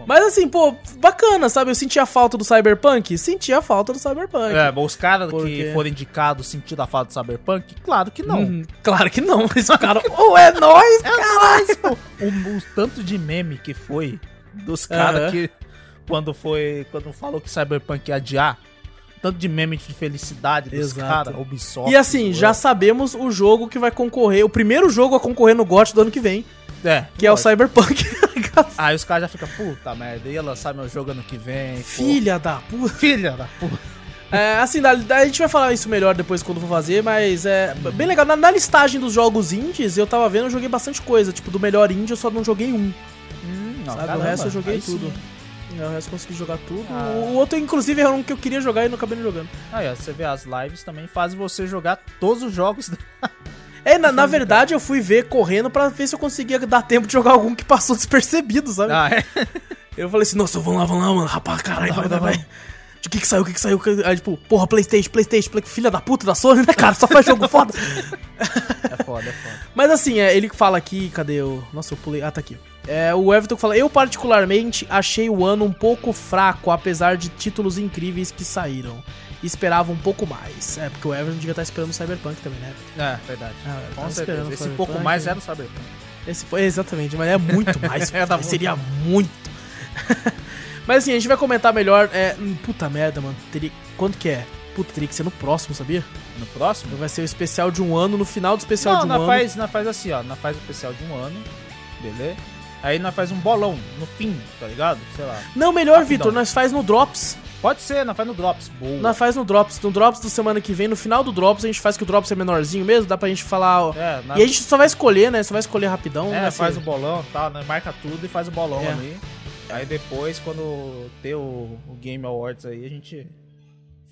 Mas assim, pô, bacana, sabe? Eu senti a falta do Cyberpunk? Senti a falta do Cyberpunk. É, bom, os caras Por que foram indicados sentindo a falta do Cyberpunk, claro que não. Uhum, claro que não, mas o cara, ô, é nóis, caralho! O, o tanto de meme que foi dos caras Aham. que quando foi, quando falou que Cyberpunk ia adiar, tanto de meme de felicidade dos caras, Ubisoft. E assim, já sabemos o jogo que vai concorrer, o primeiro jogo a concorrer no GOT do ano que vem, é, que é o lógico. Cyberpunk? Aí os caras já ficam, puta merda, ia lançar meu jogo ano que vem. pô. Filha da puta. Filha da puta. É, assim, da- da- a gente vai falar isso melhor depois quando for fazer, mas é bem legal. Na, na listagem dos jogos indies, eu tava vendo, eu joguei bastante coisa. Tipo, do melhor indie eu só não joguei um. Não, sabe? caramba, o resto eu joguei aí sim. tudo. É, O resto eu consegui jogar tudo. Ah. O outro, inclusive, era um que eu queria jogar e não acabei não jogando. Aí, ó, você vê as lives também fazem você jogar todos os jogos. É, na, na verdade, eu fui ver correndo pra ver se eu conseguia dar tempo de jogar algum que passou despercebido, sabe? ah, é. Eu falei assim, nossa, vamos lá, vamos lá, mano. Rapaz, caralho, vai, vai, vai. De que que saiu, o que que saiu? Aí, tipo, porra, Playstation, Playstation, Play... filha da puta da Sony, né, cara? Só faz jogo foda. É foda, é foda. Mas assim, é, ele fala aqui, cadê o... Nossa, eu pulei... Ah, tá aqui. É, o Everton fala, eu particularmente achei o ano um pouco fraco, apesar de títulos incríveis que saíram. Esperava um pouco mais. É, porque o Everton devia estar esperando o Cyberpunk também, né? É, verdade. Ah, Com tava certeza. Esse pouco mais né? era o Cyberpunk. Esse, foi- exatamente, mas é muito mais. É, dá seria muito. mas assim, a gente vai comentar melhor. É, hum, puta merda, mano. Teria, quanto que é? Puta, teria que ser no próximo, sabia? No próximo? Vai ser o especial de um ano, no final do especial Não, de um nós ano. faz, nós faz assim, ó. Nós faz o especial de um ano, beleza? Aí nós faz um bolão no fim, tá ligado? Sei lá. Não, melhor. Vitor, nós faz no Drops. Pode ser, nós faz no Drops. Boa. Nós faz no Drops. No Drops da semana que vem, no final do Drops, a gente faz que o Drops é menorzinho mesmo, dá pra gente falar. ó. É, nós- E a gente só vai escolher, né? Só vai escolher rapidão. É, vai faz o bolão e tal, né? Marca tudo e faz o bolão É. ali. Aí depois, quando ter o, o Game Awards aí, a gente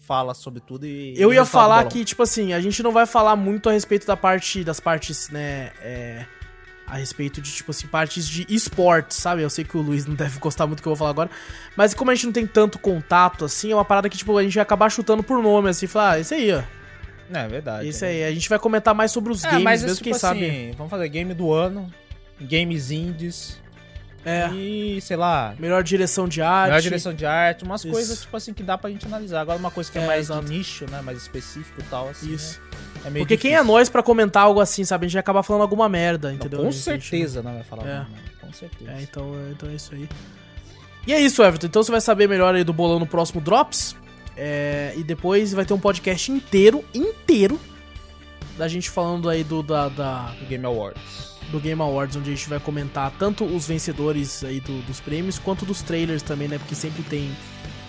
fala sobre tudo e. Eu ia do falar que, tipo assim, a gente não vai falar muito a respeito da parte, das partes, né, é, a respeito de, tipo assim, partes de esportes, sabe? Eu sei que o Luiz não deve gostar muito do que eu vou falar agora, mas como a gente não tem tanto contato, assim, é uma parada que, tipo, a gente vai acabar chutando por nome, assim, falar, ah, esse aí, ó, É verdade. esse é. aí. A gente vai comentar mais sobre os É, games, mas mesmo, esse, quem tipo sabe. assim, vamos fazer game do ano, games indies É, e, sei lá, melhor direção de arte. melhor direção de arte, umas Isso. coisas, tipo assim, que dá pra gente analisar. Agora uma coisa que é, É, mais exato. nicho, né, mais específico e tal, assim, Isso. né, é meio Porque quem é difícil. nós pra comentar algo assim, sabe? A gente vai acabar falando alguma merda, Não, entendeu? Com A gente- certeza, né, vai falar. É. né, Com certeza. É, então, é- então é isso aí. E é isso, Everton. Então você vai saber melhor aí do bolão no próximo Drops. É, e depois vai ter um podcast inteiro, inteiro, da gente falando aí do, da, da- Do Game Awards. Do Game Awards, onde a gente vai comentar tanto os vencedores aí do- dos prêmios, quanto dos trailers também, né? Porque sempre tem...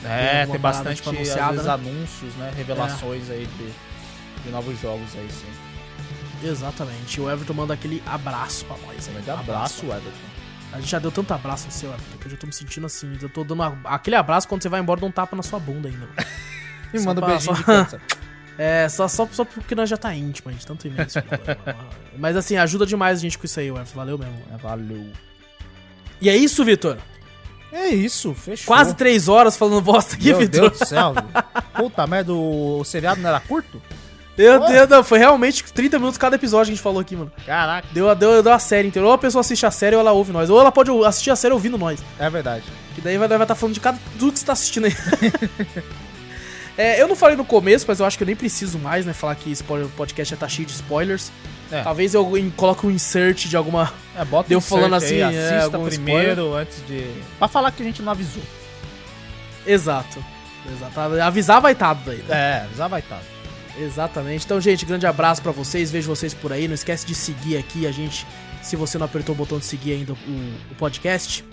É, tem bastante tipo, anunciada, né? anúncios, né? Revelações aí de, de novos jogos aí, sim. Exatamente. O Everton manda aquele abraço pra nós aí. Grande abraço, Everton. A gente já deu tanto abraço no seu, Everton, que eu já tô me sentindo assim. Eu tô dando aquele abraço quando você vai embora, dá um tapa na sua bunda ainda. E Só manda um beijinho só-. É, só, só, só porque nós já tá íntimo, a gente tanto e-mail. Mas assim, ajuda demais a gente com isso aí, Everton. Valeu mesmo. É, Valeu. E é isso, Vitor. É isso, fechou. Quase três horas falando bosta aqui, Meu Vitor. Deus do céu. velho. Puta merda, o, o seriado não era curto? Meu Deus, não, foi realmente 30 minutos cada episódio que a gente falou aqui, mano. Caraca, Deu, deu, deu a série inteira. Ou a pessoa assiste a série ou ela ouve nós. Ou ela pode assistir a série ouvindo nós. é verdade. Que daí vai estar falando de cada tudo que você tá assistindo aí. É, eu não falei no começo, mas eu acho que eu nem preciso mais, né? Falar que esse podcast já tá cheio de spoilers. É. Talvez eu coloque um insert de alguma. É, bota Deu um falando aí, assim, é, assista algum primeiro antes de. Pra falar que a gente não avisou. Exato. Exato. Avisar vai estar daí. né? É, já vai estar. Exatamente. Então, gente, grande abraço pra vocês. Vejo vocês por aí. Não esquece de seguir aqui a gente, se você não apertou o botão de seguir ainda o, o podcast.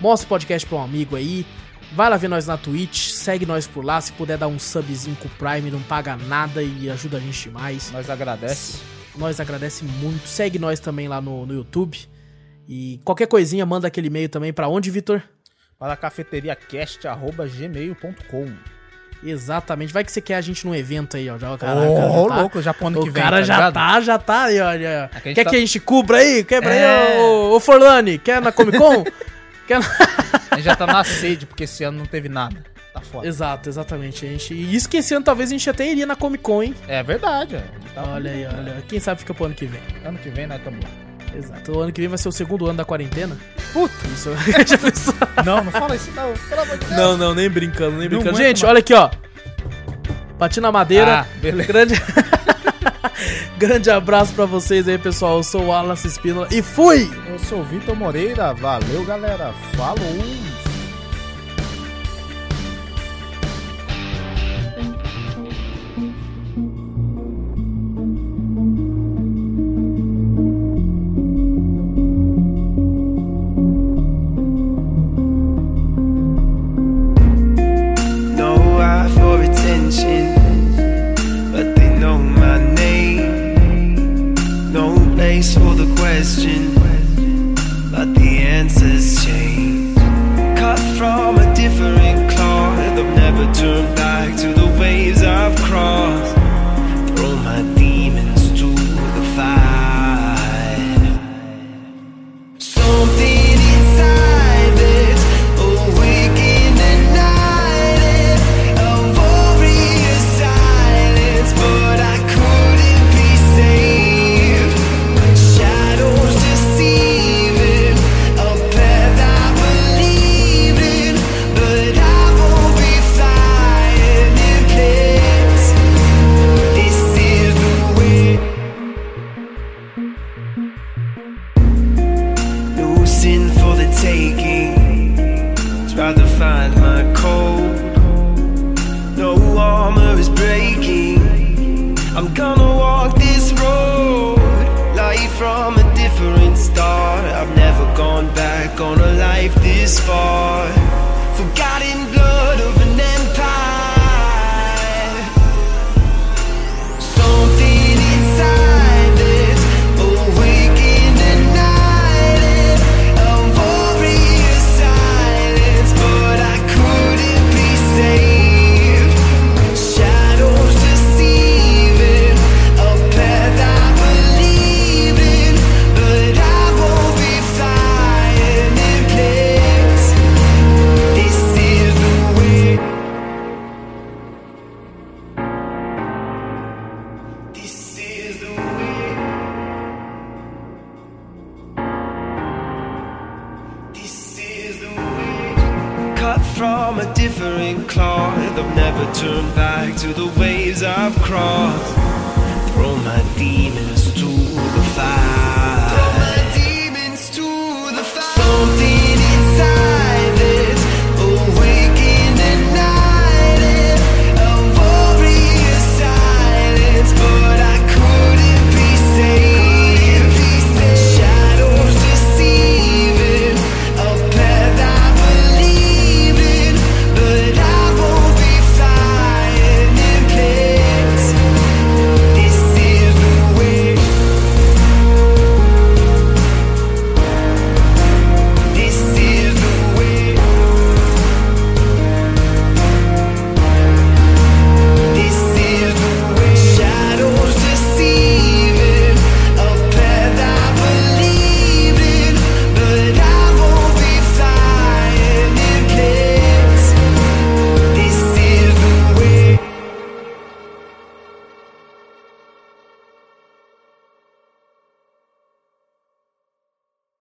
Mostra o podcast pra um amigo aí. Vai lá ver nós na Twitch, segue nós por lá. Se puder dar um subzinho com o Prime, não paga nada e ajuda a gente demais. Nós agradece. Nós agradece muito. Segue nós também lá no, no YouTube. E qualquer coisinha, manda aquele e-mail também pra onde, Vitor? Para cafeteriacast.gmail.com. Exatamente. Vai que você quer a gente num evento aí, ó. Já, o Ô, cara- o cara já tá- louco, já pro ano O que vem. cara tá já ligado? tá, já tá aí, olha. É que Quer tá- que a gente cubra aí? Quebra É. aí, ô, ô Forlani? Quer na Comic Con? Quer na... A gente já tá na sede, porque esse ano não teve nada. Tá foda. Exato, exatamente. A gente... E isso que esse ano talvez a gente até iria na Comic Con, hein? É verdade, é. Tá- Olha aí, olha. Quem sabe fica pro ano que vem. Ano que vem nós estamos lá. Exato. O ano que vem vai ser o segundo ano da quarentena. Puta, isso. Já pensou? Não, não fala isso não. Pelo amor de Deus. Não, não, nem brincando, nem brincando. Gente, olha aqui, ó. Bati na madeira. Ah, beleza. Grande... Grande abraço pra vocês aí, pessoal. Eu sou o Wallace Espínola e fui! Eu sou o Vitor Moreira. Valeu, galera. Falou.